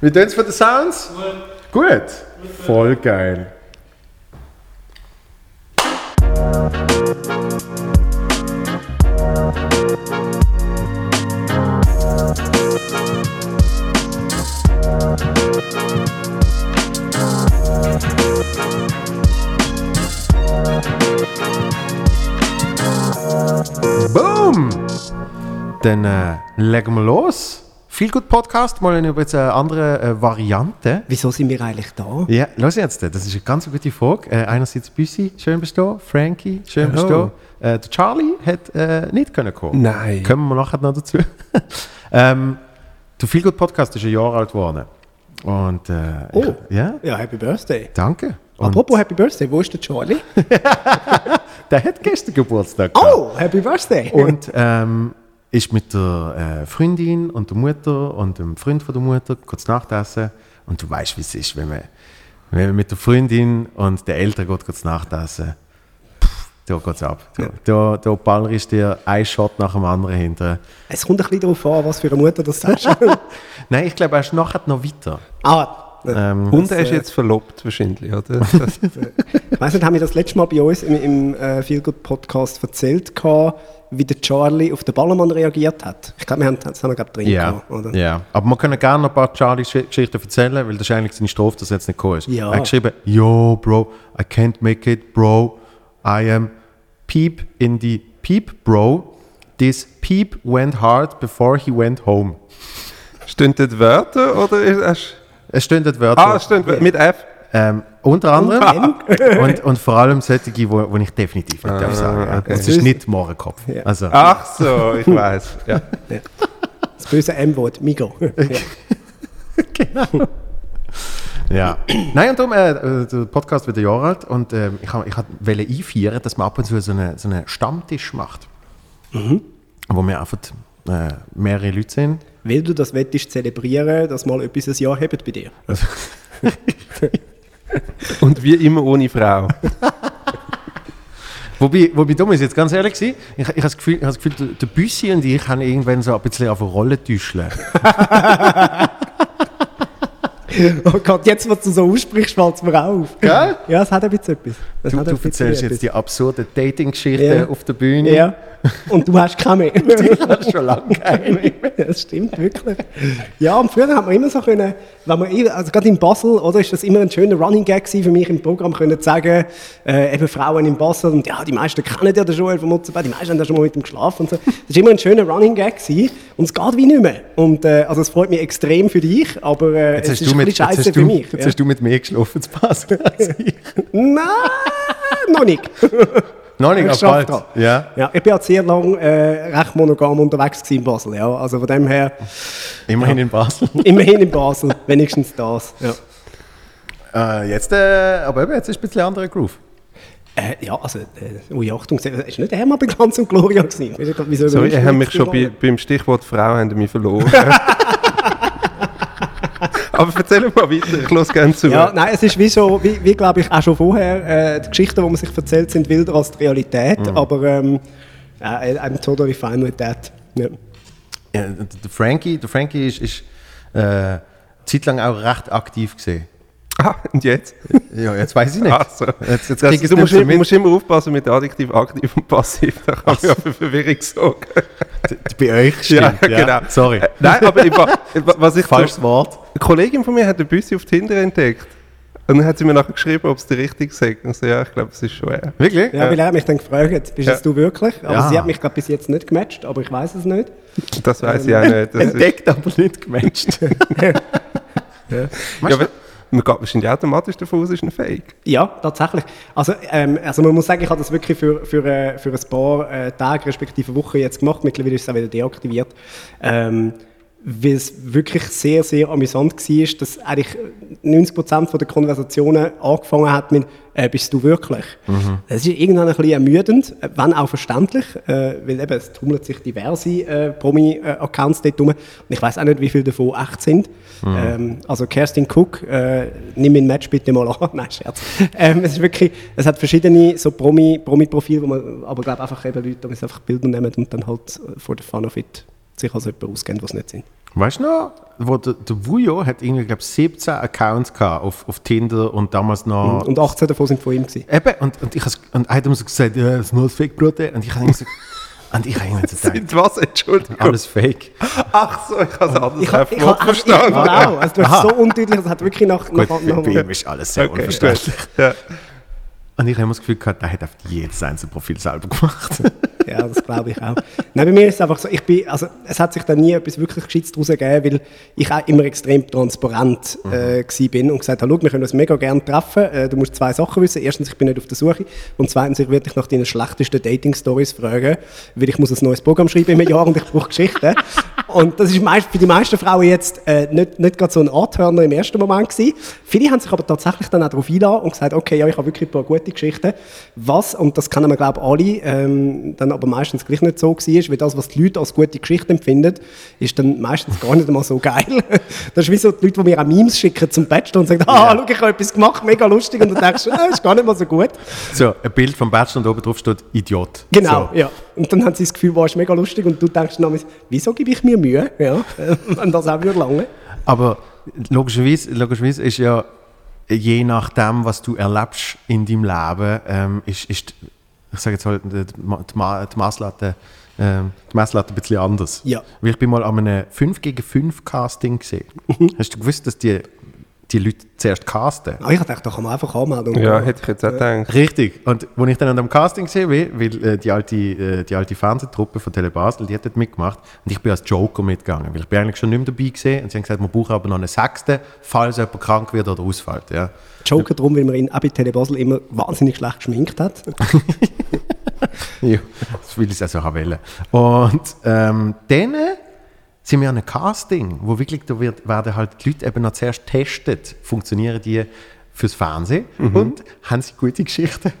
Wie tun es für die Sounds? Gut. Gut? Voll geil. Boom! Dann äh, legen wir los. Viel gut Podcast, mal jetzt eine andere äh, Variante. Wieso sind wir eigentlich da? Ja, los jetzt, das ist eine ganz gute Frage. Äh, einerseits Büssi, schön bist du, Frankie, schön bist du. Äh, der Charlie hat äh, nicht können kommen. Nein. Kommen wir nachher noch dazu. ähm, der Viel gut Podcast ist ein Jahr alt geworden. Und, äh, Oh. ja, Ja, Happy Birthday. danke. Und Apropos Happy Birthday, wo ist der Charlie? der hat gestern Geburtstag gehabt. Oh, Happy Birthday. Und ähm, ist mit der äh, Freundin und der Mutter und dem Freund von der Mutter kurz Nachtessen. Und du weißt, wie es ist, wenn man, wenn man mit der Freundin und den Eltern geht, kurz Nachtessen. Da geht's ab. Da, da, da ballerst dir ein Shot nach dem anderen hinter. es kommt ein bisschen darauf an, was für eine Mutter das sagst. Nein, ich glaube, er ist nachher noch weiter. ah, Ähm, Und er ist jetzt verlobt wahrscheinlich, oder? Das, ich weiss nicht, haben wir das letzte Mal bei uns im, im äh, Feelgood Podcast erzählt, gehabt, wie der Charlie auf den Ballermann reagiert hat? Ich glaube, wir haben das haben wir, glaub, drin ja, gehabt, oder? ja. Aber wir können gerne noch ein paar Charlie-Geschichten erzählen, weil das ist eigentlich seine Strophe, dass er jetzt nicht gekommen ist. Ja. Er hat geschrieben, Yo, Bro, I can't make it, Bro. I am peep in the peep, Bro. This peep went hard before he went home. stehen dort Wörter oder ist es. Es stehen dort Wörter. Ah, es stehen mit F. ähm, unter anderem. und, und vor allem solche, die wo, wo ich definitiv nicht darf sagen. Ja. okay. Es ist nicht Mohrenkopf. Ja. Also, Ach so, ich weiß. Ja. Das böse M-Wort, Migo. ja. Ja. Nein, und darum, äh, äh, der Podcast wird ein Jahr alt und ähm, ich wollte ich hab wollte einführen, dass man ab und zu so einen so eine Stammtisch macht. Wo wir einfach äh, mehrere Leute sind. Weil du das wettest zelebrieren, dass mal etwas ein Jahr hebt bei dir. Und wie immer ohne Frau. Wobei, wobei muss ich jetzt ganz ehrlich sein, ich, ich habe das Gefühl, ich habe das Gefühl der, Büssi und ich haben irgendwann so ein bisschen auf eine Rolle täuscheln. Oh Gott, jetzt, was du so aussprichst, fällt es mir auf. Gell? Ja, es hat ein bisschen etwas. Es Du, du erzählst jetzt die absurde Dating-Geschichte Ja. auf der Bühne. Ja. Und du hast keine mehr. Ich habe schon lange keine. das stimmt wirklich. Ja, und früher hat man immer so können, wenn man, also gerade in Basel, oder, ist das immer ein schöner Running Gag für mich im Programm, können sagen, äh, eben Frauen in Basel, und ja, die meisten kennen ja den Joel von Mutzenberg, die meisten haben ja schon mal mit ihm geschlafen und so. Das ist immer ein schöner Running Gag gewesen, und es geht wie nicht mehr. Und, äh, also es freut mich extrem für dich, aber äh, Jetzt es hast, ist du ein mit, bisschen jetzt, scheiße hast für du, mich. jetzt ja. hast du mit mir geschlafen zu Basel. Nein, noch nicht. Noch nicht, Ich schaff bald. dran. Ja. Ja, ich bin ja sehr lange äh, recht monogam unterwegs in Basel, ja. Also von dem her, Immerhin in Basel. immerhin in Basel, wenigstens das. Ja. Äh, jetzt, äh, aber eben, jetzt ist ein bisschen anderer Groove. Äh, ja, also, äh, ui, Achtung, es ist nicht Hermann bei Glanz und Gloria gewesen. Wieso Sorry, ihr habt mich schon bei, beim Stichwort Frau haben mich verloren. Aber erzähl mal weiter, ich höre gerne zu. Ja, nein, es ist wie so, wie, wie glaube ich auch schon vorher, äh, die Geschichten, die man sich erzählt, sind wilder als die Realität, Mhm. aber ähm, äh, I'm totally fine with that. Ja. Ja, der der Frankie, der Frankie ist, ist äh, zeitlang auch recht aktiv gesehen. Ah, und jetzt? Ja, jetzt weiß ich nicht. Ach so. Jetzt, jetzt Das, ich du musst, so immer- mit. musst immer aufpassen mit Adjektiv, Aktiv und Passiv. Da kann man ja für Verwirrung sorgen. Bei euch stimmt, ja, genau. Sorry. Äh, Nein, aber ich, wa- was ich Falsches Wort. Eine Kollegin von mir hat eine Büssi auf Tinder entdeckt. Und dann hat sie mir nachher geschrieben, ob es der richtige sagt. Und ich so, ja, ich glaube, es ist schon er. Wirklich? Ja, weil er hat mich dann gefragt, bist Ja. es du wirklich? Aber Ja. sie hat mich gerade bis jetzt nicht gematcht, aber ich weiß es nicht. Das weiß ich auch nicht. Das ist, Entdeckt, aber nicht gematcht. ja, aber man geht wahrscheinlich automatisch davon aus, es ist ein Fake. Ja, tatsächlich. Also, ähm, also man muss sagen, ich habe das wirklich für, für, äh, für ein paar äh, Tage respektive Wochen jetzt gemacht. Mittlerweile ist es auch wieder deaktiviert. Ähm, weil es wirklich sehr, sehr amüsant war, dass eigentlich 90% der Konversationen angefangen hat mit äh, «Bist du wirklich?». Das ist irgendwann ein bisschen ermüdend, wenn auch verständlich, äh, weil eben es tummelt sich diverse äh, Promi-Accounts dort rum. Und ich weiß auch nicht, wie viele davon echt sind. Ähm, also Kerstin Cook, äh, nimm mein Match bitte mal an. Nein, Scherz. Ähm, es ist wirklich, es hat verschiedene so Promi- Promi-Profile, wo man aber glaube einfach eben Leute, die einfach Bilder nehmen und dann halt for the fun of it sich als jemand ausgeben, was nicht sind. Weißt du noch, wo der, der Vujo hat irgendwie, glaube 17 Accounts gehabt auf, auf Tinder und damals noch... Und 18 davon sind von ihm gewesen. Eben, und, und, ich has- und er hat immer so gesagt, ja, das ist nur ein Fake-Brot. Und ich habe immer so... Und ich habe gedacht, Sind was? Entschuldigung. alles Fake. Ach so, ich habe es anders Ich habe Wort verstanden. Genau, also du hast so undeutlich, es hat wirklich nach... Gut, nach, nach, bei ihm ist alles sehr Okay, unverständlich. Ja. Und ich habe immer das Gefühl gehabt, der hat auf jedes einzelne Profil selber gemacht. Ja, das glaube ich auch. Nein, bei mir ist es einfach so, ich bin, also es hat sich da nie etwas wirklich Gescheites daraus gegeben, weil ich auch immer extrem transparent äh, gsi bin und gesagt habe, schau, wir können uns mega gerne treffen, äh, du musst zwei Sachen wissen. Erstens, ich bin nicht auf der Suche und zweitens, ich werde dich nach deinen schlechtesten Dating-Stories fragen, weil ich muss ein neues Programm schreiben im Jahr und ich brauche Geschichten. Und das ist meist, für die meisten Frauen jetzt äh, nicht, nicht gerade so ein Anturner im ersten Moment gewesen. Viele haben sich aber tatsächlich dann auch darauf eingeladen und gesagt, okay, ja, ich habe wirklich ein paar gute Geschichten. Was, und das kennen wir glaube ich alle, ähm, dann aber meistens gleich nicht so war, weil das, was die Leute als gute Geschichte empfinden, ist dann meistens gar nicht einmal so geil. Das ist wie so die Leute, die mir auch Memes schicken zum Bachelor und sagen, ah, schau, ich habe etwas gemacht, mega lustig, und dann denkst du, ah, ist gar nicht mal so gut. so, ein Bild vom Bachelor und oben drauf steht Idiot. Genau, So. ja. Und dann haben sie das Gefühl, wow, ist mega lustig und du denkst dann, wieso gebe ich mir Mühe, ja, wenn das auch würde lange. Aber logischerweise, logischerweise ist ja, je nachdem, was du erlebst in deinem Leben, ähm, ist, ist, ich sage jetzt halt, die, Ma- die, Ma- die Messlatte, ähm, die Messlatte ein bisschen anders. Ja. Weil ich bin mal an einem 5 gegen 5 Casting gesehen. Hast du gewusst, dass die, die Leute zuerst casten? Ah, ich dachte, da kann man einfach anmelden. Ja, hätte ich jetzt auch gedacht. Richtig. Und als ich dann an dem Casting gesehen bin, weil äh, die, alte, äh, die alte Fernsehtruppe von Tele Basel, die hat dort mitgemacht und ich bin als Joker mitgegangen, weil ich bin eigentlich schon nicht mehr dabei gesehen und sie haben gesagt, wir brauchen aber noch einen Sechsten, falls jemand krank wird oder ausfällt. Ja. Joker drum, weil man ihn auch bei Tele Basel immer wahnsinnig schlecht geschminkt hat. ja. Das will ich also auch wollen. Und ähm, dann sind wir an einem Casting, wo wirklich, da wird, werden halt die Leute eben noch zuerst getestet, funktionieren die fürs Fernsehen und haben sie gute Geschichten.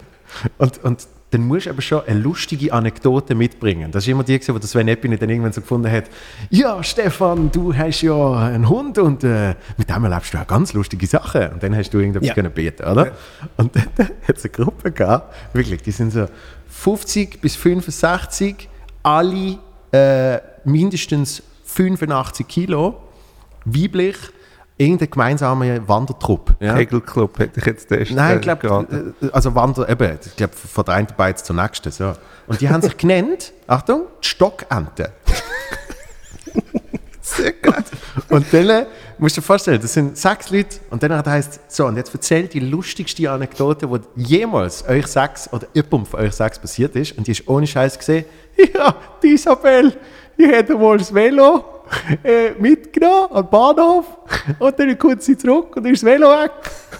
Und, und dann musst du aber schon eine lustige Anekdote mitbringen. Das ist immer die, der Sven Epine dann irgendwann so gefunden hat, ja, Stefan, du hast ja einen Hund und äh, mit dem erlebst du auch ganz lustige Sachen. Und dann hast du irgendetwas Ja. können beten, oder? Und dann, dann hat es eine Gruppe gehabt, wirklich, die sind so 50 bis 65, alle äh, mindestens 85 Kilo, weiblich, irgendein gemeinsamer Wandertrupp. Ja? Kegelclub hätte ich jetzt den Nein, ich geraten. glaube, also Wander, eben, ich glaube, von der einen Beiz zur nächsten. So. Und die haben sich genannt, Achtung, die Stockente. Sehr geil. Und dann äh, musst du dir vorstellen, das sind sechs Leute und dann heißt es so, und jetzt erzählt die lustigste Anekdote, die jemals euch sechs oder jemandem von euch sechs passiert ist und die ist ohne Scheiß gesehen. Ja, die Isabel, die hätte wohl das Velo äh, mitgenommen an den Bahnhof und dann kommt sie zurück und dann ist das Velo weg.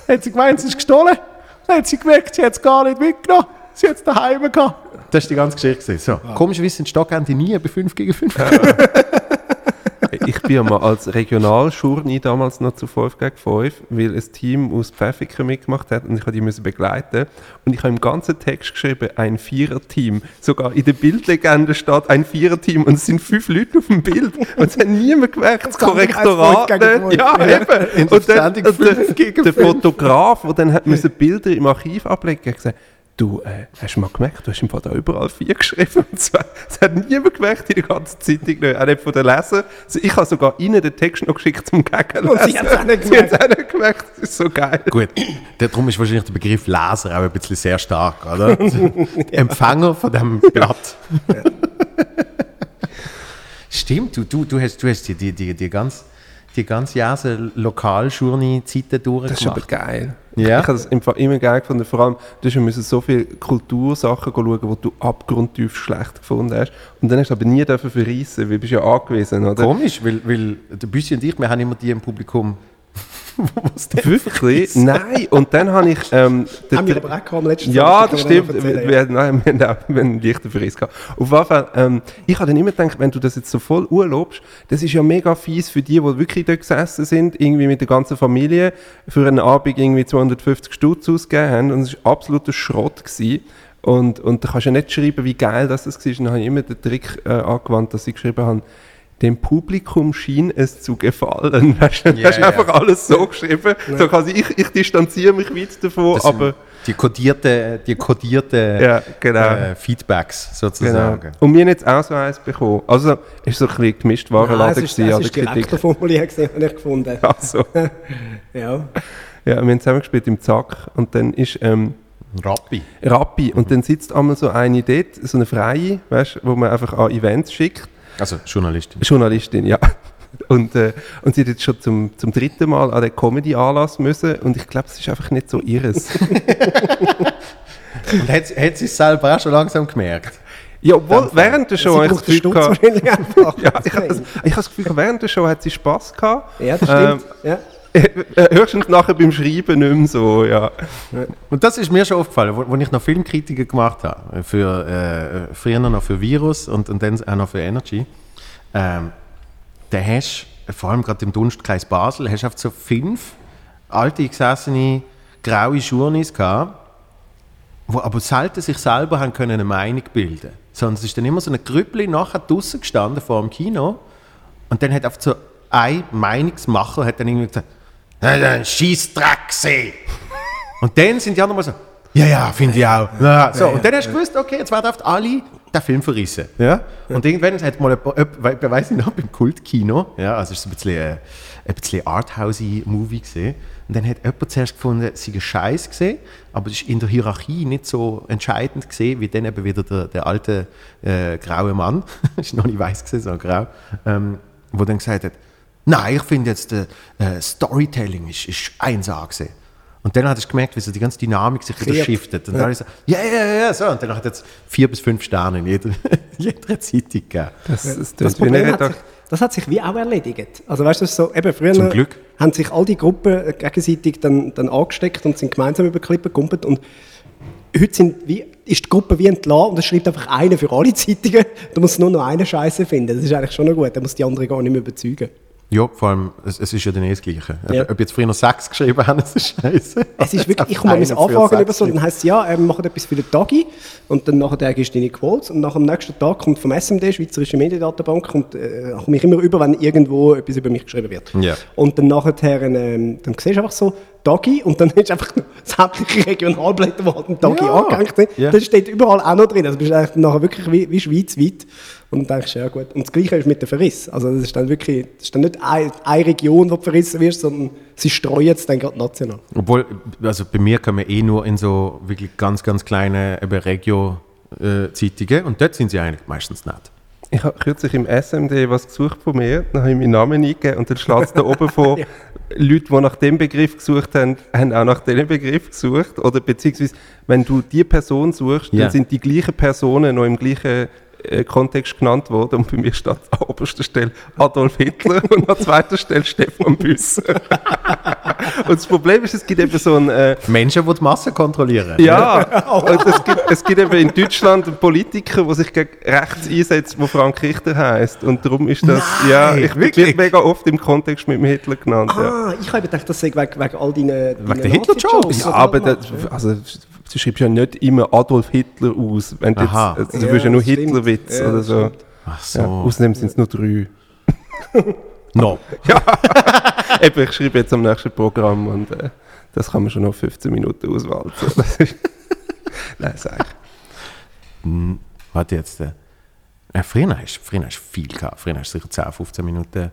Dann hat sie gemeint, es ist gestohlen. Dann hat sie gemerkt, sie hat es gar nicht mitgenommen. Sie hat es daheim gehabt. Das ist die ganze Geschichte. So. Komischerweise sind Stockente nie bei 5 gegen 5. Ich bin ja mal als Regionalschurni damals noch zu 5 gegen 5, weil ein Team aus Pfäffiken mitgemacht hat und ich musste die müssen begleiten. Und ich habe im ganzen Text geschrieben, ein Viererteam. Sogar in der Bildlegende steht ein Viererteam und es sind fünf Leute auf dem Bild. Und es hat niemand gemerkt, das Korrektorat. nicht. Ja, fünf. eben. Und, dann, und der, der. Fotograf, der dann hat müssen Bilder im Archiv ablegen gesagt, Du, äh, hast du mal gemerkt, du hast im Fall da überall vier geschrieben. Und zwar, das hat niemand gemerkt in der ganzen Zeitung nicht. Auch nicht von den Lesern. Also ich habe sogar ihnen den Text noch geschickt zum Gegenlesen. Und sie hat's auch nicht Sie hat's auch nicht gemerkt. Das ist so geil. Gut, darum ist wahrscheinlich der Begriff Leser auch ein bisschen sehr stark, oder? Empfänger von dem Blatt. Stimmt, du, du, du hast, du hast die, die, die, die ganz, die ganz jase Lokaljourney-Zeiten Das ist aber durchgemacht. geil. Ja. Ich habe das im Fall immer geil gefunden. Vor allem, du müssen so viele Kultursachen schauen, die du abgrundtief schlecht gefunden hast. Und dann hast du aber nie dürfen verreissen, weil du bist ja angewiesen, oder? Komisch, weil, weil der Büssi und ich, wir haben immer die im Publikum, Wirklich? Nein. Und dann habe ich... Ähm, Haben wir aber auch gehabt letzten Ja, Samstag, das stimmt. Wir, erzählen, wir, nein, wir haben auch einen leichten Verriss gehabt. Auf jeden Fall, ähm, ich habe dann immer gedacht, wenn du das jetzt so voll urlaubst, das ist ja mega fies für die, die wirklich dort gesessen sind, irgendwie mit der ganzen Familie, für einen Abend irgendwie 250 Stutz ausgegeben haben und es war absoluter Schrott. Gewesen. Und, und da kannst du ja nicht schreiben, wie geil das, das war. Und dann habe ich immer den Trick äh, angewandt, dass ich geschrieben habe, dem Publikum schien es zu gefallen. Weißt du, Ja, hast ja. einfach alles so geschrieben. So quasi, ich, ich distanziere mich weit davon, Das aber die kodierte, die kodierte Ja, genau. äh, Feedbacks genau. sozusagen. Und wir haben jetzt auch so eins bekommen. Also, es war so ein bisschen gemischt Nein, Warenladen es ist, gewesen es an ist formuliert, gewesen, habe ich gefunden. Also, Ja. ja, wir haben zusammen gespielt im Zack und dann ist ähm, Rappi. Rappi und dann sitzt einmal so eine dort, so eine Freie, weißt, wo man einfach an Events schickt. Also Journalistin. Journalistin, ja. Und, äh, und sie hat jetzt schon zum, zum dritten Mal an den Comedy-Anlass müssen und ich glaube, es ist einfach nicht so ihres. Und hat, hat sie es selber auch schon langsam gemerkt? ja, obwohl, während der Show Sie habe ich braucht das Gefühl gehabt, ja, ich habe das, ich habe das Gefühl, während der Show hat sie Spass gehabt. Ja, das Ähm, stimmt. ja. Äh, Höchstens nachher beim Schreiben nicht mehr so, ja. Und das ist mir schon aufgefallen, wo, wo ich noch Filmkritiker gemacht habe, für, äh, früher noch für Virus und, und dann auch noch für Energy. Ähm, da hast vor allem gerade im Dunstkreis Basel, hast du so fünf alte, gesessene, graue Journeys gehabt, die aber selten sich selber haben können eine Meinung bilden Sondern es ist dann immer so ein Grüppli nachher draussen gestanden vor dem Kino und dann hat einfach so ein Meinungsmacher hat dann irgendwie gesagt, «Nein, nein, Scheissdreck gesehen!» Und dann sind die anderen mal so, ja, ja, finde ich auch. Ja, so, und dann hast du gewusst, okay, jetzt oft alle den Film verrissen. Ja? Und irgendwann hat mal weiss ich noch, beim Kultkino, ja, also es ist ein bisschen, äh, ein bisschen arthousey Movie gesehen. Und dann hat jemand zuerst gefunden, es sei ein Scheiß gesehen, aber es ist in der Hierarchie nicht so entscheidend gesehen, wie dann eben wieder der, der alte äh, graue Mann, ist noch nicht weiß gesehen, sondern grau, ähm, wo dann gesagt hat, nein, ich finde jetzt, äh, äh, Storytelling ist, ist 1A gesehen. Und dann hat ich gemerkt, wie so die ganze Dynamik sich wieder shiftet. Und dann habe ich so, ja, ja, ja, ja, so. Und dann hat es vier bis fünf Sterne in jeder, jeder Zeitung gegeben. Das, das, Das Problem hat sich, das hat sich wie auch erledigt. Also weißt du, ist so, eben früher Zum Glück. haben sich all die Gruppen gegenseitig dann, dann angesteckt und sind gemeinsam über Klippen gegumpelt und heute sind wie, ist die Gruppe wie entlassen und es schreibt einfach einer für alle Zeitungen. Du musst nur noch einen Scheiße finden. Das ist eigentlich schon noch gut. Da muss die andere gar nicht mehr überzeugen. Ja, vor allem, es, es ist ja dann eh das Gleiche. Ja. Ob, jetzt früher sechs geschrieben haben, ist scheiße. Es ist wirklich, ich komme mal Einer Anfragen über so, dann heisst es, ja, ähm, wir machen etwas für den Tagi und dann nachher gibst du deine Quotes und nach dem nächsten Tag kommt vom SMD, Schweizerische Mediendatenbank, kommt, äh, komme ich immer über, wenn irgendwo etwas über mich geschrieben wird. Ja. Und dann nachher, ähm, dann siehst du einfach so, Tagi und dann ist einfach sämtliche Regionalblätter, die halt ein Tagi Ja. angehängt sind, Ja. das steht überall auch noch drin. Also bist du nachher wirklich wie, wie schweizweit und dann denkst du, ja gut. Und das Gleiche ist mit dem Verriss. Also das ist dann wirklich, das ist dann nicht eine, eine Region, wo du verrissen wirst, sondern sie streuen es dann gerade national. Obwohl, also bei mir kommen wir eh nur in so wirklich ganz, ganz kleine eben Regio-Zeitungen und dort sind sie eigentlich meistens nicht. Ich habe kürzlich im SMD was gesucht von mir, dann habe ich meinen Namen eingegeben und dann schlägt es da oben vor, Leute, die nach dem Begriff gesucht haben, haben auch nach diesem Begriff gesucht. Oder beziehungsweise, wenn du die Person suchst, Ja. dann sind die gleichen Personen noch im gleichen äh, Kontext genannt worden und bei mir steht an oberster Stelle Adolf Hitler und an zweiter Stelle Stefan Büsser. und das Problem ist, es gibt eben so ein... Äh, Menschen, die die Masse kontrollieren. ja, und es gibt, es gibt eben in Deutschland einen Politiker, der sich gegen rechts einsetzt, der Frank Richter heißt. Und darum ist das, Nein, ja, ich wirklich? wird mega oft im Kontext mit dem Hitler genannt. Ja, Ah, ich habe gedacht, das sei wegen, wegen all deinen Wegen der Hitler-Jokes? ja aber das, also, du schreibst ja nicht immer Adolf Hitler aus. Wenn du, jetzt, also, du Ja, willst ja nur. Hitlerwitz Ja, oder so. Ach so. Ja, außerdem sind es nur drei. No. Eben, ich schreibe jetzt am nächsten Programm und äh, das kann man schon auf 15 Minuten auswählen. Das ist- Nein, sag ich. Hm, Warte jetzt. Äh, früher hast früher hast du viel gehabt. Früher hast du sicher 10, 15 Minuten.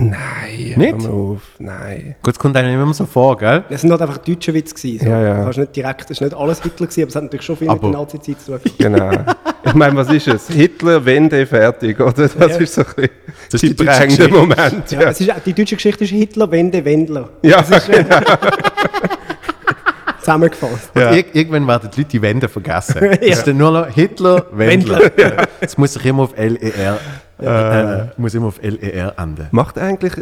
Nein, Nicht? hör auf. Nein. Gut, es kommt einem immer so vor, gell? Das sind halt einfach deutsche Witze gewesen. So. Ja, ja. Du kannst nicht direkt, das ist nicht alles Hitler gewesen, aber es hat natürlich schon viel Aber- mit der Nazi-Zeit zu tun. Genau. Ich meine, was ist es? Hitler, Wende, fertig, oder? Das Ja. ist so ein bisschen Das ist die die deutsche prägende Geschichte. Moment. Ja. Ja, Es ist, die deutsche Geschichte ist Hitler, Wende, Wendler. ja. Zusammengefasst. Ja. Ir irgendwann werden die Leute die Wände vergessen. Ja. Es ist dann nur noch Hitler, Wendler. Es muss sich immer auf LER, äh, muss immer auf LER enden. Macht eigentlich,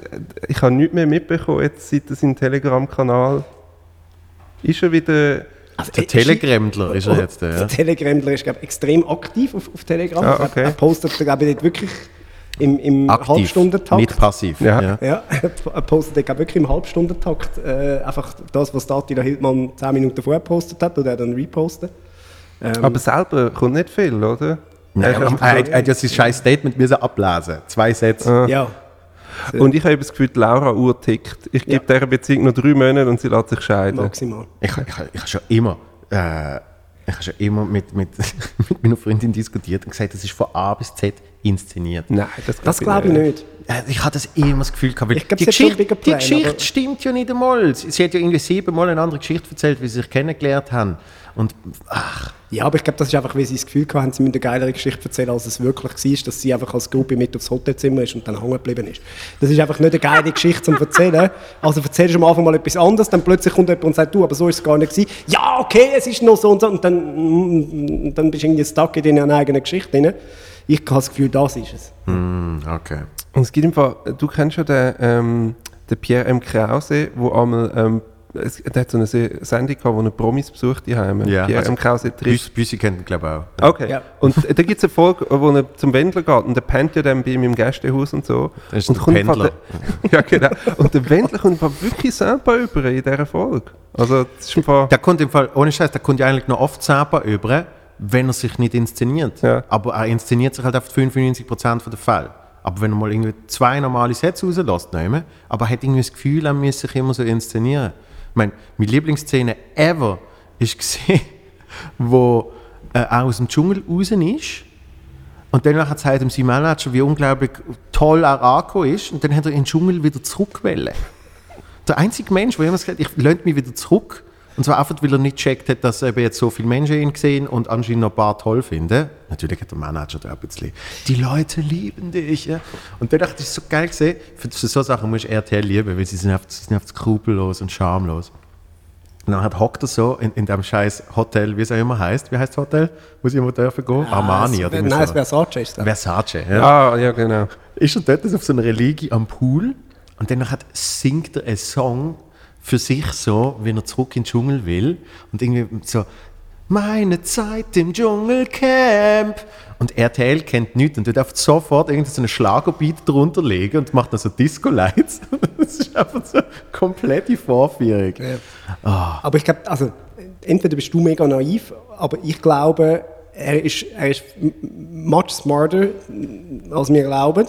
ich habe nichts mehr mitbekommen, jetzt seit er seinen Telegram-Kanal ist er wieder. Also, Der äh, Telegrammler ist er jetzt. Der Ja. Telegramler ist glaub, ich, extrem aktiv auf, auf Telegram. Ah, Er- okay. Er postet glaube ich, dort wirklich im, im Aktiv, Halbstundentakt. nicht passiv. Ja. Ja. Ja, er postet glaub, wirklich im Halbstundentakt äh, einfach das, was Attila Hildmann 10 Minuten vorher gepostet hat, und er dann reposten. Ähm, Aber selber kommt nicht viel, oder? Nein, Er- er, er, er hat ja sein scheiß Statement müssen ablesen. Zwei Sätze. Ja. Und ich habe das Gefühl, Laura Uhr tickt. Ich gebe dieser Beziehung noch drei Monate und sie lässt sich scheiden. Maximal. Ich, ich, ich habe schon immer, äh, ich habe schon immer mit, mit, mit meiner Freundin diskutiert und gesagt, das ist von A bis Z inszeniert. Nein, das, Das glaube ich nicht. Äh, Ich hatte das immer das Gefühl gehabt, weil Ich glaub, die, Geschichte, bigger die plan, Geschichte aber- stimmt ja nicht einmal. Sie, sie hat ja irgendwie siebenmal eine andere Geschichte erzählt, wie sie sich kennengelernt haben. Und ach, Ja, aber ich glaube, das ist einfach, weil sie das Gefühl hatten, sie müssen eine geilere Geschichte erzählen, als es wirklich war, dass sie einfach als Gruppe mit aufs Hotelzimmer ist und dann hängen geblieben ist. Das ist einfach nicht eine geile Geschichte zum Erzählen. Also erzählst du am Anfang mal etwas anderes, dann plötzlich kommt jemand und sagt, du, aber so ist es gar nicht gewesen. Ja, okay, es ist noch so und so. Und dann, mm, dann bist du irgendwie stuck in deiner eigenen Geschichte drin. Ich habe das Gefühl, das ist es. hm, okay. Und es gibt im Fall, du kennst ja den, ähm, den Pierre M. Krause, wo einmal, ähm, es, der hat so eine Se- Sendung gehabt, wo er Promis besucht die Heime. Ja, Pierre also M. Krause trifft. Büsi, Büsi kennt ihn, glaube ich, auch. Okay. Ja. Und da gibt es eine Folge, wo er zum Wendler geht und der pennt ja dann bei ihm im Gästehaus und so. Das ist und der kommt einfach Pendler. Der, ja, genau. Und der Wendler kommt einfach wirklich selber über in dieser Folge. Also, das ist einfach. Der kommt im Fall, ohne Scheiß, der kommt ja eigentlich noch oft selber über, wenn er sich nicht inszeniert. Ja. Aber er inszeniert sich halt auf 95% der Fälle. Aber wenn er mal irgendwie zwei normale Sätze rauslässt, nehmen, aber er hat irgendwie das Gefühl, er müsse sich immer so inszenieren. Meine, meine Lieblingsszene ever ist gesehen, wo äh, er aus dem Dschungel raus ist und dann hat er ihm sein Manager, wie unglaublich toll er angekommen ist und dann hat er in den Dschungel wieder zurückgewählt. Der einzige Mensch, der jemals gesagt hat, ich lönt mich wieder zurück. Und zwar einfach, weil er nicht gecheckt hat, dass eben jetzt so viele Menschen ihn sehen und anscheinend noch ein paar toll finden. Natürlich hat der Manager da ein bisschen, die Leute lieben dich. Ja? Und dann dachte ich, das ist so geil gesehen. Für, für so Sachen muss ich RTL lieben, weil sie sind einfach, sie sind einfach skrupellos und schamlos. Und dann hat hockt er so in, in dem scheiß Hotel, wie es auch immer heißt. Wie heißt das Hotel? Wo sie immer dürfen gehen? Armani Ah, oder es- irgendwie Nein, es Versace. ist ich. Versace. Ja Ah, ja, genau. ist er dort auf so einer Liege am Pool und dann hat, singt er einen Song für sich so, wenn er zurück in den Dschungel will und irgendwie so meine Zeit im Dschungelcamp und RTL kennt nichts und tut einfach sofort irgendwie so einen Schlagerbeat drunter legen und macht dann so Disco-Lights. Das ist einfach so eine komplette Vorführung. Aber ich glaube, also, entweder bist du mega naiv, aber ich glaube, er ist, er ist much smarter, als wir glauben.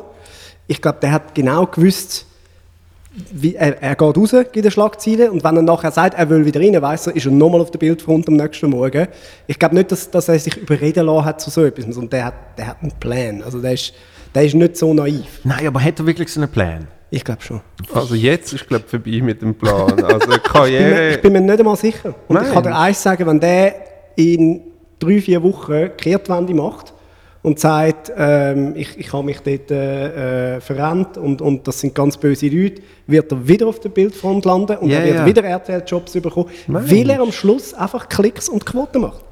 Ich glaube, der hat genau gewusst, wie, er, er geht raus, gibt eine Schlagzeile und wenn er nachher sagt, er will wieder rein, weiss er, ist er nochmal auf der Bildfront am nächsten Morgen. Ich glaube nicht, dass, dass er sich überreden lassen hat zu so etwas, sondern der hat, der hat einen Plan. Also der ist, der ist nicht so naiv. Nein, aber hat er wirklich so einen Plan? Ich glaube schon. Also, jetzt ist, glaube ich, vorbei mit dem Plan. Also, Ich bin, mir, Karriere. ich bin mir nicht einmal sicher. Und Nein. ich kann dir eins sagen, wenn der in drei, vier Wochen die Kehrtwende macht und sagt, ähm, ich, ich habe mich dort äh, äh, verrennt und, und das sind ganz böse Leute, wird er wieder auf der Bildfront landen und Ja, er wird ja. wieder RTL-Jobs bekommen, weil er am Schluss einfach Klicks und Quoten macht.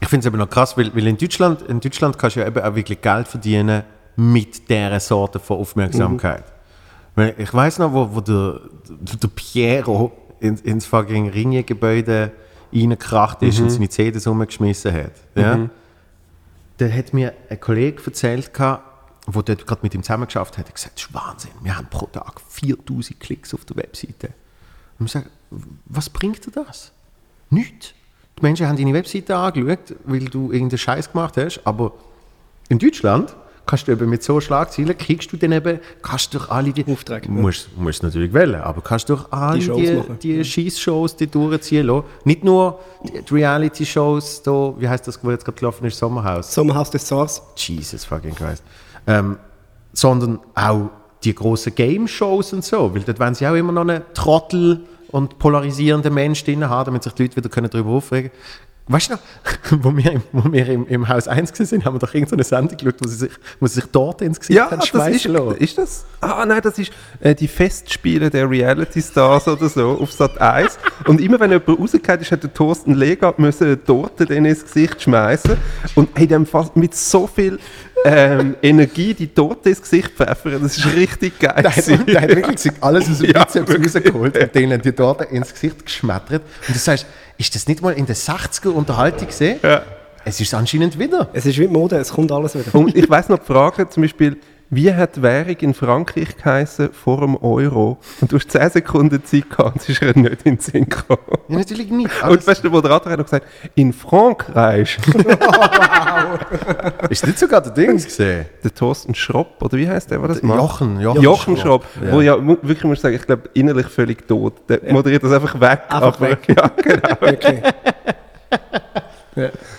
Ich finde es aber noch krass, weil, weil in, Deutschland, in Deutschland kannst du ja eben auch wirklich Geld verdienen mit dieser Sorte von Aufmerksamkeit. Weil Ich weiß noch, wo, wo der, der Piero in, ins fucking Ringe-Gebäude reingekracht ist und seine CDs umgeschmissen hat. Ja? Da hat mir ein Kollege erzählt, der dort gerade mit ihm zusammengeschafft hat, er gesagt, das ist Wahnsinn, wir haben pro Tag 4000 Klicks auf der Webseite. Und ich sage, was bringt dir das? Nichts. Die Menschen haben deine Webseite angeschaut, weil du irgendeinen Scheiß gemacht hast, aber in Deutschland kannst du eben mit so Schlagzeilen, kriegst du dann eben, kannst du durch alle die... Aufträge, ja. Musst, musst natürlich wählen, aber kannst durch alle Die Shows die, machen. die Schießshows die durchziehen lassen. Nicht nur die die Reality-Shows, wie heißt das, wo jetzt gerade gelaufen ist, Sommerhaus. Sommerhaus des Stars. Jesus fucking Christ. Ähm, sondern auch die großen Game-Shows und so, weil dort wollen sie auch immer noch einen Trottel und polarisierenden Mensch drin haben, damit sich die Leute wieder können darüber aufregen können. Weißt du noch, wo wir, im, wo wir im, im Haus 1 gewesen sind, haben wir doch irgendeine Sendung geschaut, wo sie sich, wo sie sich dort ins Gesicht Ja, haben schmeißen lassen. ist das? Ah, nein, das ist äh, die Festspiele der Reality Stars oder so auf Sat 1. Und immer wenn jemand rausgekommen ist, hat der Thorsten Lega müssen denen ins Gesicht schmeißen und hat dem fast mit so viel ähm, Energie die Torte ins Gesicht pfeffern. Das ist richtig geil. Der hat, der hat wirklich gesagt, alles aus dem Ja, Bizeps rausgeholt und denen die dort ins Gesicht geschmettert. Und du sagst, ist das nicht mal in der 60er Unterhaltung gesehen? Ja. Es ist anscheinend wieder. Es ist wie Mode, es kommt alles wieder. Und ich weiß noch die Frage, zum Beispiel, wie hat die Währung in Frankreich geheißen vor dem Euro? Und du hast 10 Sekunden Zeit gehabt und es ist ihr nicht in den Sinn gekommen. Ja, natürlich nicht. Und weißt du, der Moderator hat noch gesagt, in Frankreich. ist nicht sogar der Dings gesehen? der Thorsten Schropp, oder wie heißt der, der das macht? Jochen, Jochen, Jochen Schropp, Ja. wo ja wirklich muss ich sagen, ich glaube innerlich völlig tot. Der moderiert das einfach weg. Einfach aber, weg. Ja, genau. Okay.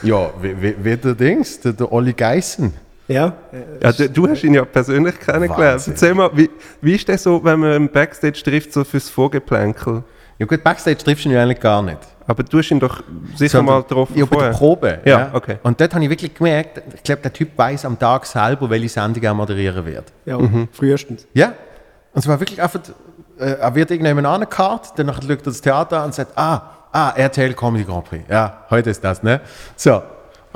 Ja, wie, wie, wie der Dings, der, der Olli Geissen. Ja, Ja, du, du hast ihn ja persönlich kennengelernt. Wahnsinn. Erzähl mal, wie, wie ist das so, wenn man im Backstage trifft, so fürs Vorgeplänkel? Ja gut, Backstage triffst du ihn ja eigentlich gar nicht. Aber du hast ihn doch sicher Sondern- mal getroffen Ja, bei der vorher. Probe. Ja, okay. Und dort habe ich wirklich gemerkt, ich glaube, der Typ weiß am Tag selber, welche Sendung er moderieren wird. ja Mhm. frühestens. Ja. Und es war wirklich einfach, äh, er wird irgendjemand angekarrt, dann nachher schaut er das Theater an und sagt, ah, ah, RTL Comedy Grand Prix. Ja, heute ist das, ne? So.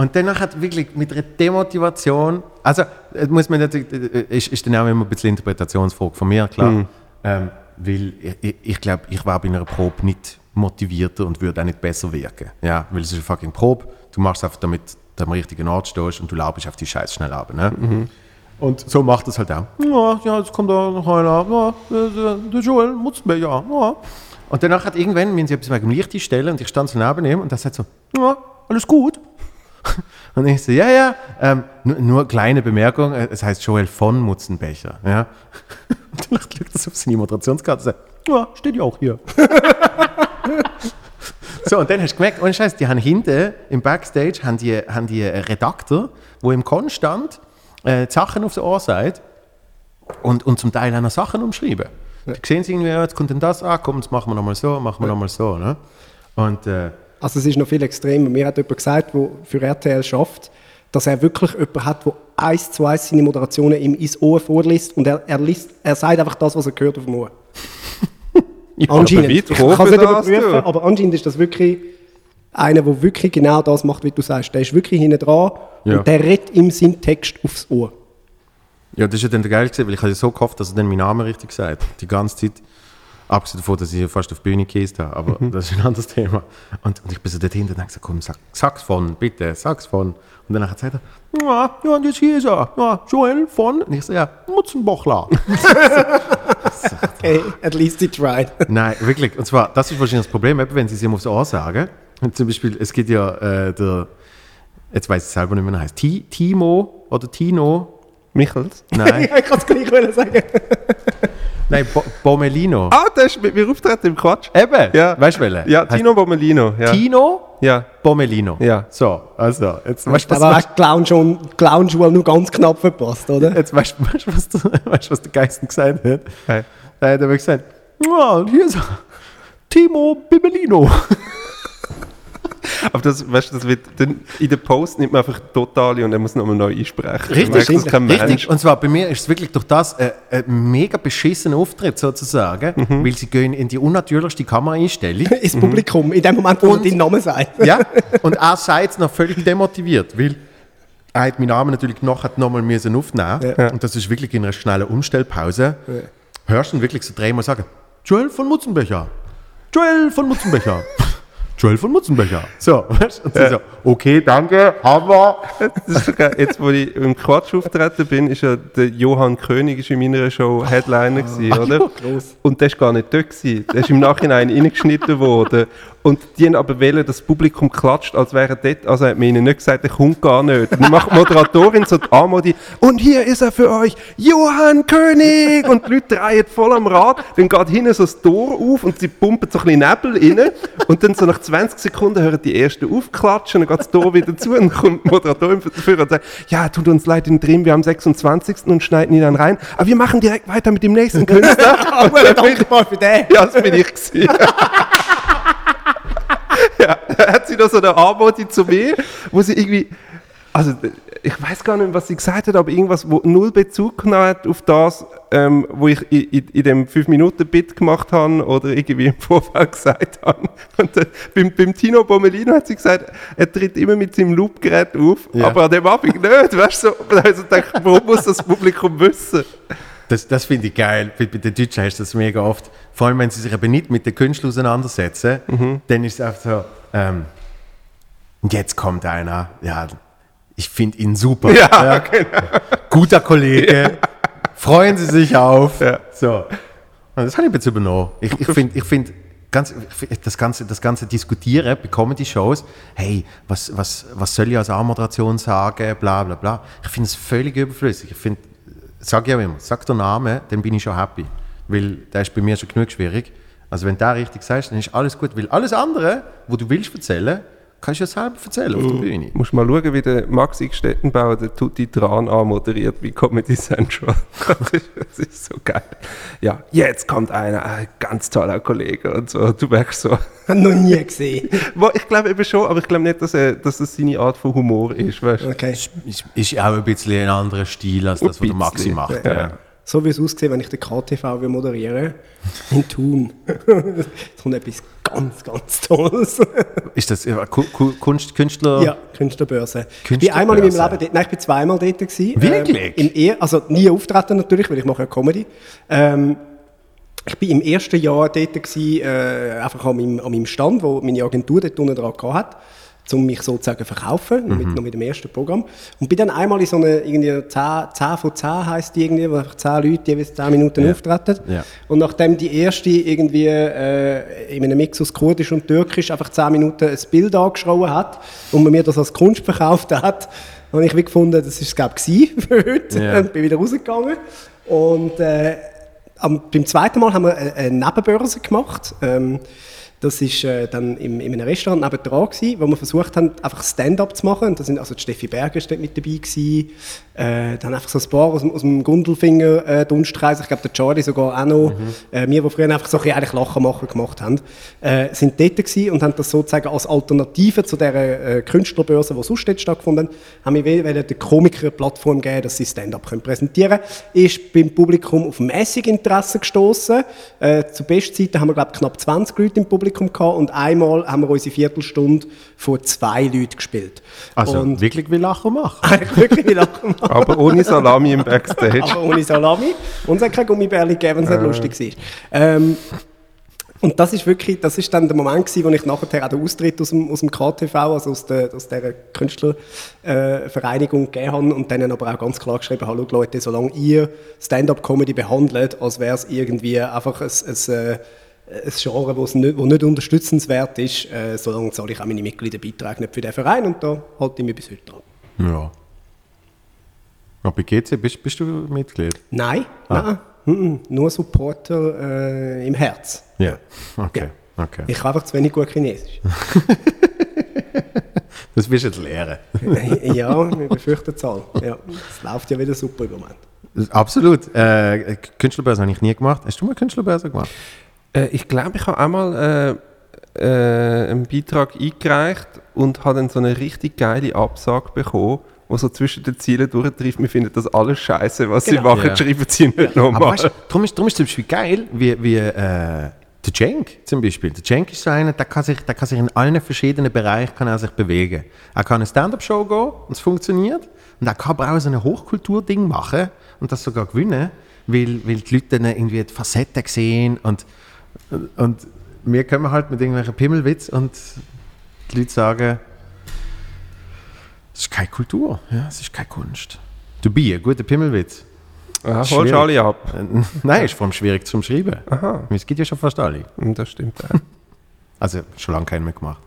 Und dann hat wirklich mit einer Demotivation, also äh, muss man natürlich, äh, ist, ist dann auch immer ein bisschen Interpretationsfrage von mir, klar. Ähm, weil ich, ich, glaube, ich war bei einer Probe nicht motivierter und würde auch nicht besser wirken. Ja, weil es ist eine fucking Probe. Du machst es einfach, damit du am richtigen Ort stehst und du laubst auf die Scheiße schnell ab. Ne? Und so macht es halt auch. Ja, ja, jetzt kommt da noch einer. Ja, der, der Joel Mutzbecher. Ja. Und danach hat irgendwann, wenn sie etwas wegen dem Licht stellen und ich stand so neben ihm und er sagt so, ja, alles gut. Und ich so, ja, ja, ähm, nur, nur kleine Bemerkung, äh, es heißt Joel von Mutzenbecher. Ja. Und schaut er so auf seine Moderationskarte sagt, ja, steht ja auch hier. So, und dann hast du gemerkt, ohne Scheiß, die haben hinten im Backstage haben die, haben die einen Redakteur, der im konstant äh, die Sachen aufs Ohr sagt und, und zum Teil auch noch Sachen umschreiben. Die sehen sie irgendwie, ja, jetzt kommt denn das, ah komm, jetzt machen wir nochmal so, machen wir nochmal so. Ne? Und äh, Also es ist noch viel extremer. Mir hat jemand gesagt, der für RTL schafft, dass er wirklich jemanden hat, der eins zu eins seine Moderationen ihm ins Ohr vorliest und er, er, liest, er sagt einfach das, was er hört auf dem Ohr. anscheinend. wie Ich kann es nicht überprüfen, du? aber anscheinend ist das wirklich einer, der wirklich genau das macht, wie du sagst. Der ist wirklich hinten dran Ja. und der redet ihm seinen Text aufs Ohr. ja, das ist ja dann geil gewesen, weil ich hatte so gehofft, dass er dann meinen Namen richtig sagt. Die ganze Zeit. Abgesehen davon, dass ich fast auf die Bühne gekäst habe, aber das ist ein anderes Thema. Und, und ich bin so dort hinten und habe gesagt, komm, sag, sag's von, bitte, sag's von. Und danach sagt er, ja, ja, und jetzt hier ist er, ja, Joel von. Und ich so, ja, Mutzenbochler. Okay, at least he tried. Nein, wirklich. Und zwar, das ist wahrscheinlich das Problem, wenn sie es ihm aufs Ohr sagen. Und zum Beispiel, es gibt ja äh, der, jetzt weiß ich selber nicht mehr, wie er heißt, Ti- Timo oder Tino. Michels? Nein, ich kann es gleich sagen. Nein, Bo Bomelino. Ah, der ist mit mir auftreten im Quatsch. Eben, Ja. weißt du welchen? Ja, Tino Bommelino. Ja. Tino ja. Bomelino. Ja. So, also, jetzt weißt du, Aber was, hast die Clown schon, die Clown-Schule nur ganz knapp verpasst, oder? jetzt weißt, du, weißt, du, was, der, weißt, du, was der Geisten gesagt hat? Hey. Da hat er mir gesagt, und hier ist er. Timo Bibelino. Aber das, weißt du, das wird dann in der Post nimmt man einfach totale und er muss nochmal neu einsprechen. Richtig, kein richtig. Und zwar bei mir ist es wirklich durch das äh, ein mega beschissener Auftritt sozusagen, Mhm. weil sie gehen in die unnatürlichste Kameraeinstellung. Ins Publikum, in dem Moment, wo Und- deinen Namen sagt. ja, und er sagt es noch völlig demotiviert, weil er hat meinen Namen natürlich nachher nochmal müssen aufnehmen Ja. und das ist wirklich in einer schnellen Umstellpause. Hörst du ihn wirklich so dreimal sagen, Joel von Mutzenbecher, Joel von Mutzenbecher, Joel von Mutzenbecher. So, weißt du? Und sie so, okay, danke, haben wir. Jetzt, wo ich im Quatsch auftreten bin, ist ja der Johann König ist in meiner Show Headliner gewesen, oder? gross. Und der ist gar nicht dort gewesen. Der ist im Nachhinein reingeschnitten worden. Und die haben aber wählen, dass das Publikum klatscht, als wäre dort. Also hat man ihnen nicht gesagt, er kommt gar nicht. Und dann macht die Moderatorin so die Anmodi, und hier ist er für euch, Johann König! Und die Leute drehen voll am Rad. Dann geht hinten so das Tor auf und sie pumpen so ein bisschen Nebel rein. Und dann so nach 20 Sekunden hören die ersten aufklatschen, dann geht das Tor wieder zu und kommt die Moderatorin dafür und sagt, ja, tut uns leid in drin, wir haben 26. und schneiden ihn dann rein. Aber wir machen direkt weiter mit dem nächsten Künstler. Aber ich- dankbar für den. ja, das bin ich gewesen. ja, da hat sie noch so eine Anmodi zu mir, wo sie irgendwie, also ich weiß gar nicht, was sie gesagt hat, aber irgendwas, wo null Bezug genommen hat auf das, ähm, wo ich in, in, in dem 5-Minuten-Bit gemacht habe oder irgendwie im Vorfeld gesagt habe. Und äh, beim, beim Tino Bommelino hat sie gesagt, er tritt immer mit seinem Loopgerät auf, Ja. aber an dem Abend nicht, weißt du? So, und dann habe ich so gedacht, warum muss das Publikum wissen? Das, das finde ich geil. Bei, den Deutschen hast du das mega oft. Vor allem, wenn sie sich eben nicht mit den Künstlern auseinandersetzen, Mhm. dann ist es einfach so, ähm, und jetzt kommt einer, ja, ich finde ihn super. Ja, genau. Guter Kollege, Freuen Sie sich auf. Ja. So. Und das habe ich jetzt übernommen. Ich, ich finde, ich find, ganz, das, ganze, das ganze Diskutieren bei Comedy-Shows, hey, was, was, was soll ich als A-Moderation sagen, bla bla bla. Ich finde es völlig überflüssig. Ich finde, sag auch immer, sag den Namen, dann bin ich schon happy. Weil der ist bei mir schon genug schwierig. Also wenn du richtig sagst, dann ist alles gut. Weil alles andere, wo du willst erzählen, kannst du ja selber erzählen auf der Bühne. Musst mal schauen, wie der Maxi Stettenbauer den Tutti Tran anmoderiert wie Comedy Central. das, ist, das ist so geil. Ja, jetzt kommt einer, ein ganz toller Kollege und so. Du merkst so. Habe noch nie gesehen. Ich glaube eben schon, aber ich glaube nicht, dass, er, dass das seine Art von Humor ist. Weißt? du? Okay. Ist, ist auch ein bisschen ein anderer Stil als das, was der Maxi macht. ja. Ja. So wie es aussieht, wenn ich den KTV moderiere in Thun. Jetzt kommt etwas ganz, ganz Tolles. Ist das Ku- Kunst, Künstler? Ja, Künstlerbörse. Ich bin einmal in meinem Leben dort, nein, ich bin zweimal dort gewesen. Wirklich? Ähm, im also nie auftreten natürlich, weil ich mache ja Comedy. Ähm, ich bin im ersten Jahr dort gewesen, äh, einfach an meinem, an meinem Stand, wo meine Agentur dort unten dran gehabt hat, um mich sozusagen zu verkaufen, noch, mit, noch mit dem ersten Programm. Und bin dann einmal in so eine, irgendwie 10, 10 von 10 heisst die irgendwie, wo einfach 10 Leute jeweils 10 Minuten Ja. auftreten. Ja. Und nachdem die erste irgendwie äh, in einem Mix aus Kurdisch und Türkisch einfach 10 Minuten ein Bild angeschrien hat und man mir das als Kunst verkauft hat, habe ich wie gefunden, das ist es glaube ich für heute. Ja. Und bin wieder rausgegangen. Und äh, am, beim zweiten Mal haben wir eine, eine Nebenbörse gemacht. Ähm, das war äh, dann im, in einem Restaurant nebendran, gewesen, wo wir versucht haben, einfach Stand-up zu machen. Und da sind also die Steffi Berger dort mit dabei gewesen. Äh, dann einfach so ein paar aus, dem- aus dem Gundelfinger äh, Dunstkreis. Ich glaube, der Charlie sogar auch noch. Äh, wir, die früher einfach so ein bisschen eigentlich Lachen machen gemacht haben, äh, sind dort gewesen und haben das sozusagen als Alternative zu der äh, Künstlerbörse, die sonst dort stattgefunden hat, haben wir den Komikern eine Plattform geben, dass sie Stand-up können präsentieren können. Ist beim Publikum auf mäßig Interesse gestoßen. Äh, zu Bestzeiten haben wir, glaube knapp 20 Leute im Publikum gehabt und einmal haben wir unsere Viertelstunde von zwei Leuten gespielt. Also und wirklich wie Lachen machen. wirklich wie lachen machen. Aber ohne Salami im Backstage. Aber ohne Salami. Und es hat keine Gummibärli gegeben, wenn es nicht lustig war. Ähm, und das ist wirklich, das ist dann der Moment gewesen, wo ich nachher auch den Austritt aus dem, aus dem KTV, also aus der, aus der Künstlervereinigung äh, gegeben habe und denen aber auch ganz klar geschrieben habe, «Schau, Leute, solange ihr Stand-up-Comedy behandelt, als wäre es irgendwie einfach ein, ein, äh, ein Genre, wo's nicht, wo nicht unterstützenswert ist, äh, solange zahle ich auch meine Mitgliederbeiträge nicht für den Verein und da halte ich mich bis heute dran. Ja. Aber bei GC bist, bist du Mitglied? Nein, nein, mhm, nur Supporter äh, im Herz. Ja. Okay. okay. Ich kann einfach zu wenig gut Chinesisch. Das wirst du jetzt lernen. ja, wir befürchten es alle. Ja, es läuft ja wieder super im Moment. Absolut. Äh, Künstlerbörse habe ich nie gemacht. Hast du mal Künstlerbörse gemacht? Äh, ich glaube, ich habe einmal äh, äh, einen Beitrag eingereicht und habe dann so eine richtig geile Absage bekommen, wo so zwischen den Zielen durchtrifft. Wir finden das alles scheiße, was sie Genau. machen, Ja. schreiben sie nicht Aber nochmal. weißt, du, darum, ist, darum ist zum Beispiel geil, wie, wie äh, der Cenk zum Beispiel. Der Cenk ist so einer, der kann, sich, der kann sich in allen verschiedenen Bereichen kann er sich bewegen. Er kann eine Stand-up-Show gehen und es funktioniert. Und er kann aber auch so ein Hochkultur-Ding machen und das sogar gewinnen, weil, weil die Leute dann irgendwie die Facetten sehen und, und wir kommen halt mit irgendwelchen Pimmelwitz und die Leute sagen, es ist keine Kultur, ja, es ist keine Kunst. Du bist ein guter Pimmelwitz. Aha, holst alle ab. Äh, Nein, ist vor allem schwierig zum Schreiben. Aha. Es gibt ja schon fast alle. Und das stimmt auch. Also schon lange keinen mehr gemacht.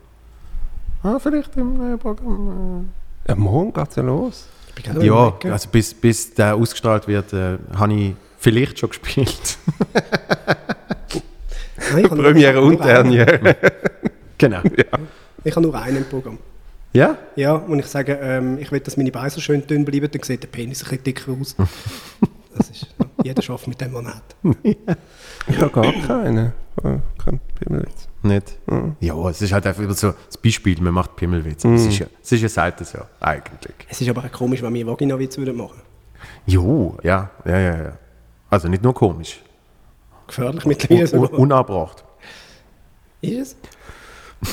Ah, vielleicht im neuen Programm. Ja, morgen geht's ja los. Ich bin gerade Äh. Ja, also bis, bis der ausgestrahlt wird, äh, habe ich vielleicht schon gespielt. Nein, ich habe nur- Premiere und einen. Derniere. genau. Ich habe nur einen im Programm. Ja? Ja, und ich sage, ähm, ich will, dass meine Beine so schön dünn bleiben, dann sieht der Penis ein bisschen dicker aus. Das ist, ja, jeder schafft mit dem, was er hat. Ich habe gar keine. Oh, Kein Pimmelwitz. Nicht? Ja, es ist halt einfach so das Beispiel, man macht Pimmelwitz. Es, ist ja, es ist ja selten so, eigentlich. Es ist aber auch komisch, wenn wir Vagina-Witz würden machen. Jo, ja, ja, ja, ja. Also nicht nur komisch. Gefährlich mittlerweile Un sogar. unabbracht. Ist es?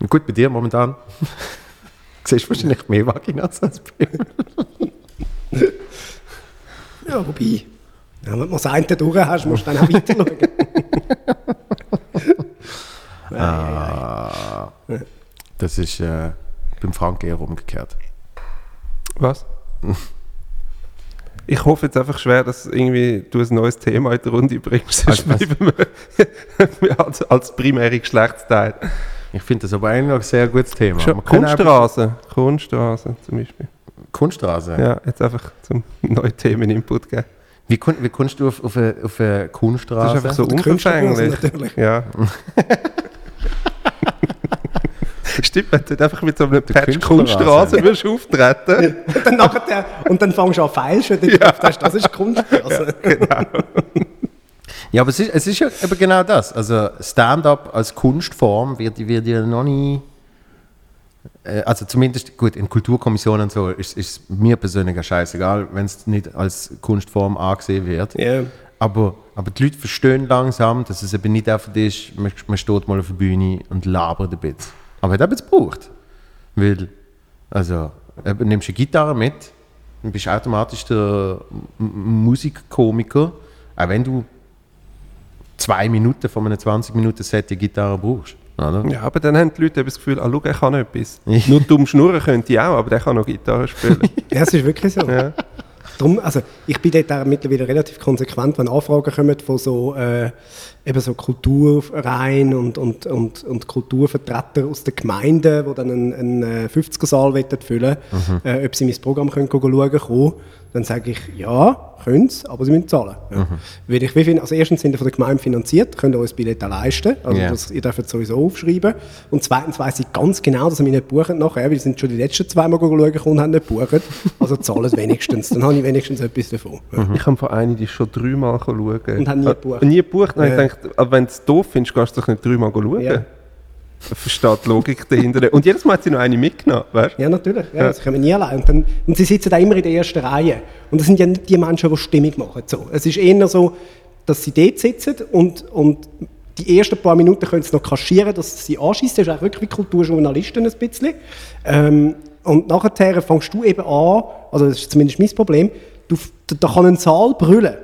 Gut, bei dir momentan. Siehst du wahrscheinlich mehr Vaginas als Pimmel. Ja, wobei. Ja, wenn du das eine durch hast, musst du dann auch weiter schauen. Ah, das ist äh, beim Frank eher umgekehrt. Was? Ich hoffe jetzt einfach schwer, dass irgendwie du ein neues Thema in die Runde bringst. Sonst Also, bleiben wir als, als primäre Geschlechtsteil. Ich finde das aber eigentlich ein sehr gutes Thema. Kunststraße. Kunststraße zum Beispiel. Kunststraße. Ja, jetzt einfach zum neuen Themen-Input geben. Wie, kun, wie kommst du auf, auf, eine, auf eine Das Kunststraße? ist einfach so unverfänglich. Ja. Stimmt, wenn du einfach mit so einem Patch. Kunststraße würdest auftreten. Und dann, nachher, und dann fängst du an feilschen, dann ja. das, das ist Kunst. Also, Ja, aber es ist, es ist ja eben genau das. Also Stand-up als Kunstform wird, wird ja noch nie. äh, Also zumindest, gut, in Kulturkommissionen und so ist, ist mir persönlich ja scheißegal, wenn es nicht als Kunstform angesehen wird. ja. Aber, aber die Leute verstehen langsam, dass es eben nicht einfach ist, man, man steht mal auf der Bühne und labert ein bisschen. Aber hat eben gebraucht. Weil, also, eben, nimmst du eine Gitarre mit, dann bist du automatisch der Musikkomiker, auch wenn du zwei Minuten von einem 20 Minuten Set die Gitarre brauchst. Oder? Ja, aber dann haben die Leute das Gefühl, ah, schau, er kann etwas. Nur dumm schnurren könnte ich auch, aber der kann noch Gitarre spielen. ja, es ist wirklich so. ja. Drum, also ich bin dort auch mittlerweile relativ konsequent, wenn Anfragen kommen von so, äh, eben so Kulturvereinen und, und, und, und Kulturvertreter aus den Gemeinden, die dann einen, einen äh, 50er-Saal füllen wollen, äh, ob sie mein Programm können schauen können, dann sage ich, ja, können sie, aber sie müssen zahlen. Ja. Weil ich, wie finde, also erstens sind ihr von der Gemeinde finanziert, könnt ihr euch das Billett auch leisten, also Ja. das, ihr dürft es sowieso aufschreiben. Und zweitens weiss ich ganz genau, dass sie mich nicht buchen nachher, weil sie sind schon die letzten zwei Mal schauen gekommen und haben nicht gebucht. Also zahlen sie wenigstens, dann habe ich wenigstens etwas davon. Ja. Ich habe von einer, die schon dreimal schauen. Und haben nie Äh, gebucht. Nie gebucht. Dann Ja. ich gedacht, aber wenn du es doof findest, gehst du doch nicht dreimal schauen. Ja. Ich verstehe die Logik dahinter. Und jedes Mal hat sie noch eine mitgenommen, weißt? Ja, natürlich. Ja, Sie kommen nie allein. Und, dann, und sie sitzen da immer in der ersten Reihe. Und das sind ja nicht die Menschen, die Stimmung machen. So. Es ist eher so, dass sie dort sitzen und, und die ersten paar Minuten können sie noch kaschieren, dass sie anschießen. Das ist auch wirklich wie Kulturjournalisten ein bisschen. Ähm, und nachher fängst du eben an, also das ist zumindest mein Problem, du, da kann ein Saal brüllen.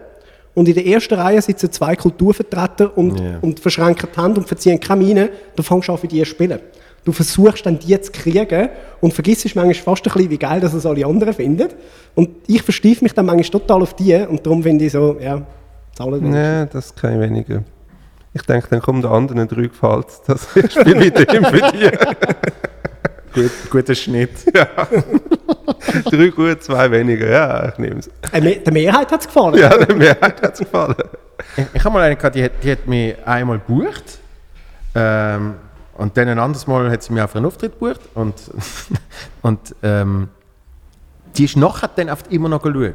Und in der ersten Reihe sitzen zwei Kulturvertreter und, Ja. und verschränken die Hände und verziehen keine Miene. Du fängst an, für die zu spielen. Du versuchst dann die zu kriegen und vergisst manchmal fast ein bisschen, wie geil das es alle anderen finden. Und ich versteife mich dann manchmal total auf die und darum finde ich so, ja, zahlen wenigstens. Nein, das kann ich weniger. Ich denke, dann kommen den anderen drei gefällt Das Spiel mit dem für die. Gut, guter Schnitt. Drei gut, zwei weniger. Ja, ich nehme es. Äh, der Mehrheit hat es gefallen. Ja, der Mehrheit hat es gefallen. Ich, ich habe mal eine gehabt, die, hat- die hat mich einmal gebucht. Ähm, und dann ein anderes Mal hat sie mich auf einen Auftritt gebucht. Und, und ähm, die ist nachher dann oft immer noch schauen.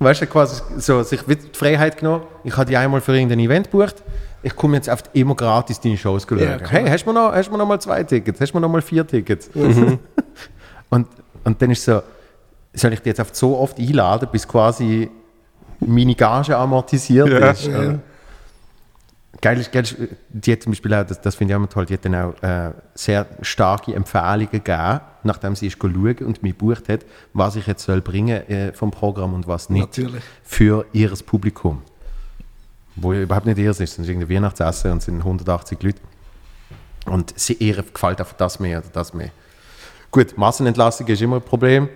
Weißt du, quasi so, sich die Freiheit genommen. Ich habe die einmal für irgendein Event gebucht. Ich komme jetzt oft immer gratis deine Shows schauen. Ja, hey, hast du mir noch, hast du noch mal zwei Tickets? Hast du mir noch mal vier Tickets? und, und dann ist so, soll ich die jetzt oft so oft einladen, bis quasi meine Gage amortisiert Ja. ist? Oder? Geil ist, geil ist, die hat zum Beispiel auch, das, das finde ich auch immer toll, die hat dann auch äh, sehr starke Empfehlungen gegeben, nachdem sie ist schauen und mich gebucht hat, was ich jetzt soll bringen äh, vom Programm und was nicht Natürlich. für ihr Publikum. Wo ja überhaupt nicht ihres ist, es ist irgendein Weihnachtsessen und es sind 180 Leute. Und sie, ihr gefällt einfach das mehr oder das mehr. Gut, Massenentlassung ist immer ein Problem.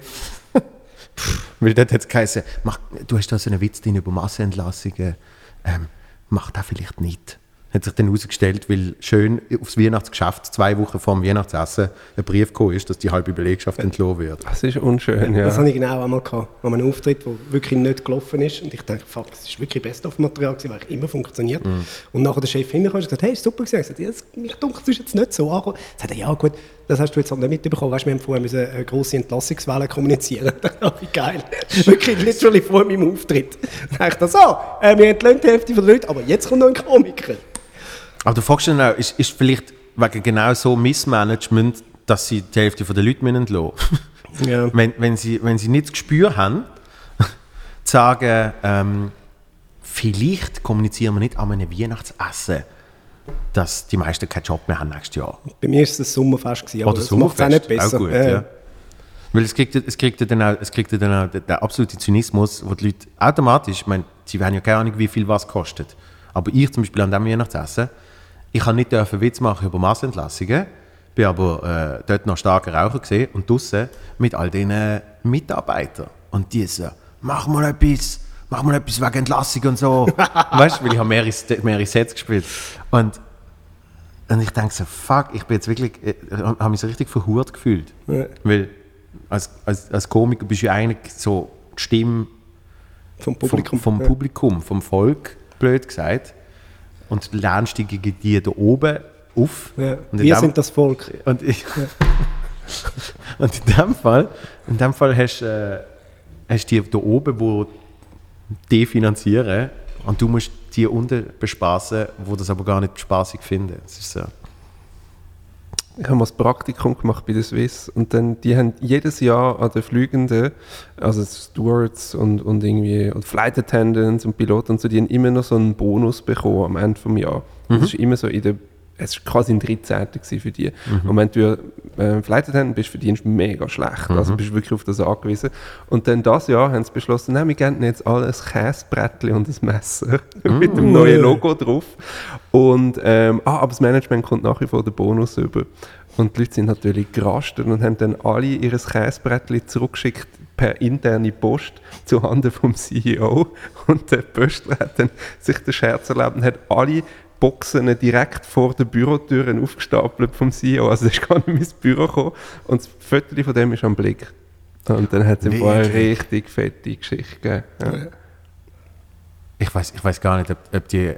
Weil dort hat es geheißen, mach, du hast da so einen Witz drin über Massenentlassungen, ähm, mach das vielleicht nicht. Hat sich dann herausgestellt, weil schön aufs Weihnachtsgeschäft zwei Wochen vor dem Weihnachtsessen ein Brief gekommen ist, dass die halbe Belegschaft entlohnt wird. Das ist unschön, Das ja. habe ich genau einmal gehabt, an einem Auftritt, der wirklich nicht gelaufen ist. Und ich dachte, fuck, das ist wirklich Best-of-Material gewesen, weil eigentlich immer funktioniert. Und nachher der Chef hinterher hat gesagt, hey, ist super gewesen. Ich gesagt, ja, das, mich dunkel, das ist jetzt nicht so angekommen. Er sagte, ja gut, das hast du jetzt halt nicht mitbekommen. Weißt, wir haben vorher müssen eine grosse Entlassungswelle kommunizieren. oh, wie geil. wirklich literally vor meinem Auftritt. Und ich dachte, so, äh, wir entlöhnen die Hälfte der Leute, aber jetzt kommt noch ein Komiker. Aber du fragst dich dann auch, ist, ist vielleicht wegen genau so Missmanagement, dass sie die Hälfte der Leute müssen entlassen Ja. wenn, wenn, sie, wenn sie nicht das Gespür haben, zu sagen, ähm, vielleicht kommunizieren wir nicht an einem Weihnachtsessen, dass die meisten keinen Job mehr haben nächstes Jahr. Bei mir war es das Sommerfest, gewesen, aber Oder das macht es auch nicht besser. Auch gut, Äh, ja. Weil es kriegt, es kriegt dann auch, es kriegt dann auch den, den absoluten Zynismus, wo die Leute automatisch, ich meine, sie haben ja keine Ahnung, wie viel was kostet. Aber ich zum Beispiel an diesem Weihnachtsessen, ich habe nicht dürfen Witz machen über Massenentlassungen, bin aber äh, dort noch starker Raucher gesehen und draussen mit all diesen Mitarbeitern. Und die so, mach mal etwas, mach mal etwas wegen Entlassung und so. weißt du, weil ich habe mehrere, mehrere Sets gespielt. Und, und ich denke so, fuck, ich bin jetzt wirklich, ich habe mich so richtig verhurt gefühlt. Ja. Weil als, als, als Komiker bist du ja eigentlich so die Stimme Vom Publikum. vom, vom Ja. Publikum, vom Volk, blöd gesagt. Und du lernst die gegen die da oben auf. Ja. Wir dem- sind das Volk. und, ich, und in dem Fall, in dem Fall hast du äh, hast die da oben, wo die finanzieren und du musst die unten bespaßen, wo das aber gar nicht spaßig finden. Das ist so. Ich habe mal das Praktikum gemacht bei der Swiss und dann, die haben jedes Jahr an den Flügenden, also Stewards und, und irgendwie und Flight Attendants und Piloten und so, die haben immer noch so einen Bonus bekommen am Ende des Jahres. Und Das ist immer so in der, es war quasi ein 13. gewesen für die. Und wenn du äh, Flight Attendant bist, verdienst du mega schlecht. Also bist du wirklich auf das angewiesen. Und dann das Jahr haben sie beschlossen, nein, wir geben jetzt alle ein Käsebrettchen und ein Messer mit dem neuen Logo drauf. Und, ähm, ah, aber das Management kommt nach wie vor den Bonus über. Und die Leute sind natürlich gerastet und haben dann alle ihr Käsebrettchen zurückgeschickt per interne Post zu Handen vom CEO. Und der Pöstler hat dann sich den Scherz erlaubt und hat alle Boxen direkt vor den Bürotüren aufgestapelt vom CEO. Also der ist gar nicht mehr ins Büro gekommen. Und das Foto von dem ist am Blick. Und dann hat es ihm eine richtig fette Geschichte gegeben. Ja. Ich weiß ich weiß gar nicht, ob, ob, die,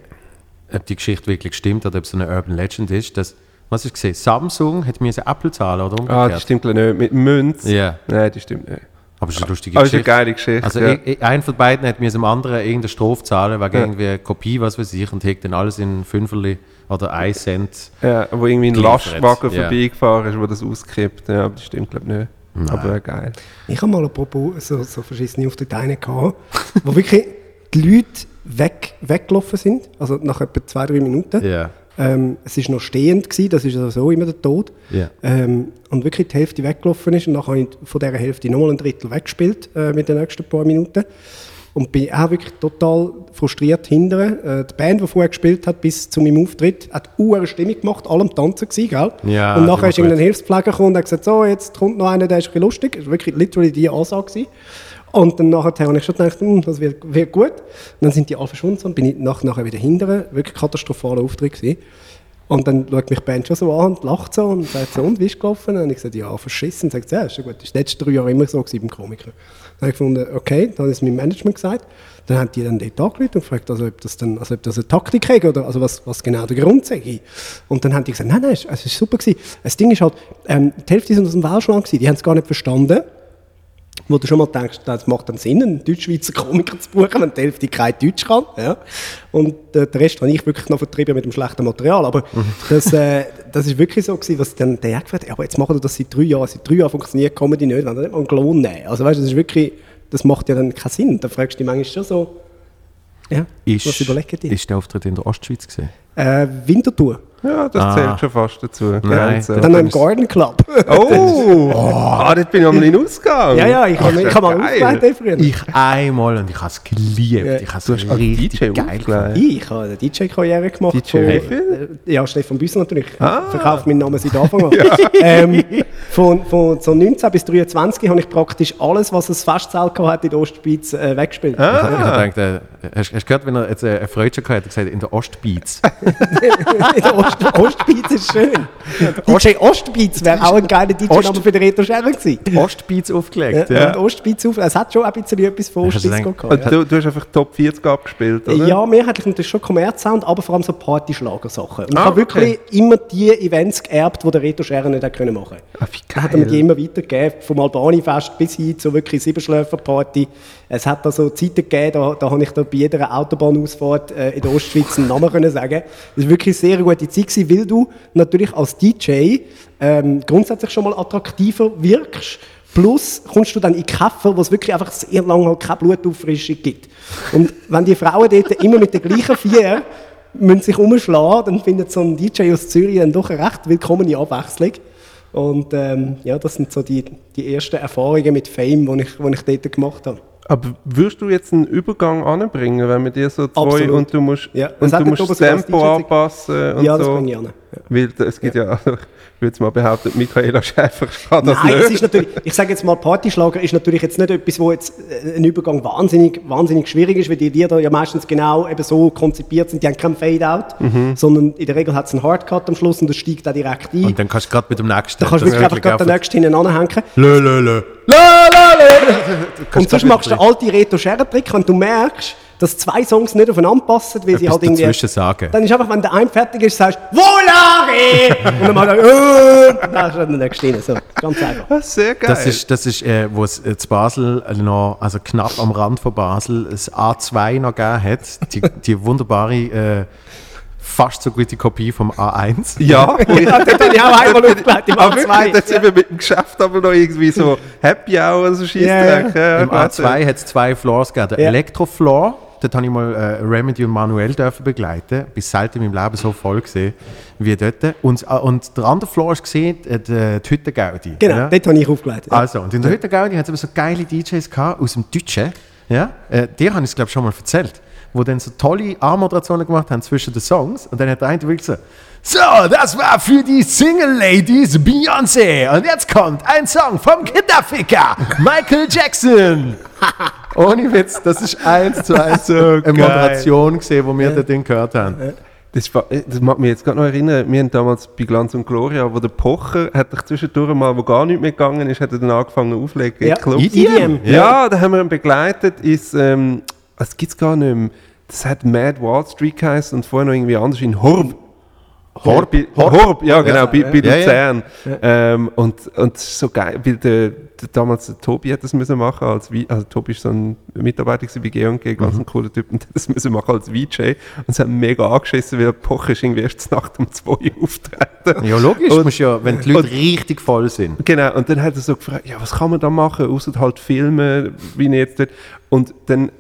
ob die Geschichte wirklich stimmt oder ob es eine Urban Legend ist. Dass, was ich gesehen Samsung hat mir eine Apple zahlen oder umgekehrt. Ah, das stimmt nicht. Mit Münz? Ja. Nein, das stimmt nicht. Aber es ist eine lustige Aber es ist eine Geschichte. geile Geschichte. Also ja. ich, ich, ein von beiden hat mir dem anderen irgendeine Strophe zahlen, wegen Ja. irgendwie eine Kopie, was weiß ich, und hat dann alles in Fünferli oder 1 Cent. Ja, wo irgendwie ein Lastwagen ja. vorbeigefahren ist, wo das auskippt. Ja, aber das stimmt, glaube ich, nicht. Aber wäre geil. Ich habe mal apropos so, so verschissene Auftritte einen gehabt, wo wirklich die Leute weg, weggelaufen sind, also nach etwa zwei, drei Minuten. Ja. Ähm, es war noch stehend, gewesen, das ist also so immer der Tod. Ja. Ähm, und wirklich die Hälfte weggelaufen ist und dann habe ich von dieser Hälfte nochmal ein Drittel weggespielt äh, mit den nächsten paar Minuten. Und bin auch wirklich total frustriert hinterher. Äh, die Band, die vorher gespielt hat, bis zu meinem Auftritt, hat eine Stimmung gemacht, alle am Tanzen gewesen, gell? Ja, und nachher ist irgendein. Hilfspfleger gekommen und hat gesagt, so, jetzt kommt noch einer, der ist ein bisschen lustig. Das war wirklich literally die Ansage. Gewesen. Und dann nachher habe ich schon gedacht, hm, das wird, wird gut. Und dann sind die alle verschwunden und bin ich nach, nachher wieder hinterher. Wirklich katastrophaler Auftritt gewesen. Und dann schaut mich die Band schon so an und lacht so und sagt so, und wie ist gelaufen? Und ich gesagt, ja, verschissen. Und sagt, ja, ist ja gut, das ist die drei Jahre immer so gewesen beim Komiker. Dann habe ich gefunden, okay, dann habe ich es meinem Management gesagt. Dann haben die dann dort angerufen und gefragt, also, ob das dann, also, ob das eine Taktik ist oder also was, was genau der Grund sei. Und dann haben die gesagt, nein, nein, es ist super gewesen. Das Ding ist halt, ähm, die Hälfte sind aus dem Welschland gewesen, die haben es gar nicht verstanden wo du schon mal denkst, das macht dann Sinn, einen Deutschschweizer Komiker zu buchen, wenn die Hälfte kein Deutsch kann. Ja. Und äh, den Rest habe ich wirklich noch vertrieben mit dem schlechten Material. Aber das, äh, das ist wirklich so gewesen, was dann der gefragt hat, aber jetzt machen wir das seit drei Jahren. Seit drei Jahren funktioniert Comedy nicht, wenn wir nicht mal einen Lohn nehmen. Also weißt du, das ist wirklich, das macht ja dann keinen Sinn. Da fragst du dich manchmal schon so, ja, Ist, was überlegen die? ist der Auftritt in der Ostschweiz gesehen? Äh, Wintertour. Ja, das Ah. zählt schon fast dazu. Nein. Dann im Garden Club. Oh! Ah, dort bin ich einmal in den Ausgang. ja, ja, ich habe ich hab mal aufgelegt früher. Ich einmal und ich habe es geliebt. Ja. Ich habe es richtig DJ geil aufgelegt. Ich habe eine DJ-Karriere gemacht. DJ von- äh, Ja, Stefan Büsser natürlich. Ah. Verkauft meinen Namen seit Anfang an. ähm, von, von so 19 bis 23 habe ich praktisch alles, was ein Festzelt hat in der Ostschweiz, äh, weggespielt. Ich habe gedacht, äh, hast, du gehört, wenn er jetzt äh, eine Freude gehabt hat, hat er gesagt, in der Ostbeats. in der Ost Ostschweiz ist schön. DJ Ostschweiz wäre auch ein geiler DJ-Name für den Reto Scherer gewesen. Ostbeats aufgelegt, Ja, ja. Und Ostschweiz auf. Es hat schon ein bisschen etwas von gedacht- gehabt. Ja. Du, du hast einfach Top 40 abgespielt, oder? Ja, mehrheitlich natürlich schon Kommerzsound, aber vor allem so Partyschlagersachen. Und ich Ah, habe okay. wirklich immer die Events geerbt, die der Reto Scherer nicht können machen Ah, wie Er hat mir die geil. immer weitergegeben, vom Albani-Fest bis hin zu wirklich Siebenschläfer-Party. Es hat da so Zeiten gegeben, da, da habe ich da bei jeder Autobahnausfahrt äh, in der Ostschweiz einen Namen können sagen. Das war wirklich eine sehr gute Zeit, gewesen, weil du natürlich als DJ ähm, grundsätzlich schon mal attraktiver wirkst. Plus kommst du dann in Käfer, wo es wirklich einfach sehr lange halt keine Blutauffrischung gibt. Und wenn die Frauen dort immer mit den gleichen vier müssen sich umschlagen, dann findet so ein DJ aus Zürich dann doch eine recht willkommene Abwechslung. Und ähm, ja, das sind so die, die ersten Erfahrungen mit Fame, die ich, die ich dort gemacht habe. Aber würdest du jetzt einen Übergang anbringen, wenn wir dir so zwei Absolut. und du musst, Ja, das und du musst das Tempo anpassen und ja, das so? bringe ich an. Ja. Weil es gibt ja, also, ich würde jetzt mal behaupten, Michaela Schäfer kann das Nein, nicht. es ist natürlich, ich sage jetzt mal, Partyschlager ist natürlich jetzt nicht etwas, wo jetzt äh, ein Übergang wahnsinnig, wahnsinnig schwierig ist, weil die Lieder ja meistens genau eben so konzipiert sind, die haben kein Fade-out, Mhm. sondern in der Regel hat es einen Hardcut am Schluss und das steigt auch direkt ein. Und dann kannst du gerade mit dem nächsten. da kannst du wirklich einfach gerade den nächsten hinten anhängen. Lö, lö, lö. Und sonst machst du den alten Reto-Scherren-Trick, wenn du merkst, dass zwei Songs nicht aufeinander passen, weil sie Etwas halt irgendwie... dazwischen sagen. Dann ist einfach, wenn der eine fertig ist, sagst du «Volare!» Und dann macht er «Äh!» und dann ist er der nächste rein. So, ganz einfach. Das ist sehr geil. Das ist, das ist äh, wo es äh, zu Basel äh, noch, also knapp am Rand von Basel, das A2 noch gegeben hat. Die, die wunderbare, äh, fast so gute Kopie vom A1. ja, Ja, das habe ich auch einmal aufgelegt im aber wirklich, A2. jetzt sind wir mit dem Geschäft aber noch irgendwie so Happy Hour, so Scheissdreck. Ja, Im A2 hat es zwei Floors gegeben. Der Ja. Elektrofloor, dort habe ich mal äh, Remedy und Manuel dürfen begleiten. Bis selten in meinem Leben so voll gesehen wie dort. Und, äh, und der andere Floor ist gesehen, äh, die, die Hütte Gaudi. Genau, ja? dort habe ich aufgelegt. Ja. Also, und in der Hütte Gaudi hat es aber so geile DJs gehabt, aus dem Deutschen. Ja? Äh, dir habe ich es, glaube ich, schon mal erzählt. Wo dann so tolle A-Moderationen gemacht haben zwischen den Songs. Und dann hat der eine wirklich so, so, das war für die Single-Ladies Beyoncé. Und jetzt kommt ein Song vom Kinderficker, Michael Jackson. Ohne Witz, das ist eins zu eins so eine Moderation gesehen, wo wir das Ding gehört haben. Das, war, das mag mich jetzt gerade noch erinnern, wir haben damals bei Glanz und Gloria, wo der Pocher hat sich zwischendurch mal, wo gar nicht mehr gegangen ist, hat er dann angefangen aufzulegen in Ja, Clubs. EDM. Ja, da haben wir ihn begleitet, ist, ähm, das gibt es gar nicht mehr. Das hat Mad Wall Street geheißen und vorher noch irgendwie anders in Horb. Horb? Bei- Horb? Horb, ja genau, bei, bei Ja, ja. Luzern. Ähm, und, und es ist so geil, weil der, der, damals der Tobi hat das müssen machen als also Tobi ist so ein Mitarbeiter bei G&G, ganz Mhm. ein cooler Typ, und hat das müssen machen als VJ. Und es hat mega angeschissen, weil der Pocher ist irgendwie erst zur Nacht um zwei auftreten. Ja, logisch. Und- musst ja, wenn die Leute und- richtig voll sind. Genau, und dann hat er so gefragt, ja, was kann man da machen, außer halt filmen, wie jetzt dort. Und dann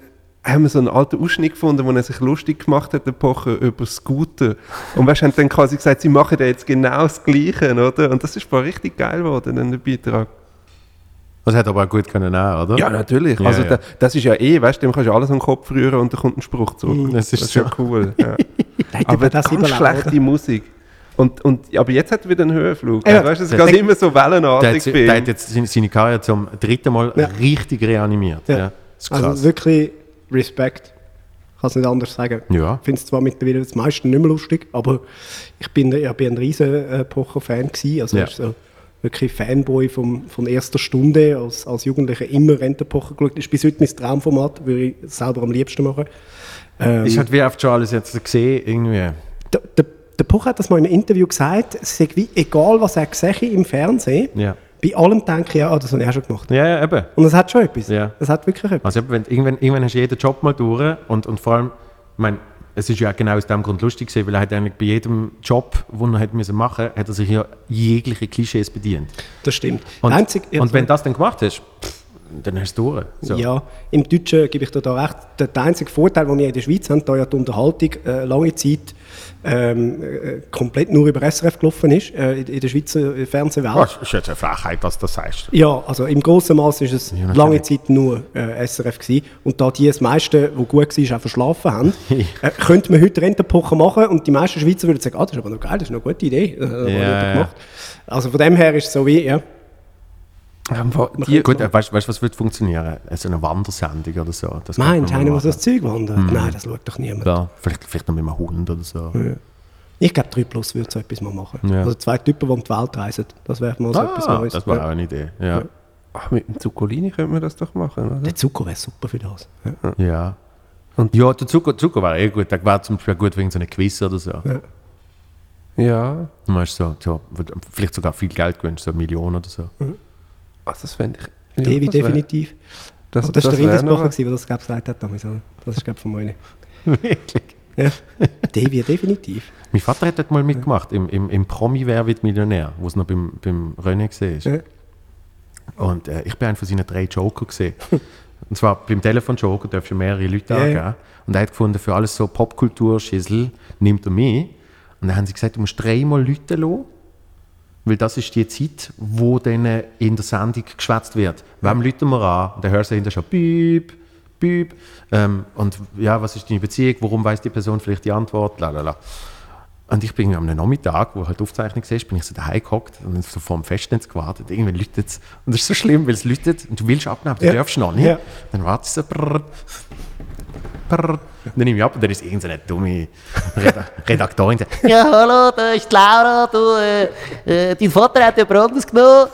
haben wir so einen alten Ausschnitt gefunden, wo er sich lustig gemacht hat, der Pocher, über Scooter. Und weißt, haben dann quasi gesagt, sie machen da jetzt genau das Gleiche, oder? Und das ist voll richtig geil geworden, dann der Beitrag. Das hätte aber auch gut können, auch, oder? Ja, natürlich. Ja, also ja. Da, das ist ja eh, weißt du, dem kannst du alles an den Kopf rühren und dann kommt ein Spruch zurück. Das ist ja so. cool. Ja. Aber das ganz überlebt, schlechte oder? Musik. Und, und, aber jetzt hat er wieder einen Höhenflug. Ja, weißt du, es der- geht immer so Der hat, wellenartig. bei ihm. der hat jetzt seine, seine Karriere zum dritten Mal Ja. richtig reanimiert. Ja. Ja. Das ist krass. Also wirklich Respekt. Ich kann es nicht anders sagen. Ja. Ich finde es zwar mittlerweile das meiste nicht mehr lustig, aber ich bin, ich bin ein riesen äh, Pocher-Fan gewesen. Also Ja. ich so wirklich Fanboy vom, von erster Stunde. Als, als Jugendlicher immer Rentenpocher geschaut. Das ist bis heute mein Traumformat, würde ich selber am liebsten machen. Ähm, ich hatte wie oft schon alles jetzt gesehen, irgendwie. der, der, der Pocher hat das mal im Interview gesagt, es sei wie egal, was er sehe im Fernsehen, Ja. Bei allem denke ich, ja, ah, das habe ich auch schon gemacht. Ja, ja, eben. Und das hat schon etwas. Ja. Das hat wirklich etwas. Also wenn, irgendwann, irgendwann hast du jeden Job mal durch und, und vor allem, ich meine, es ist ja genau aus dem Grund lustig gewesen, weil er hat eigentlich bei jedem Job, den er hätte müssen machen, hat er sich ja jegliche Klischees bedient. Das stimmt. Und, Einzig- und wenn du das dann gemacht hast, pff, dann hast du es. So. Ja, im Deutschen gebe ich dir da recht. Der, der einzige Vorteil, den wir in der Schweiz haben, da ja die Unterhaltung äh, lange Zeit ähm, äh, komplett nur über SRF gelaufen ist, äh, in, in der Schweizer äh, Fernsehwelt. Das ist jetzt eine Frechheit, dass du das sagst. Ja, also im grossen Maß ist es natürlich. lange Zeit nur äh, SRF gewesen. Und da die das meiste, wo gut war, auch verschlafen haben, äh, könnte man heute Rentenpocher machen und die meisten Schweizer würden sagen, ah, das ist aber noch geil, das ist eine gute Idee. Das noch Ja, ja. Also von dem her ist es so wie, ja. Ähm, die, Gut, äh, weißt du, was würde funktionieren? So eine Wandersendung oder so. Das Meinst du, einer, mal der so das Zeug wandert? Mhm. Nein, das schaut doch niemand. Ja, vielleicht, vielleicht noch mit einem Hund oder so. Ich glaube, 3 Plus würde so etwas mal machen. Ja. Also zwei Typen, die um die Welt reisen. Das wäre mal so etwas Ah, Neues. das war ja. auch eine Idee. Ja. Ach, mit dem Zuccolini könnte man das doch machen, oder? Der Zucker wäre super für das. Ja. ja. Und ja, der Zucker, Zucker war eh gut. Der war zum Beispiel gut wegen so einer Quiz oder so. Ja, Du hast so, so, vielleicht sogar viel Geld gewünscht, so eine Million oder so. Also das fände ich... Ja, Devi das wär- definitiv. Das, Aber das, das ist der Rindersbacher, der das glaub, gesagt hat damals. oder? Das ist, glaube ich, von meinen. Wirklich? Ja. Devi, definitiv. Mein Vater hat dort mal mitgemacht, im, im, im Promi Wer wird Millionär, wo es noch beim, beim René gesehen ist. Ja. Und äh, ich bin einer von seinen drei Joker gesehen. Und zwar beim Telefon-Joker darfst du mehrere Leute Ja, angeben. Und er hat gefunden, für alles so Popkultur-Schissel nimmt er mich. Und dann haben sie gesagt, du musst dreimal Leute lassen. Weil das ist die Zeit, wo dann in der Sendung geschwätzt wird. Wem läuten wir an? Und dann hörst du hinterher schon Piep, Piep. Ähm, und ja, was ist deine Beziehung? Warum weiß die Person vielleicht die Antwort? Lalala. Und ich bin am Nachmittag, wo halt Aufzeichnung ist, bin ich so daheim gehockt und so vor dem Festnetz gewartet. Irgendwann läutet es. Und das ist so schlimm, weil es läutet und du willst abnehmen, du Ja. darfst noch nicht. Ja. Dann wartest du so. Brrr, Und dann nehme ich ab und dann ist irgendeine dumme Reda Redaktorin, Ja, hallo, da ist die Laura, du, äh, äh, dein Vater hat ja Brandes genommen.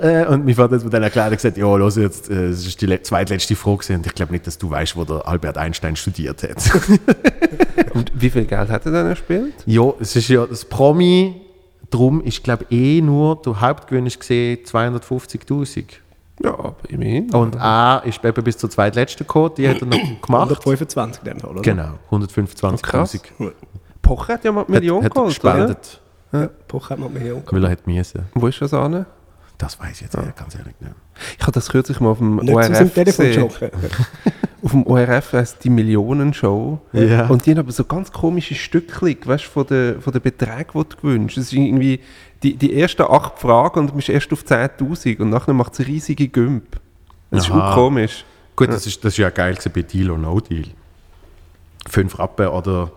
Äh, und mein Vater hat mir dann erklärt und gesagt, ja, los jetzt, äh, das ist die le- zweitletzte Frage gewesen. und ich glaube nicht, dass du weißt, wo der Albert Einstein studiert hat. Und wie viel Geld hat er dann gespielt? ja, es ist ja das Promi, darum ist glaube ich eh nur, der Hauptgewinn ist gesehen 250'000. Ja, aber immerhin. Und er ist eben bis zur zweitletzten gekommen, die hat er noch gemacht. 125 in dem Fall, oder? Genau, Oh, 125'000. krass. Pocher hat ja mal die Million hat, hat geholt, oder? gespendet, Ja. Poch hat man Million weil er hat müssen. Wo ist das an? Das weiß ich jetzt ehrlich- ganz ehrlich nicht. Ich habe das kürzlich mal auf dem Nicht ORF Telefon gesehen. schocken. Auf dem ORF heisst die Millionenshow. Ja. Und die haben aber so ganz komische Stückchen, weißt du, von den von der Beträgen, die du gewünscht. Das ist irgendwie die, die ersten acht Fragen und du bist erst auf 10'000 und nachher macht es riesige Gümp. Das ist Aha. auch komisch. Gut, das ist, das ist ja geil bei Deal or No Deal. Fünf Rappen oder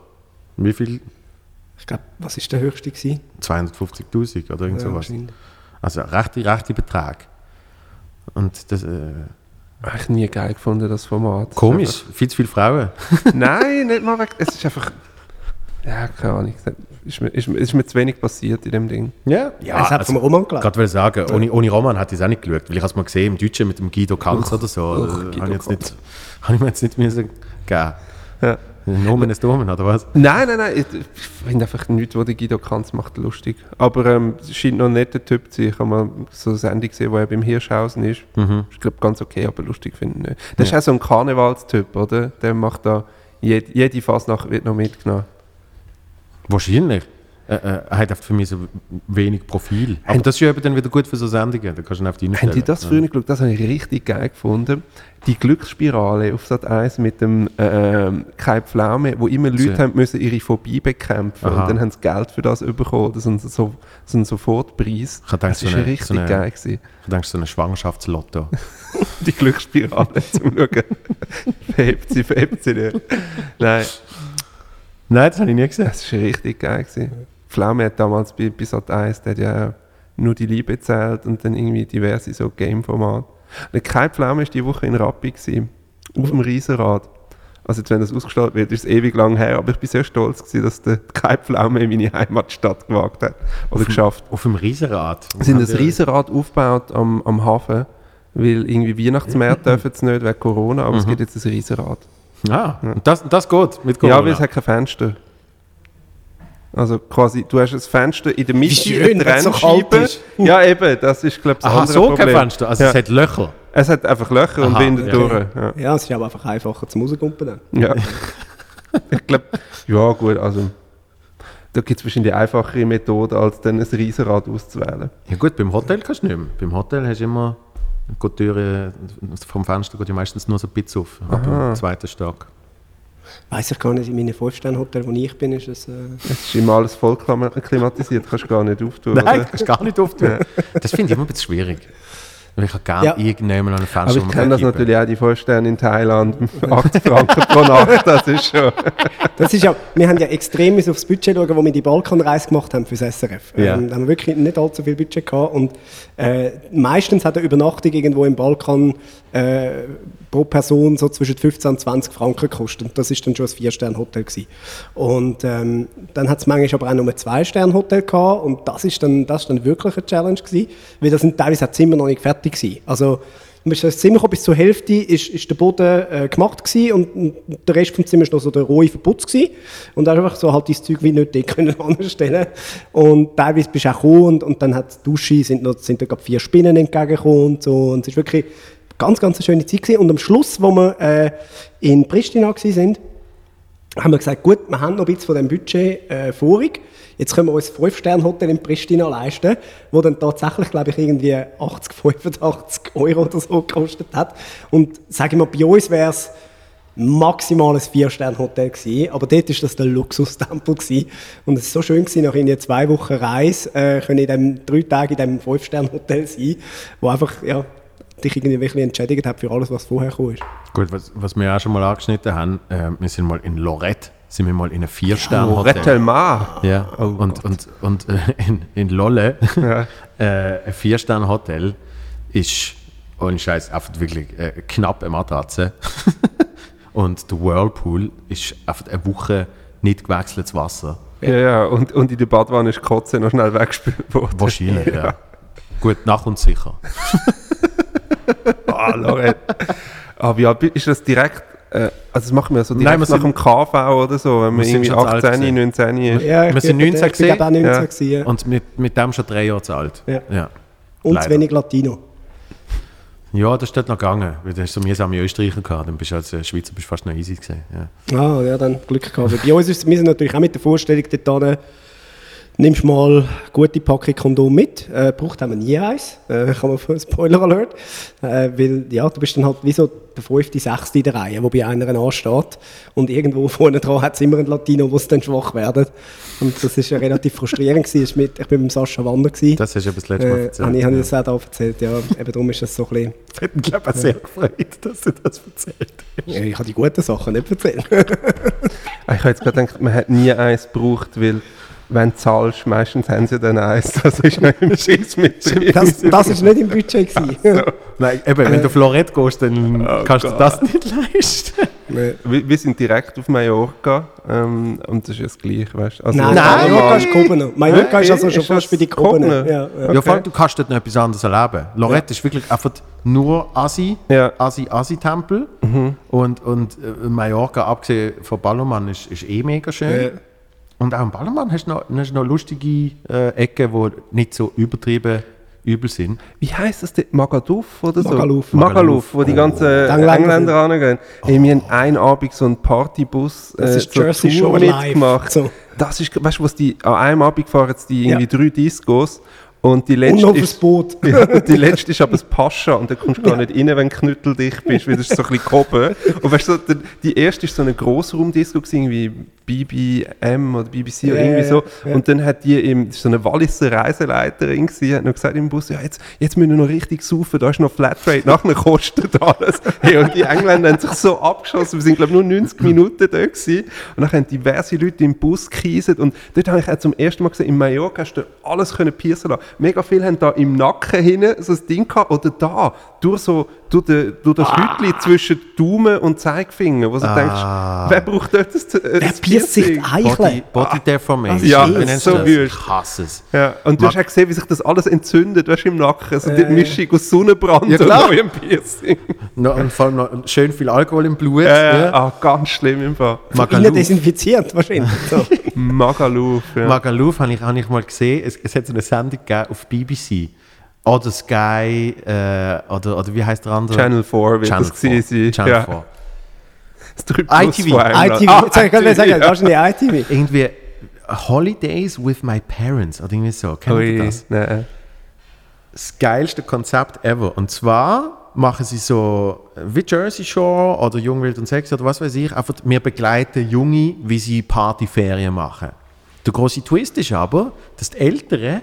wie viel? Ich glaube, was war der höchste? Gewesen? 250'000 oder irgend Ja, sowas. Also rechte, rechte Betrag. Und das, äh, Habe ich nie geil gefunden, das Format. komisch, viel zu viele Frauen. Nein, nicht mal weg. Es ist einfach. Ja, keine Ahnung. Es ist mir, ist, ist mir zu wenig passiert in dem Ding. Ja, ja es hat vom Roman gelebt. gerade wollte sagen, ohne, ohne Roman hatte ich es auch nicht geschaut, weil ich es mal gesehen im Deutschen mit dem Guido Kanz oder so. Guido habe ich, jetzt Kanz. nicht- habe ich mir jetzt nicht müssen geben. Ja. Nomen ist Nomen, oder was? Nein, nein, nein. Ich, ich finde einfach nichts, was der Guido Kanz macht, lustig. Aber ähm, es scheint noch ein netter Typ zu sein. Ich habe mal so eine Sendung gesehen, wo er beim Hirschhausen ist. Ich glaube, ganz okay, aber lustig finde ich nicht. Das ist auch so ein Karnevalstyp, oder? Der macht da. Jede, jede Fasnacht wird noch mitgenommen. Wahrscheinlich. Äh, äh, er hat für mich so wenig Profil. Aber das ist ja eben dann wieder gut für so Sendungen. Da kannst du auf die Haben die das früher geschaut? Das habe ich richtig geil gefunden. Die Glücksspirale auf Sat 1 mit dem ähm, Kai Pflaume, wo immer Leute So. haben müssen ihre Phobie bekämpfen Aha. und dann haben sie Geld für das bekommen. Das ist so, so ein Sofortpreis. Ich das so ist eine- richtig so eine- geil gewesen. Ich denke, so ein Schwangerschaftslotto. Die Glücksspirale zum Schauen. verhebt sie, verhebt sie nicht. Nein, Nein, das habe ich nie gesehen. das war richtig geil. Gewesen. Pflaume hat damals bei, Sat 1, der ja nur die Liebe gezählt und dann irgendwie diverse so Game-Formate. Kai Pflaume war die Woche in Rappi, gewesen, auf dem Riesenrad. Also jetzt, wenn das ausgestellt wird, ist es ewig lang her, aber ich bin sehr stolz gewesen, dass der Kai Pflaume in meine Heimatstadt gewagt hat oder geschafft. Auf dem Riesenrad. Sie sind die- Riesenrad aufgebaut am, am Hafen, weil irgendwie Weihnachtsmärkte dürfen es nicht wegen Corona, aber es gibt jetzt ein Riesenrad. Ah, und das, das geht mit Ja, Corona. weil es hat kein Fenster. Also quasi, du hast ein Fenster in der Mitte, schön, eine wenn's so Trennscheibe. ist. Ja, eben, das ist, glaube ich, das Aha, andere so Problem. kein Fenster. Also ja. es hat Löcher. es hat einfach Löcher und Aha, windet ja. durch. Ja. Ja, es ist aber einfach einfacher zum Rauskumpen dann. ja. ich glaube, ja gut, also da gibt es wahrscheinlich einfachere Methoden, als dann ein Riesenrad auszuwählen. Ja gut, beim Hotel kannst du nicht mehr. Beim Hotel hast du immer, geht die Türe, vom Fenster geht ja meistens nur so ein bisschen auf, ab dem zweiten Stock. Weiß ich gar nicht, in meinem Fünf-Sterne-Hotel, wo ich bin, ist es... Äh, Es ist immer alles voll klima- klimatisiert, kannst du gar nicht auftun. Nein, oder? kannst du gar nicht auftun. Das finde ich immer ein bisschen schwierig. Ich habe gerne Ja. irgendjemanden an ein Fenster Aber ich kenne das natürlich auch, die Vorstände in Thailand, 80 Franken pro Nacht, das ist schon... Das ist ja, wir haben ja extrem aufs Budget schauen, wo wir die Balkanreise gemacht haben fürs SRF. Ja. Ähm, da haben wir wirklich nicht allzu viel Budget gehabt und äh, meistens hat eine Übernachtung irgendwo im Balkan äh, pro Person so zwischen 15 und 20 Franken gekostet. Und das ist dann schon ein Vier-Sterne-Hotel. Und ähm, dann hat es manchmal aber auch nur ein Zwei-Sterne-Hotel gehabt und das ist dann, das ist dann wirklich eine Challenge gewesen, weil das sind teilweise auch Zimmer noch nicht fertig gewesen. Also ins Zimmer bis zur Hälfte ist, ist der Boden äh, gemacht gewesen und, und der Rest vom Zimmer ist noch so der rohe Verputz gewesen. Und einfach so halt dein Zeug wie nicht dort können anstellen Und teilweise bist du auch gekommen und, und dann hat die Dusche, sind, noch, sind da vier Spinnen entgegengekommen und so. Und es ist wirklich ganz, ganz eine schöne Zeit gewesen. Und am Schluss, wo wir äh, in Pristina sind, haben wir gesagt, gut, wir haben noch ein bisschen von diesem Budget äh, vorig. Jetzt können wir uns ein 5-Sterne-Hotel in Pristina leisten, wo dann tatsächlich, glaube ich, irgendwie 80, 85 Euro oder so gekostet hat. Und sage ich mal, bei uns wäre es maximal ein Vier-Sterne-Hotel gewesen, aber dort war das der Luxustempel gewesen. und es war so schön gewesen, nach irgendwie zwei Wochen Reise äh, können in dem drei Tage in dem Fünf-Sterne-Hotel sein, wo einfach ja, dich irgendwie wirklich entschädigt hat für alles, was vorher gekommen ist. Gut, was, was wir auch schon mal angeschnitten haben, äh, wir sind mal in Lorette, sind wir mal in einem Vier-Sterne-Hotel. Rettelmar. Ja, Oh und, und, und äh, in, in Lolle, Ja. äh, ein Vier-Sterne-Hotel ist, ohne Scheiß, einfach wirklich äh, knapp eine Matratze. und der Whirlpool ist einfach eine Woche nicht gewechseltes Wasser. Ja, ja, und, und in der Badwanne ist Kotze noch schnell weggespült worden. Wahrscheinlich, ja. Gut, nach und sicher. Ah, Lorette. Aber ja, ist das direkt, äh, also das machen wir so direkt Nein, wir nach dem KV oder so, wenn man wir sind irgendwie schon zu alt 18, gewesen. 19 ist. Ja, Wir ich sind bin- 19 ich bin glaube auch 19 Ja. gewesen, ja. Und mit, mit dem schon drei Jahre zu alt. Ja. ja. Und leider. zu wenig Latino. Ja, das ist dort noch gegangen. Weil du hast so mühsame Österreicher gehabt. Dann bist du als äh, Schweizer bist fast noch easy gewesen. Ja. Ah, ja, dann Glück gehabt. Bei uns ist wir sind natürlich auch mit der Vorstellung dort nimmst mal eine gute Packung Kondom mit. Äh, braucht haben wir nie eins. Äh, kann man von Spoiler Alert. Äh, weil, ja, du bist dann halt wie so der fünfte, sechste in der Reihe, wo bei einer ansteht. Und irgendwo vorne dran hat es immer einen Latino, wo es dann schwach werden. Und das ist ja relativ frustrierend gewesen. Ich, mit, ich bin mit Sascha Wander gewesen. Das hast du das letzte Mal äh, erzählt. habe ich, habe ich ja. das auch da erzählt, ja. Eben darum ist das so ein bisschen... Das hat mich, glaube ich, sehr gefreut, dass du das erzählt hast. Ja, ich habe die guten Sachen nicht erzählt. Ich habe jetzt gerade gedacht, man hat nie eins gebraucht, weil wenn du zahlst, meistens haben sie dann eins. Das ist noch im Schiss mit drin. Das, das ist nicht im Budget gewesen. Nein, eben, wenn du auf Lorette gehst, dann Oh kannst du Gott. das nicht leisten. Nee. Wir, wir sind direkt auf Mallorca ähm, und das ist ja das Gleiche, weißt du? Also, Nein, Nein. Mallorca ist Kobene. Mallorca ist also schon Ist fast bei den Kobene. Kobene? Ja, ja. Ja, vor allem, du kannst dort noch etwas anderes erleben. Lorette ist wirklich einfach nur Asi, Ja. Asi, Asi-Tempel. Und, und äh, Mallorca, abgesehen von Ballermann, ist, ist eh mega schön. Und auch in Ballermann hast du noch, hast du noch lustige äh, Ecken, die nicht so übertrieben übel sind. Wie heisst das denn? Magaluf oder so? Magaluf. Magaluf, wo die ganzen Engländer Engländer rangehen. Hey, wir haben einen Abend so einen Partybus Das äh, ist Jersey Tour live. mitgemacht. So. Das ist, weißt du, was die, an einem Abend fahren jetzt die irgendwie Ja. drei Discos und die Und letzte noch aufs ist, Boot. ja, die letzte ist aber das Pascha und da kommst du gar nicht rein, wenn du knütteldicht bist, weil das ist so ein bisschen gehoben. Und weißt du, die- erste ist so eine Grossraumdisco gewesen, irgendwie BBM oder BBC oder Ja, irgendwie so. ja. Und dann hat die im, das ist so eine Walliser Reiseleiterin gewesen, hat noch gesagt im Bus, ja, jetzt, jetzt müssen wir noch richtig saufen, da ist noch Flatrate, nachher kostet alles. Hey, und die Engländer haben sich so abgeschossen, wir sind glaube ich nur 90 Minuten da gewesen. Und dann haben diverse Leute im Bus gekieset und dort habe ich auch zum ersten Mal gesehen, in Mallorca hast du alles können piercen lassen. Mega viele haben da im Nacken hinten so ein Ding gehabt oder da, durch so, durch, de, durch das Ah. Hütchen zwischen Daumen und Zeigefinger, wo du denkst, wer braucht dort das, äh, das die Piercing? Body, Eicheln? Body Deformation. Ja, das ist so wüst. Ich hasse es. Ja, und du Mag- hast auch gesehen, wie sich das alles entzündet, weißt du, im Nacken. So die Äh. Mischung aus Sonnenbrand Ja, klar. und neuem Piercing. No, und vor allem noch schön viel Alkohol im Blut. Ja, ja. Ah, ganz schlimm im Fall. Magaluf. desinfiziert wahrscheinlich. So. Magaluf, ja. Magaluf habe ich, habe ich mal gesehen. Es, es hat so eine Sendung gegeben auf BBC. Oder Sky, äh, oder, oder wie heißt der andere? Channel 4 wird Channel das gewesen 4. sein. Channel ja. 4. Das 3 plus ITV. ITV, Ah, ITV, sagen. Irgendwie Holidays with my parents oder irgendwie so. Kennt ihr das? nein. das geilste Konzept ever. Und zwar machen sie so wie Jersey Shore oder Jung, Wild und Sexy oder was weiß ich. Einfach, wir begleiten Junge, wie sie Partyferien machen. Der große Twist ist aber, dass die Älteren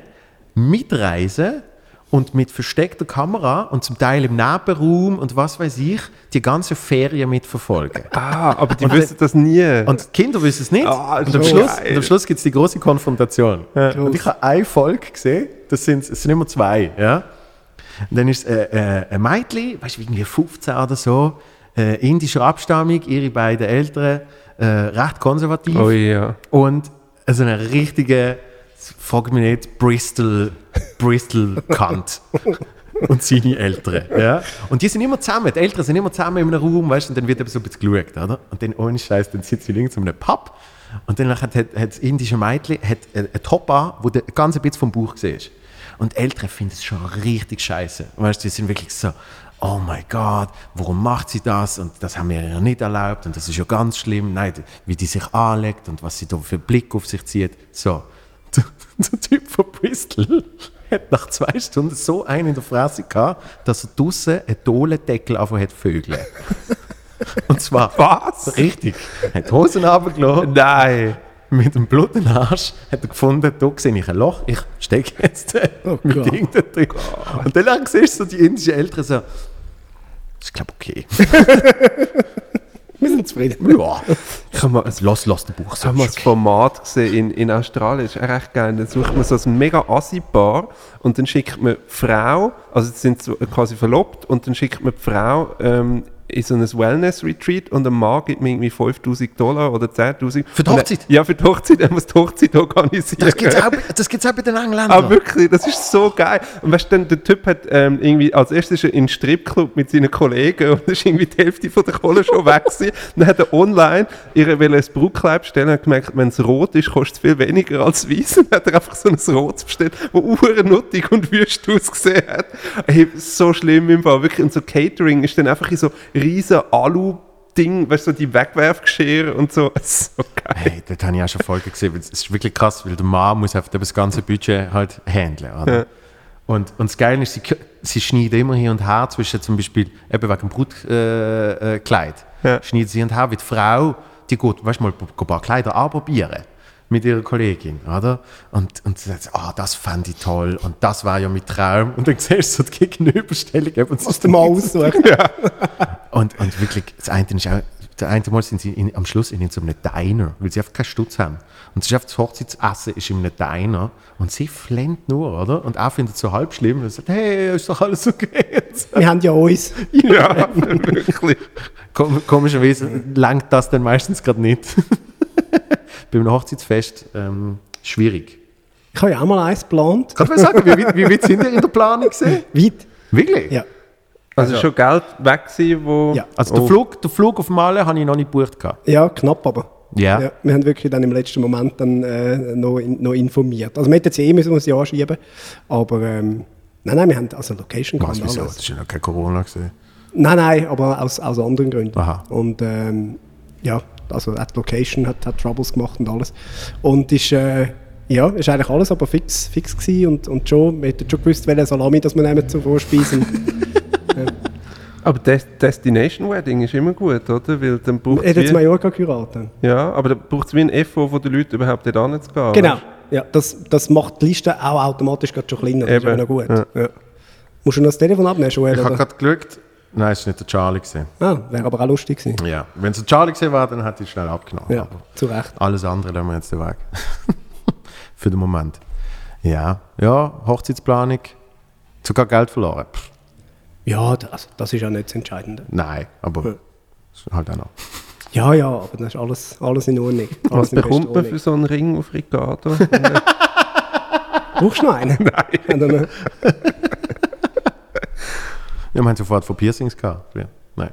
mitreisen und mit versteckter Kamera und zum Teil im Nebenraum und was weiß ich, die ganze Ferien mitverfolgen. Ah, aber die wissen das nie. Und die Kinder wissen es nicht. Ah, und, am so Schluss, geil. und am Schluss gibt es die große Konfrontation. Und ich habe eine Folge gesehen, das sind, es sind immer zwei. Ja? Und dann ist es äh, äh, ein Mädchen, weißt du, irgendwie 15 oder so, äh, indischer Abstammung, ihre beiden Eltern, äh, recht konservativ. oh ja. Und also eine richtige, frag mich nicht, Bristol, Bristol Kant. und seine Eltern. Ja? Und die sind immer zusammen, die Eltern sind immer zusammen in einem Raum, weißt du, und dann wird eben so ein bisschen geschaut, oder? Und dann, ohne Scheiß, dann sitzt sie in irgendeinem Pub und dann hat, hat, hat das indische Mädchen hat einen Top an, wo der ganz ein bisschen vom Bauch siehst. Und Eltern finden es schon richtig scheiße. Weißt du, die sind wirklich so, oh mein Gott, warum macht sie das? Und das haben wir ihr nicht erlaubt und das ist ja ganz schlimm. Nein, wie die sich anlegt und was sie da für einen Blick auf sich zieht. So, der, der Typ von Bristol hat nach zwei Stunden so einen in der Fresse gehabt, dass er draussen einen Dohlendeckel einfach hat vögeln. Und zwar, Was? richtig, hat die Hosen runtergelassen, Nein. mit dem blutigen Arsch, hat er gefunden, da sehe ich ein Loch, ich stecke jetzt äh, Oh mit. Ding da drin. Und dann siehst du so die indischen Eltern so, ich glaube okay. Wir sind zufrieden. Ja, Ich habe mal ein lass, lass den Buch Ich so. habe mal ein Format gesehen in, in Australien, das ist echt geil. Dann sucht man so ein mega Assi-Paar und dann schickt man die Frau, also sie sind so quasi verlobt, und dann schickt man die Frau ähm, in so ein Wellness-Retreat und der Mann gibt mir irgendwie 5000 Dollar oder 10.000. Für die Hochzeit? Ja, für die Hochzeit. Er muss die Hochzeit organisieren. Das gibt es auch, das gibt's auch bei den Engländern. Ah, wirklich, das ist so geil. Und weißt du, dann, der Typ hat ähm, irgendwie, als erstes ist er in einen Stripclub mit seinen Kollegen und dann ist irgendwie die Hälfte von der Kohle schon weg gewesen. Dann hat er online ihr wollte ein Brautkleid bestellen und gemerkt, wenn es rot ist, kostet es viel weniger als weiß. Und dann hat er einfach so ein rotes bestellt, das uhrennuttig und wüst ausgesehen hat. Hey, so schlimm im Fall, wirklich. Und so Catering ist dann einfach in so riesen Alu Ding, weißt du, die Wegwerfgeschirr und so. So geil. Hey, das habe ich auch schon Folge gesehen. Es ist wirklich krass, weil der Mann muss einfach das ganze Budget halt handeln. Oder? Ja. Und, und das Geile ist, sie, sie schneidet immer hier und her zwischen zum Beispiel eben wegen dem Brutkleid. Äh, äh. Ja. Schneidet sie hin und her, wie die Frau, die geht, weißt du mal, ein paar Kleider anprobieren mit ihrer Kollegin, oder? Und, und sie sagt, ah, das fand ich toll und das war ja mein Traum. Und dann siehst du so die Gegenüberstellung eben. Was der Mann aussucht. Und, und wirklich, das eine ist auch, der eine Mal sind sie in, am Schluss in so einem Diner, weil sie einfach keinen Stutz haben. Und ist einfach das Hochzeitsessen ist in einem Diner und sie flennt nur, oder? Und er findet es so halb schlimm und sagt, hey, ist doch alles okay. Wir haben ja uns. Ja, wirklich. Kom komischerweise langt das dann meistens gerade nicht. Beim Hochzeitsfest ähm, schwierig. Ich habe ja auch mal eins geplant. Kannst du mir sagen, wie, weit- wie weit sind ihr in der Planung gesehen? Weit. Wirklich? Ja. Also, schon Geld weg gewesen, wo... Ja. Also der, Oh. Flug, der Flug auf Male habe ich noch nicht gebucht. gehabt. Ja, knapp aber. Ja. Ja, wir haben wirklich dann im letzten Moment dann äh, noch, in, noch informiert. Also wir hätten jetzt eh müssen wir ein Jahr schieben, aber ähm, nein, nein, wir haben also Location Was, gehabt, wieso? alles. Das ist ja noch kein Corona gesehen. Nein, nein, aber aus, aus anderen Gründen. Aha. Und ähm, ja, also die Location hat, hat Troubles gemacht und alles. Und ist, äh, ja, ist eigentlich alles aber fix, fix gewesen und, und schon, wir hätten schon gewusst, welche Salami das wir nehmen zur Vorspeise. Aber Des Destination Wedding ist immer gut, oder? Weil dann braucht Hätte jetzt wie, Mallorca geheiratet. Ja, aber dann braucht es wie ein FO, wo die Leute überhaupt dort hinzugehen. Genau. weißt Ja, das, das macht die Liste auch automatisch gerade schon kleiner. Das ist Eben, noch gut. ja. Ja. Musst du noch das Telefon abnehmen, Joel? Ich habe gerade geschaut. Nein, es war nicht der Charlie. Gewesen. Ah, wäre aber auch lustig gewesen. Ja. Wenn es der Charlie gewesen war, dann hätte ich schnell abgenommen. Ja, Aber zu Recht. alles andere lassen wir jetzt den Weg. Für den Moment. Ja, ja, Hochzeitsplanung. Sogar Geld verloren. Pff, Ja, das, das ist ja nicht das Entscheidende. nein, aber Ja. halt auch noch. Ja, ja, aber das ist alles, alles in Ordnung. Was Alles in bekommt man für so einen Ring auf? Ordnung. Brauchst du noch einen? Nein. Ja, wir haben sofort von Piercings gehabt. Ja. Nein.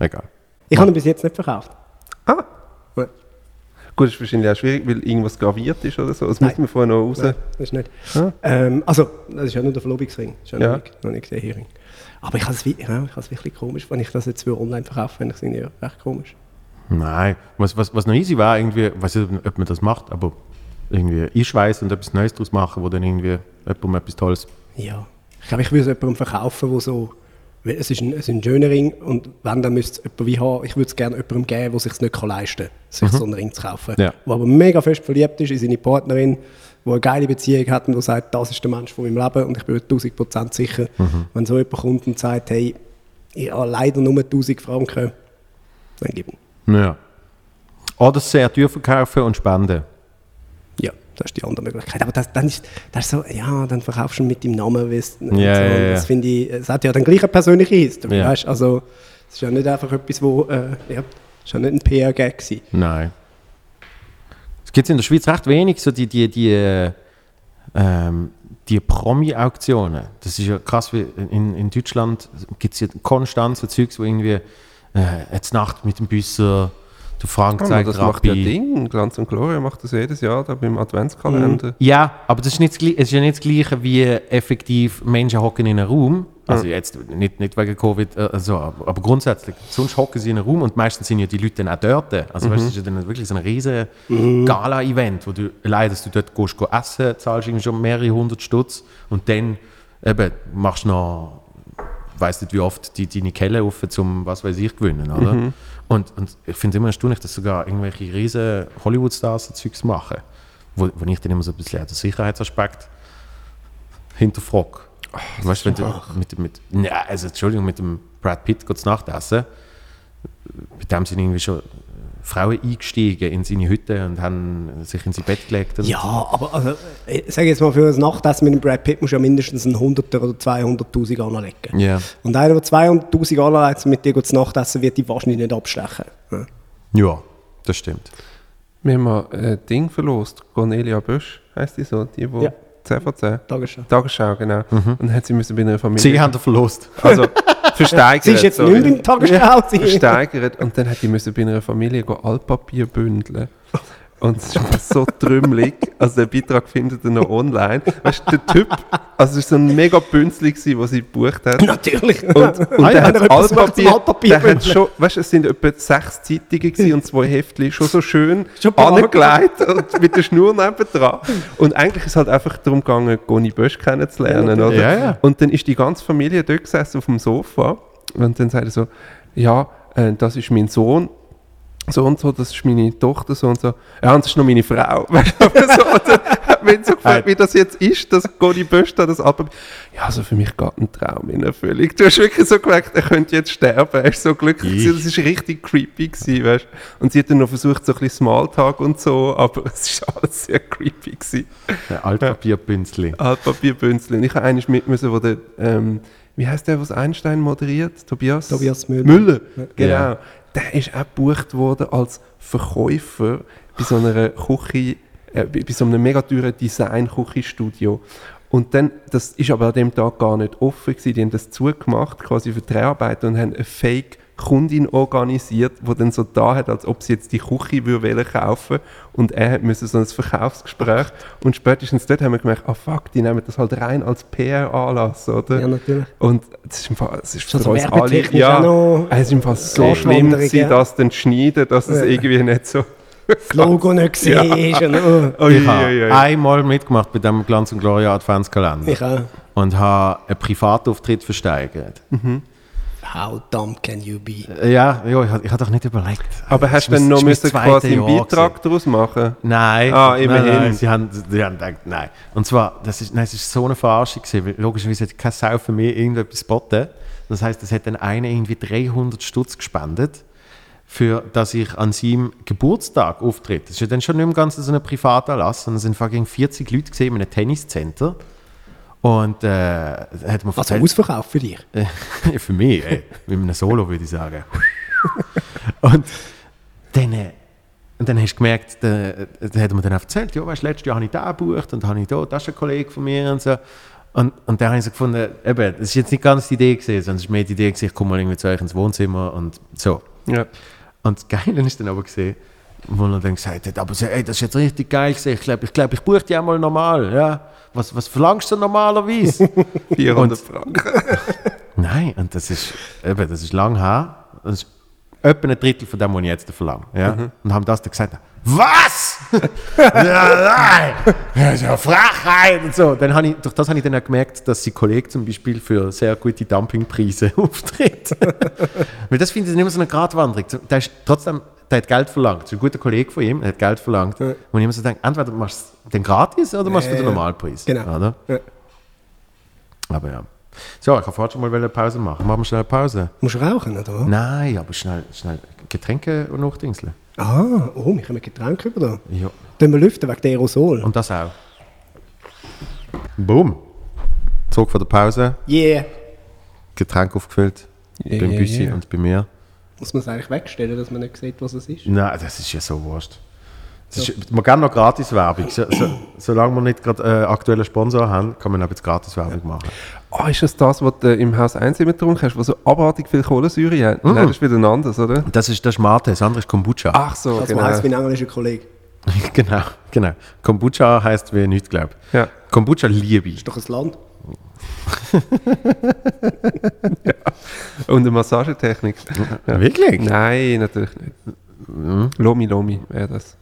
Egal. Ich habe ihn bis jetzt nicht verkauft. ah, Ja. gut, ist wahrscheinlich auch schwierig, weil irgendwas graviert ist oder so. Das muss man vorher noch raus. Nein, das ist nicht. Ah. Ähm, also, das ist ja nur der Verlobungsring. Das ist ja, Ja. Noch, nicht, noch nicht der Hering. Aber ich habe es ja, ich es wirklich komisch, wenn ich das jetzt online verkaufe, finde ich es irgendwie recht komisch. Nein. Was, was, was noch easy war, irgendwie, ich weiß nicht, ob man das macht, aber irgendwie einschweißen und etwas Neues daraus machen, wo dann irgendwie jemandem etwas Tolles. Ja. Ich glaube, ich würde es jemandem verkaufen, wo so. Es ist, ein, es ist ein schöner Ring und wenn, dann müsste es jemand wie haben. Ich würde es gerne jemandem geben, der sich nicht leisten kann, sich so einen Ring zu kaufen. Ja. Der aber mega fest verliebt ist in seine Partnerin, der eine geile Beziehung hat und der sagt, das ist der Mensch von meinem Leben und ich bin 1000% sicher, wenn so jemand kommt und sagt, hey, ich habe leider nur 1000 Franken, dann gib ihm. Ja. Oder sehr teuer verkaufen und spenden. Ja, das ist die andere Möglichkeit. Aber das, dann ist das ist so, ja, dann verkaufst du mit deinem Namen. Weißt, Ja, so. ja. Das finde ich, es hat ja dann gleich eine persönliche History. Ja. Weißt? Also, es ist ja nicht einfach etwas, wo, äh, ja, es ist ja nicht ein PR-Gag gewesen. Nein. Es gibt in der Schweiz recht wenig, so die, die, die, äh, ähm, die Promi-Auktionen. Das ist ja krass, wie in, in Deutschland gibt es ja konstant so Zeugs, wo irgendwie äh, jetzt Nacht mit dem Büsser, der Frank Oh, zeigt das macht ja. Ding. Glanz und Gloria macht das jedes Jahr da beim Adventskalender. Ja, aber das ist, nicht das, ist ja nicht das Gleiche, wie effektiv Menschen hocken in einem Raum. Also jetzt nicht, nicht wegen Covid, also, aber grundsätzlich. Sonst hocken sie in einem Raum und meistens sind ja die Leute dann auch dort. Also weißt, du, das ist ja dann wirklich so ein riesen Gala-Event, wo du allein, dass du dort gehst, go essen, zahlst irgendwie schon mehrere hundert Stutz und dann eben machst du noch weiss nicht, wie oft die deine Kelle rufen, zum was weiß ich gewinnen, oder? Und, und ich finde es immer erstaunlich, dass sogar irgendwelche riesen Hollywood-Stars so Zeugs machen, wo, wo ich dann immer so ein bisschen den Sicherheitsaspekt hinterfrage. Weißt du, wenn du mit, mit, ja, also Entschuldigung, mit dem Brad Pitt geht Nachtessen, mit dem sind irgendwie schon Frauen eingestiegen in seine Hütte und haben sich in sein Bett gelegt. Und Ja, aber also, ich sage jetzt mal, für ein Nachtessen mit dem Brad Pitt musst du ja mindestens einen 100er oder 200'000 anlegen. Ja. Und einer, der 200'000 anlegt, mit dir zu Nachtessen, wird die wahrscheinlich nicht abstechen. Ja. ja, das stimmt. Wir haben mal ein Ding verlost. Cornelia Bösch heisst die so, die, die Ja. 10 von 10. Tagesschau. Tagesschau, genau. Und dann hat sie müssen bei einer Familie. Sie haben den Verlust. Also versteigert. Sie ist jetzt sorry. nicht in der Tagesschau. sie- versteigert und dann hat die müssen bei einer Familie go Altpapier bündeln. Und es ist so trümmelig. Also der Beitrag findet ihr noch online. Weißt du, der Typ, also es war so ein mega Bünzli, was sie gebucht hat. Natürlich. Und, und Ah, der ja, hat er zum Altpapier, Altpapier der hat schon, weißt du, es sind etwa sechs Zeitungen und zwei Heftchen, schon so schön Schon angelegt und mit der Schnur nebendran. Und eigentlich ist es halt einfach darum gegangen, Goni Bösch kennenzulernen, oder? Ja, ja. Und dann ist die ganze Familie dort gesessen auf dem Sofa und dann sagt er so, ja, äh, das ist mein Sohn, so und so, das ist meine Tochter, so und so. Ja, und das ist noch meine Frau. Weißt du, aber so, hat mich so gefragt, wie das jetzt ist, dass Goni Bösch da das Album... Ja, also für mich geht ein Traum in Erfüllung. Du hast wirklich so gemerkt, er könnte jetzt sterben. Er ist so glücklich. Ich. Das ist richtig creepy gewesen, weißt du. Und sie hat dann noch versucht, so ein bisschen Smalltalk und so, aber es ist alles sehr creepy gewesen. Ein Altpapierbünzli. Altpapierbünzli. Und ich habe eigentlich mit müssen, wo der, ähm, wie heißt der, was Einstein moderiert? Tobias? Tobias Müller. Müller, genau. Ja. Der ist auch gebucht worden als Verkäufer bei so einer Küche, äh, bei so einem mega teuren Design-Küchenstudio. Und dann, das ist aber an dem Tag gar nicht offen gewesen, die haben das zugemacht, quasi für Dreharbeiten und haben eine Fake Kundin organisiert, die dann so da hat, als ob sie jetzt die Küche würde wollen kaufen und er hat müssen so ein Verkaufsgespräch und spätestens dort haben wir gemerkt, ah fuck, die nehmen das halt rein als PR-Anlass, oder? Ja, natürlich. Und das ist, im Fall, es ist So für uns alle, ja, es ist im Fall so schlimm ja. das dann zu schneiden, dass es Ja. irgendwie nicht so... Das Logo nicht gesehen ist. Und, oh. Ich habe einmal mitgemacht bei dem Glanz und Gloria Adventskalender Ich auch. und habe einen Privatauftritt versteigert. How dumb can you be? Ja, ja ich, habe- ich habe doch nicht überlegt. Aber hast du dann noch müssen quasi einen Jahr Beitrag gewesen. daraus machen? Nein, Ah, nein, immerhin. nein, sie haben, sie haben gedacht, nein. Und zwar, das ist, nein, es ist so eine Verarschung gewesen, weil logischerweise hat keine Sau für mich irgendetwas geboten. Das heißt, es hat dann einer irgendwie 300 Stutz gespendet, für dass ich an seinem Geburtstag auftritt. Das ist ja dann schon nicht im Ganzen so ein Privatanlass, sondern es sind fucking 40 Leute gesehen in einem Tenniscenter. Und äh, hat mir Also Ausverkauf für dich. für mich, ey, mit einem Solo würde ich sagen. und dann, äh, und dann hast du gemerkt, da, da hat mir dann auch erzählt, ja, weißt, letztes Jahr habe ich den gebucht und habe ich da, das ist ein Kollege von mir und so. Und, und dann habe ich so gefunden, eben, das ist jetzt nicht ganz die Idee gewesen, sondern es ist mehr die Idee gewesen, ich komme mal irgendwie zu euch ins Wohnzimmer und so. Ja. Und das Geile ist dann aber gesehen, wo er dann gesagt hat, aber ey, das ist jetzt richtig geil gewesen. ich glaube, ich, glaub, ich buche dich einmal normal, ja. Was, was verlangst du normalerweise? 400 Und- Franken. Nein, und das ist, eben, das ist lang her. Das ist etwa ein Drittel von dem, was ich jetzt verlange. Ja? Und haben das dann gesagt, was? ja, nein, das ist ja Frechheit und so. Dann habe ich, durch das habe ich dann auch gemerkt, dass sein Kollege zum Beispiel für sehr gute Dumpingpreise auftritt. Weil das finde ich immer so eine Gratwanderung. Der ist trotzdem, der hat Geld verlangt. Ein guter Kollege von ihm, der hat Geld verlangt. Ja. Und ich immer so denke, entweder machst du den gratis oder machst du Ja, den. Normalpreis. Genau. Oder? Ja. Aber ja. So, ich habe vorhin schon mal eine Pause machen. Machen wir schnell eine Pause. Musst du rauchen, oder? Nein, aber schnell, schnell Getränke und Nachdingseln. Ah, oh, wir haben Getränke über da. Ja. Tun wir lüften wegen der Aerosol. Und das auch. Boom. Zurück von der Pause, Yeah. Getränk aufgefüllt. Yeah, beim yeah, Büssi yeah. und bei mir. Muss man es eigentlich wegstellen, dass man nicht sieht, was es ist? Nein, das ist ja so wurscht. Das ist, man kann noch Gratis-Werbung. So, so, solange wir nicht gerade äh, aktuellen Sponsor haben, kann man auch jetzt Gratis-Werbung machen. Ah, ist das das, was du im Haus 1 immer getrunken hast, was so abartig viel Kohlensäure hat? Nein, das ist wieder ein anderes, oder? Das ist das Mate, das andere ist Kombucha. Ach so, Das genau. heisst wie ein englischer Kollege. genau, genau. Kombucha heißt wie nichts glaubt. Ja. Kombucha liebe ich. Ist doch ein Land. Und eine Massagetechnik. Ja. Wirklich? Nein, natürlich nicht. Lomi Lomi wäre das.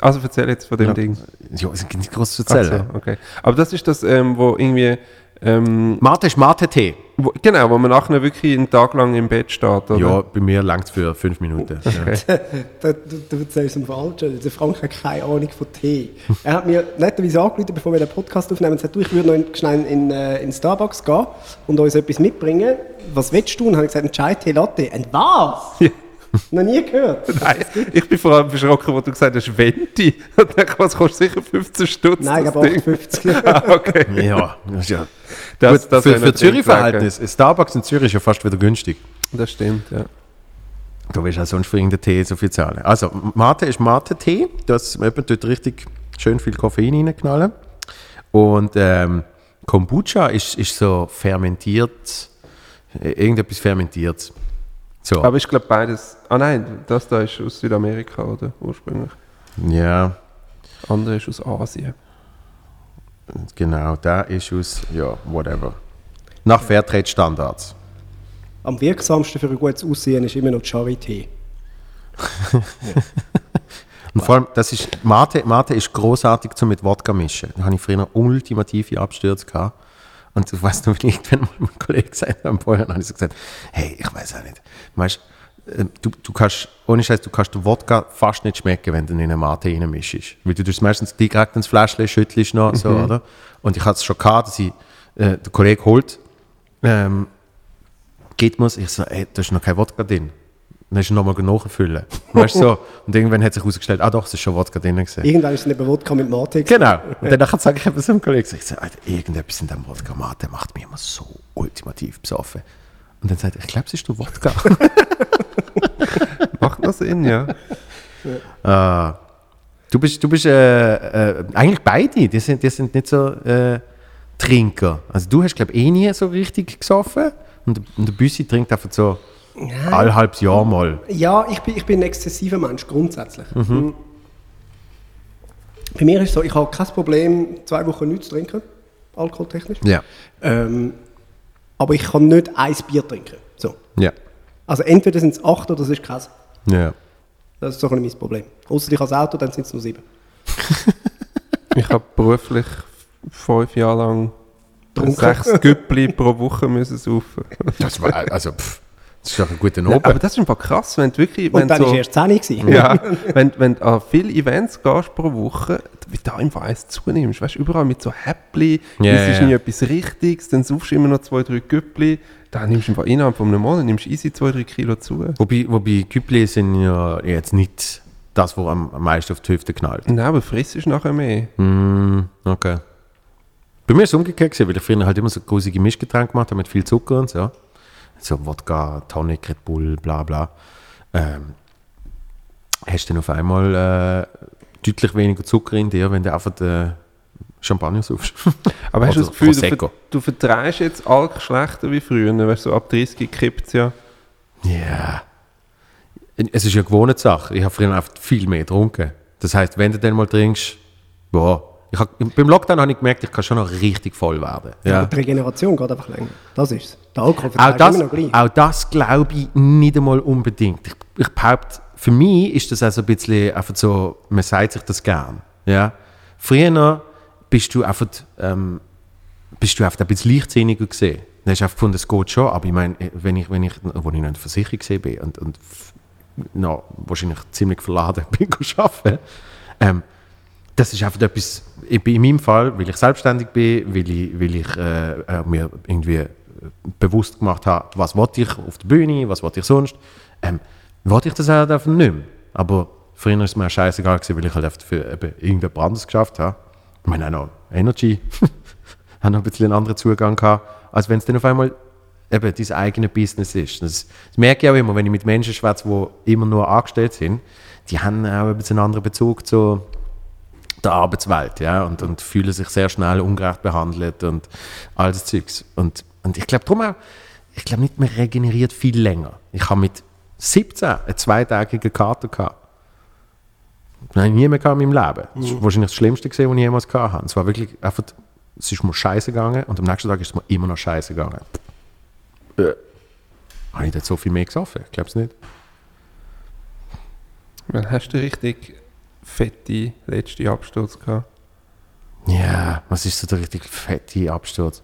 Also erzähl jetzt von dem Ja. Ding. Ja, es ist nicht groß zu erzählen. so, okay. Aber das ist das, ähm, wo irgendwie. Ähm, Mate ist Mate-Tee. Wo, genau, wo man nachher wirklich einen Tag lang im Bett steht, oder? Ja, bei mir langt es für fünf Minuten. Ja. Da, du, du erzählst dem Falschen. Der Frank hat keine Ahnung von Tee. Er hat mir netterweise angerufen, bevor wir den Podcast aufnehmen, und gesagt, du, ich würde noch in, schnell in, äh, in Starbucks gehen und uns etwas mitbringen. Was willst du? Und habe ich gesagt, ein Chai-Tee Latte. Ein was? Ja. Noch nie gehört. Nein, ich bin vor allem erschrocken, wo du gesagt hast, Venti. Und dachte, was kostet sicher 15 Stutz? Nein, ich das glaube Ding? 58. Ah, okay. ja, das ist ja. Das, Gut, das für für Zürich-Verhältnis ist Starbucks in Zürich ja fast wieder günstig. Das stimmt, ja. Da willst du auch sonst für irgendeinen Tee so viel zahlen. Also, Mate ist Mate-Tee. Du hast eben dort richtig schön viel Koffein reinknallen. Und ähm, Kombucha ist, ist so fermentiert, äh, irgendetwas fermentiert. So, Aber ich glaube beides. Ah nein, das da ist aus Südamerika, oder? Ursprünglich. ja, Das andere ist aus Asien. genau, der ist aus, ja, whatever. Nach Fairtrade-Standards. Am wirksamsten für ein gutes Aussehen ist immer noch die Charité. Und vor allem, das ist, Mate, Mate ist großartig zum mit Wodka mischen. Da habe ich früher ultimative Abstürze gehabt. Und ich weiß noch, wenn irgendwann mal mein Kollege gesagt am Vorher, dann habe ich so gesagt, hey, ich weiß auch nicht. Weißt, äh, du, du kannst, ohne Scheiß, du kannst den Wodka fast nicht schmecken, wenn du ihn in eine Mate reinmischst. Weil du tust meistens direkt ins Fläschchen, schüttelst noch, so, oder? Und ich hatte es schon gehabt, dass ich, äh, der Kollege holt, ähm, geht mir's, ich so, ey, da ist noch kein Wodka drin. Dann ist nochmal nachfüllen. Weißt du so? Und irgendwann hat sich herausgestellt, ah doch, es ist schon Wodka drin gewesen. Irgendwann ist es neben Wodka mit Mate. Genau. Und dann sage ich eben so einem Kollegen, ich so, Alter, irgendetwas in diesem Wodka Mate macht mich immer so ultimativ besoffen. Und dann sagt er, ich glaube, es ist der Wodka. Macht das Sinn, ja. Ah. du bist, du bist äh, äh, eigentlich beide, die sind, die sind nicht so äh, Trinker. Also du hast, glaube ich, eh nie so richtig gesoffen. Und, und der Büssi trinkt einfach so alle halbes Jahr mal. Ja, ich bin, ich bin ein exzessiver Mensch, grundsätzlich. Mhm. Mhm. Bei mir ist es so, ich habe kein Problem, zwei Wochen nichts zu trinken, alkoholtechnisch. Ja. Ähm, aber ich kann nicht ein Bier trinken. So. Ja. Also entweder sind es acht oder es ist keins. Ja. Das ist so ein bisschen mein Problem. Außer ich habe das Auto, dann sind es nur sieben. Ich habe beruflich fünf Jahre lang Trunken. sechs Güppli pro Woche müssen saufen. Das war, also, pf, das ist doch ein guter Abend. aber das ist einfach krass, wenn du wirklich... Und wenn dann so, war erst 10 gewesen. Ja, wenn, wenn du an viele Events gehst pro Woche, wie du einfach eins zunimmst, weißt du, überall mit so Häppli, Ja, es ist ja. nie etwas Richtiges, dann saufst du immer noch zwei, drei Güppli, dann nimmst du einfach innerhalb von einem Monat, nimmst easy zwei, drei Kilo zu. Wobei, wobei Güppli sind ja jetzt nicht das, was am, am meisten auf die Hüfte knallt. Nein, aber frisst ist nachher mehr. Mm, okay. Bei mir ist es umgekehrt, gewesen, weil ich früher halt immer so grusige Mischgetränke gemacht habe mit viel Zucker und so. So Wodka, Tonic, Red Bull, bla bla. Ähm, hast du dann auf einmal äh, deutlich weniger Zucker in dir, wenn du einfach den Champagner saufst. Aber hast du das Gefühl, du, Prosecco. ver du vertreibst jetzt Alk schlechter wie früher, weißt du, so ab 30 kippt es ja. Ja. Es ist ja eine Gewohnheitssache. Ich habe früher einfach viel mehr getrunken. Das heißt, wenn du dann mal trinkst, boah. Ich hab, beim Lockdown habe ich gemerkt, ich kann schon noch richtig voll werden. Ja. Aber die Regeneration geht einfach länger. Das ist es. Der Alkohol Auch das, auch das glaube ich nicht einmal unbedingt. Ich, ich behaupte, für mich ist das also ein bisschen einfach so, man sagt sich das gern. Ja? Früher bist du einfach, ähm, bist du einfach ein bisschen leichtsinniger gesehen. Dann hast du einfach gefunden, es geht schon, aber ich meine, wenn ich, wenn ich, wo ich noch in der Versicherung gesehen bin und, und noch wahrscheinlich ziemlich verladen bin arbeiten, ähm, das ist einfach etwas, ich bin in meinem Fall, weil ich selbstständig bin, weil ich, weil ich äh, äh, mir irgendwie bewusst gemacht habe, was wollte ich auf der Bühne, was wollte ich sonst, ähm, wollte ich das halt einfach nicht mehr. Aber früher war es mir scheißegal, weil ich halt für irgendetwas anderes geschafft habe. Ich meine auch noch Energy, habe noch ein bisschen einen anderen Zugang gehabt, als wenn es dann auf einmal eben dein eigenes Business ist. Das, das merke ich auch immer, wenn ich mit Menschen schwätze, die immer nur angestellt sind, die haben auch ein bisschen einen anderen Bezug zu der Arbeitswelt, ja, und, und fühlen sich sehr schnell ungerecht behandelt und all das Zeugs. Und, und ich glaube darum auch, ich glaube nicht, man regeneriert viel länger. Ich habe mit 17 eine zweitägige Karte gehabt. Ich nie mehr gehabt in meinem Leben. Das war wahrscheinlich das Schlimmste, gewesen, was ich jemals gehabt habe. Es war wirklich einfach, es ist mir scheiße gegangen und am nächsten Tag ist es mir immer noch scheiße gegangen. Äh. Habe ich dort so viel mehr gesoffen? Ich glaube es nicht. Wann hast du richtig fette letzte Absturz gehabt? Ja, was ist so der richtig fette Absturz?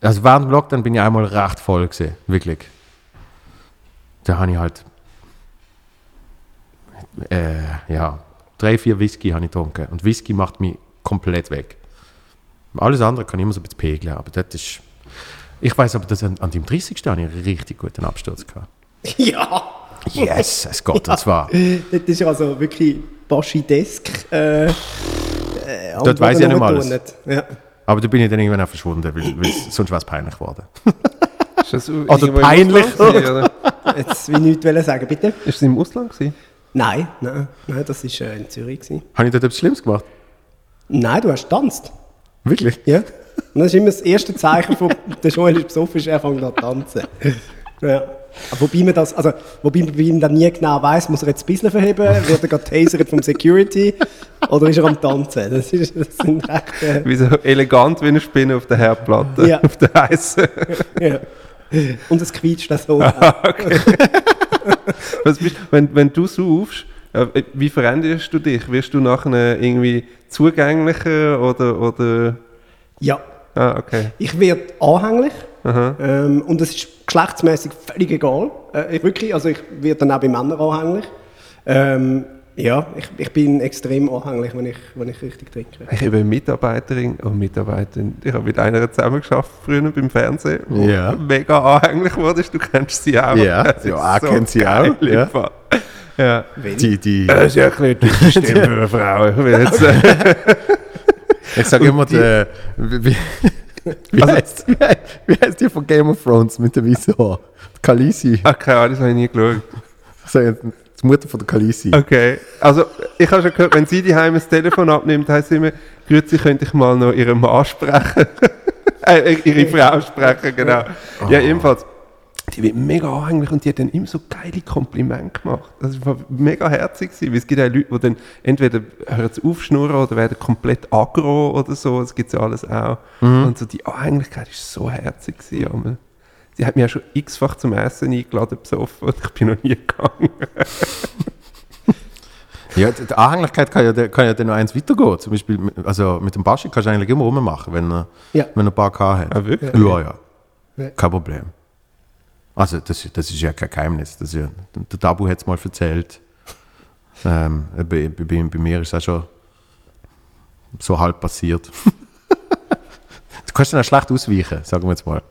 Also während dem Lockdown bin ich einmal recht voll gesehen, wirklich. Da habe ich halt äh, ja, drei, vier Whisky habe ich getrunken. Und Whisky macht mich komplett weg. Alles andere kann ich immer so ein bisschen pegeln, aber das ist... Ich weiß aber, dass an, an dem 30. habe ich einen richtig guten Absturz gehabt. Ja! Yes, es geht. Und zwar, Das ist also wirklich Baschi-desk. Äh, äh, Dort weiss ich ja nicht mal alles. Ja. Aber da bin ich dann irgendwann auch verschwunden, weil, weil es- sonst wäre es peinlich geworden. Ist das im peinlich. Gewesen, oder? Jetzt will ich nichts sagen, bitte? Ist es im Ausland gewesen? Nein, nein, nein das war äh, in Zürich. Gewesen. Habe ich dort etwas Schlimmes gemacht? Nein, du hast getanzt. Wirklich? Ja. Und das ist immer das erste Zeichen von der Joel ist besoffen, ist, er fängt an zu tanzen. Ja. Wobei man das, also, wobei man dann nie genau weiß, muss er jetzt ein bisschen verheben, wird er gerade tasert vom Security oder ist er am Tanzen? Das, ist, das sind recht, äh, Wie so elegant wie eine Spinne auf der Herdplatte. Ja. Auf der heißen. ja. Und es quietscht das so. Was bist, wenn, wenn du saufst, äh, wie veränderst du dich? Wirst du nachher irgendwie zugänglicher oder. oder ja, ah, okay. ich werde anhänglich. Ähm, und es ist geschlechtsmäßig völlig egal. Äh, ich wirklich, also ich werde dann auch bei Männern anhänglich. Ähm, ja, ich, ich bin extrem anhänglich, wenn ich, wenn ich richtig trinke. Ich habe eine Mitarbeiterin und Mitarbeiterin. Ich habe mit einer zusammengearbeitet früher beim Fernsehen, wo Ja. mega anhänglich wurde. Du kennst sie auch. Ja, Das ist ja, auch kennt sie geil auch, ja. Ja. Die, die, Das ist ja ein bisschen typisch Stimme für eine Frau. Ich will jetzt, ich sage immer, der, wie, wie, Also- heißt, wie, heißt, heißt die von Game of Thrones mit dem weißen Haar? Khaleesi. Ach, keine Ahnung, das habe ich nie geschaut. Jetzt, die Mutter von der Khaleesi. Okay, also ich habe schon gehört, wenn sie die das Telefon abnimmt, heisst es immer, Grüezi, könnte ich mal noch ihren Mann sprechen. äh, ihre Frau sprechen, genau. Ja, ebenfalls. Die wird mega anhänglich und die hat dann immer so geile Komplimente gemacht. Das war mega herzig, weil es gibt auch Leute, die dann entweder hören sie aufschnurren oder werden komplett aggro oder so, das gibt es ja alles auch. Und so die Anhänglichkeit ist so herzig gewesen. Sie hat mich auch schon x-fach zum Essen eingeladen, besoffen, und ich bin noch nie gegangen. Ja, die die Anhänglichkeit kann ja, kann ja dann noch eins weitergehen. Zum Beispiel, mit- also mit dem Baschi kannst du eigentlich immer rummachen, wenn er, Ja. wenn er ein paar K hat. Ah, wirklich? Ja, ja. Ja. Kein Problem. Also, das, das ist ja kein Geheimnis. Das ist ja, der Tabu hat es mal erzählt. Ähm, bei, bei, bei mir ist es auch schon so halb passiert. du kannst dann auch schlecht ausweichen, sagen wir jetzt mal.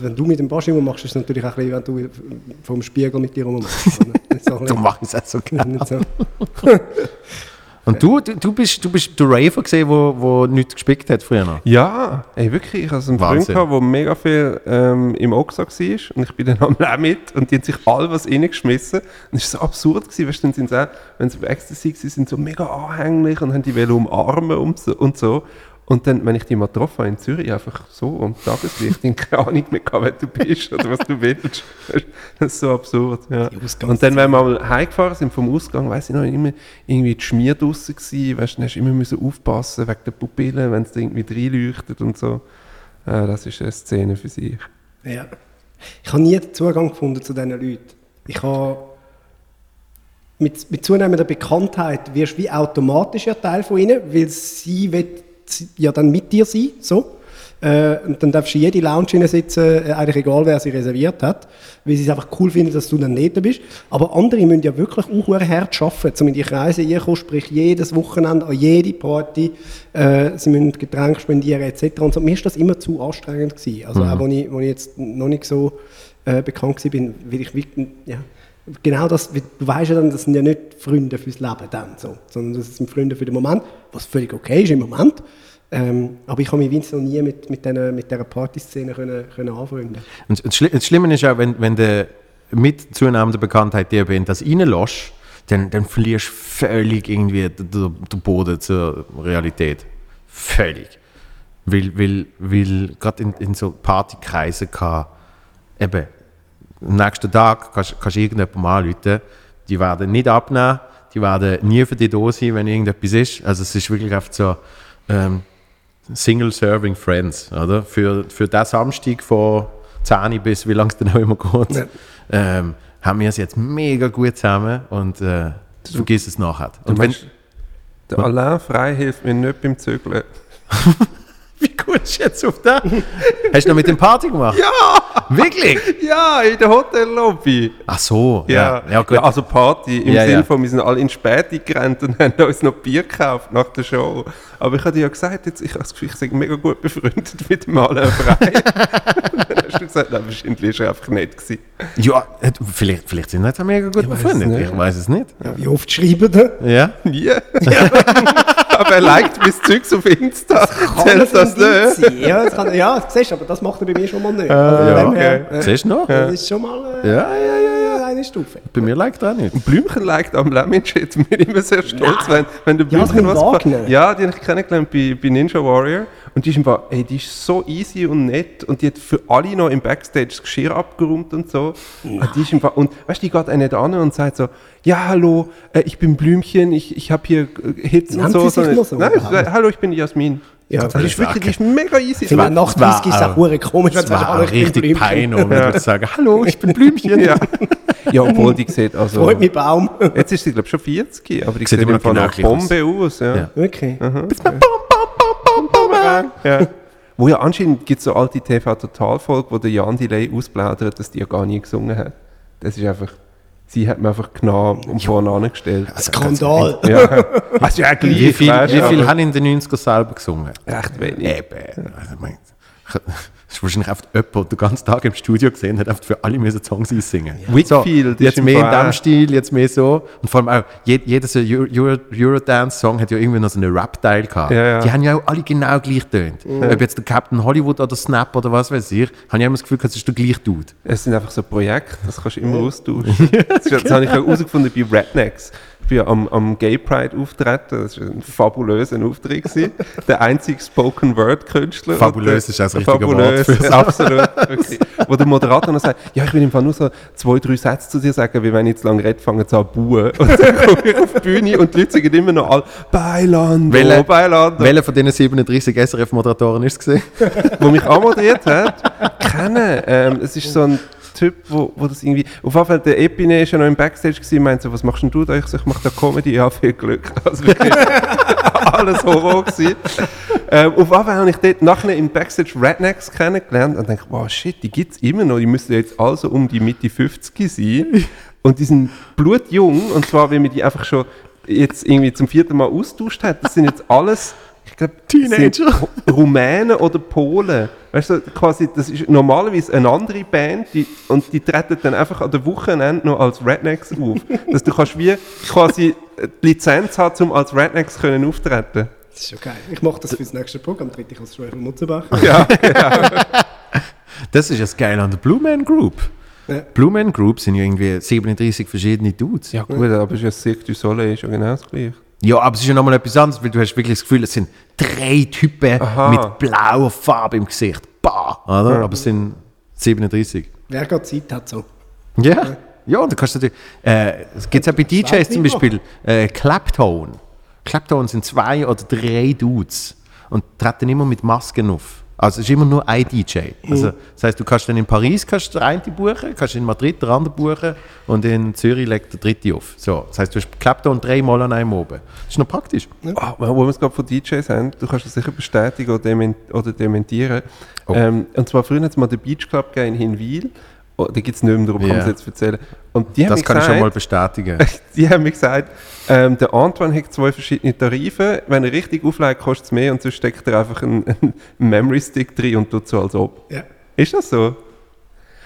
Wenn du mit dem Basch immer machst, ist es natürlich auch ein bisschen, wenn du vom Spiegel mit dir rummachst. so Du machst es auch so gerne. Und du, du, du bist, du bist der Raver gesehen, wo, wo nichts gespickt hat früher noch. Ja, ey, wirklich. Ich hatte einen Freund, Wahnsinn. gehabt, der mega viel ähm, im Oxa war und ich bin dann am auch mit und die haben sich all was reingeschmissen. Und es war so absurd, gewesen, weißt, du, dann sind sie auch, wenn sie auf Ecstasy waren, sind so mega anhänglich und haben die wollen umarmen und so. Und, so. Und dann, wenn ich die mal getroffen habe in Zürich, einfach so am Tageslicht, ich habe keine Ahnung mehr, gehabt, wer du bist oder was du willst. Das ist so absurd. Ja. Und dann, wenn wir mal heimgefahren sind vom Ausgang, weiss ich noch, immer irgendwie die Schmier draussen gewesen, weißt, dann hast du immer müssen aufpassen wegen der Pupillen, wenn es irgendwie reinleuchtet und so. Äh, das ist eine Szene für sich. Ja. Ich habe nie Zugang gefunden zu diesen Leuten. Ich habe mit, mit zunehmender Bekanntheit wirst du wie automatisch ja Teil von ihnen, weil sie will ja dann mit dir sein, so. Äh, und dann darfst du in jede Lounge sitzen, äh, eigentlich egal, wer sie reserviert hat, weil sie es einfach cool finden, dass du dann nicht bist. Aber andere müssen ja wirklich auch hart arbeiten, um in die Kreise reinzukommen, sprich jedes Wochenende, an jede Party, äh, sie müssen Getränke spendieren etc. Und so. Mir ist das immer zu anstrengend gewesen. Also auch, als ich, als ich jetzt noch nicht so äh, bekannt war, bin, weil ich wirklich, ja, genau das, du weißt ja dann, das sind ja nicht Freunde fürs Leben dann, so, sondern das sind Freunde für den Moment, was völlig okay ist im Moment. Ähm, aber ich habe mich wenigstens noch nie mit, mit, diesen- mit dieser Partyszene können, können anfreunden. Und das, Schli das Schlimme ist auch, wenn, wenn du mit zunehmender Bekanntheit dir in das reinlässt, dann, dann verlierst du völlig irgendwie den, den den Boden zur Realität. Völlig. Weil, weil, weil gerade in, in so Partykreisen kann eben am nächsten Tag kannst, du irgendjemandem anrufen, die werden nicht abnehmen, die werden nie für dich da sein, wenn irgendetwas ist. Also es ist wirklich einfach so ähm, Single-Serving Friends, oder? Für, für den Samstag von 10 bis wie lange es dann auch immer geht, Ja. ähm, haben wir es jetzt mega gut zusammen und äh, du vergisst es nachher. Und wenn, der Alain Frei hilft mir nicht beim Zügeln. Wie gut ist jetzt auf das? Hast du noch mit dem Party gemacht? Ja! Wirklich? Ja, in der Hotellobby. Ach so, Ja, ja. Ja, gut. also Party im Ja, Sinne ja. von, wir sind alle in Späti gerannt und haben uns noch Bier gekauft nach der Show. Aber ich hatte ja gesagt, jetzt, ich habe das Gefühl, ich bin mega gut befreundet mit dem Alain Frey. dann hast du gesagt, nein, wahrscheinlich ist er einfach nett gewesen. Ja, vielleicht, vielleicht sind wir mega gut weiß befreundet. nicht. Ich weiß es nicht. Ja, wie oft schreiben da? Ja? Nie. Aber er liked mein Zeugs auf Insta. Kann Zählt das Indiz nicht? sein? Ja, das, kann, ja, das siehst du, aber das macht er bei mir schon mal nicht. Also, ja, her, äh, Siehst du noch? Das ist schon mal äh, Ja, ja, ja, ja. eine Stufe. Bei mir liked er auch nicht. Blümchen liked am Lemon Shit. Ich bin immer sehr stolz, wenn, wenn der Ja, Blümchen mit was. Ja, die habe ich kennengelernt bei, bei Ninja Warrior. Und die ist einfach, ey, die ist so easy und nett. Und die hat für alle noch im Backstage das Geschirr abgeräumt und so. Und die ist einfach, und weißt du, die geht auch nicht an und sagt so, ja, hallo, äh, ich bin Blümchen, ich, ich habe hier äh, Hits Nennt und so. sie sich Sondern- noch so Nein, äh, hallo, ich bin Jasmin. Ja, die ist wirklich, die ist mega easy. Nach es war 30 ist auch auch- hure komisch, wenn Das war «Hallo, ich bin richtig Blümchen». peinlich, wenn du sagen, hallo, ich bin Blümchen. ja. ja, obwohl die sieht also... Freut mich Baum. Jetzt ist sie, glaube ich, schon 40, aber die Sieht sieht immer genau noch aus. Bombe aus. ja. Ja. Okay. Ja. Wo ja anscheinend gibt es so alte TV-Total-Folge, wo der Jan Delay ausplaudert, dass die ja gar nie gesungen hat. Das ist einfach, sie hat mir einfach genommen und vorne angestellt. Skandal. Ja, also ja gleich, Wie viel, weißt du, wie viel haben in den 90ern selber gesungen? Echt wenig. Eben. Also, ich das ist wahrscheinlich einfach jemand, der den ganzen Tag im Studio gesehen hat, einfach für alle müssen Songs einsingen. Whitfield ist jetzt mehr in auch- Stil, jetzt mehr so. Und vor allem auch, jed, jeder so Euro, Euro, Eurodance-Song hat ja irgendwie noch so einen Rap-Teil gehabt. Ja, ja. Die haben ja auch alle genau gleich getönt. Ob jetzt der Captain Hollywood oder Snap oder was weiß ich, habe ich immer das Gefühl, das ist der gleiche Dude. Es sind einfach so Projekte, das kannst du immer austauschen. Das, das habe ich auch herausgefunden bei Rednecks. Bin ja am, am Gay Pride auftreten, das war ein fabulöser Auftritt. gewesen. Der einzige Spoken-Word-Künstler. Fabulös Und ist auch das richtige fabulös, Wort für's. Absolut. Wirklich. Wo der Moderator noch sagt, ja, ich will im Fall nur so zwei, drei Sätze zu dir sagen, wie wenn ich zu lange rede, fangen sie an zu buhen. Und dann komme ich auf die Bühne und die Leute sagen immer noch alle, Bailando, Welcher- Bailando. Welcher von diesen 37 SRF-Moderatoren ist es gesehen? wo mich anmoderiert hat, kennen. Ähm, es ist so ein Typ, wo, wo das irgendwie. Auf jeden Fall, der Epine ist ja noch im Backstage und meinte so, was machst denn du da? Ich so, ich mache da Comedy, ja, viel Glück. Also wirklich alles Horror gewesen. Ähm, auf jeden Fall habe ich dort nachher im Backstage Rednecks kennengelernt und denke, wow, shit, die gibt es immer noch. Die müssen jetzt also um die Mitte 50 sein. Und die sind blutjung und zwar, wenn man die einfach schon jetzt irgendwie zum vierten Mal austauscht hat. Das sind jetzt alles, glaube, Teenager. Rumänen oder Polen. Weißt du, quasi, das ist normalerweise eine andere Band die, und die treten dann einfach an der Wochenende noch als Rednecks auf. Dass du kannst wie quasi die Lizenz haben, um als Rednecks können auftreten. Das ist schon geil. Ich mache das fürs nächste Programm, trete ich als Joel Mutzenbach. Ja, Das ist das Geile an der Blue Man Group. Ja. Blue Man Group sind ja irgendwie 37 verschiedene Dudes. ja gut, aber es ist ja Cirque du Soleil ist ja genau das gleiche. Ja, aber es ist ja nochmal etwas anderes, weil du hast wirklich das Gefühl, es sind drei Typen Aha. mit blauer Farbe im Gesicht. Bah! Oder? Aber es sind 37. Wer gerade Zeit hat so. Ja. Ja, und da kannst du natürlich. Äh, es gibt auch bei DJs zum Beispiel äh, Claptone. Claptone sind zwei oder drei Dudes und treten immer mit Masken auf. Also es ist immer nur ein DJ. Also, das heißt, du kannst dann in Paris kannst du den einen buchen, kannst in Madrid den anderen buchen und in Zürich legt der dritte auf. So, das heißt, du hast Claptone dreimal an einem oben. Das ist noch praktisch. Ah, wo wir es gerade von DJs haben, du kannst das sicher bestätigen oder, demen oder dementieren. Oh. Ähm, und zwar früher hat es mal den Beach Club in Hinwil. Oh, da gibt es nicht mehr, darum kann Ja. ich es jetzt erzählen. Und die haben Das kann ich schon mal gesagt- bestätigen. Die haben mir gesagt, ähm, der Antoine hat zwei verschiedene Tarife. Wenn er richtig auflegt, kostet es mehr und sonst steckt er einfach einen, einen Memory Stick drin und tut so, als ob. Ja. Ist das so?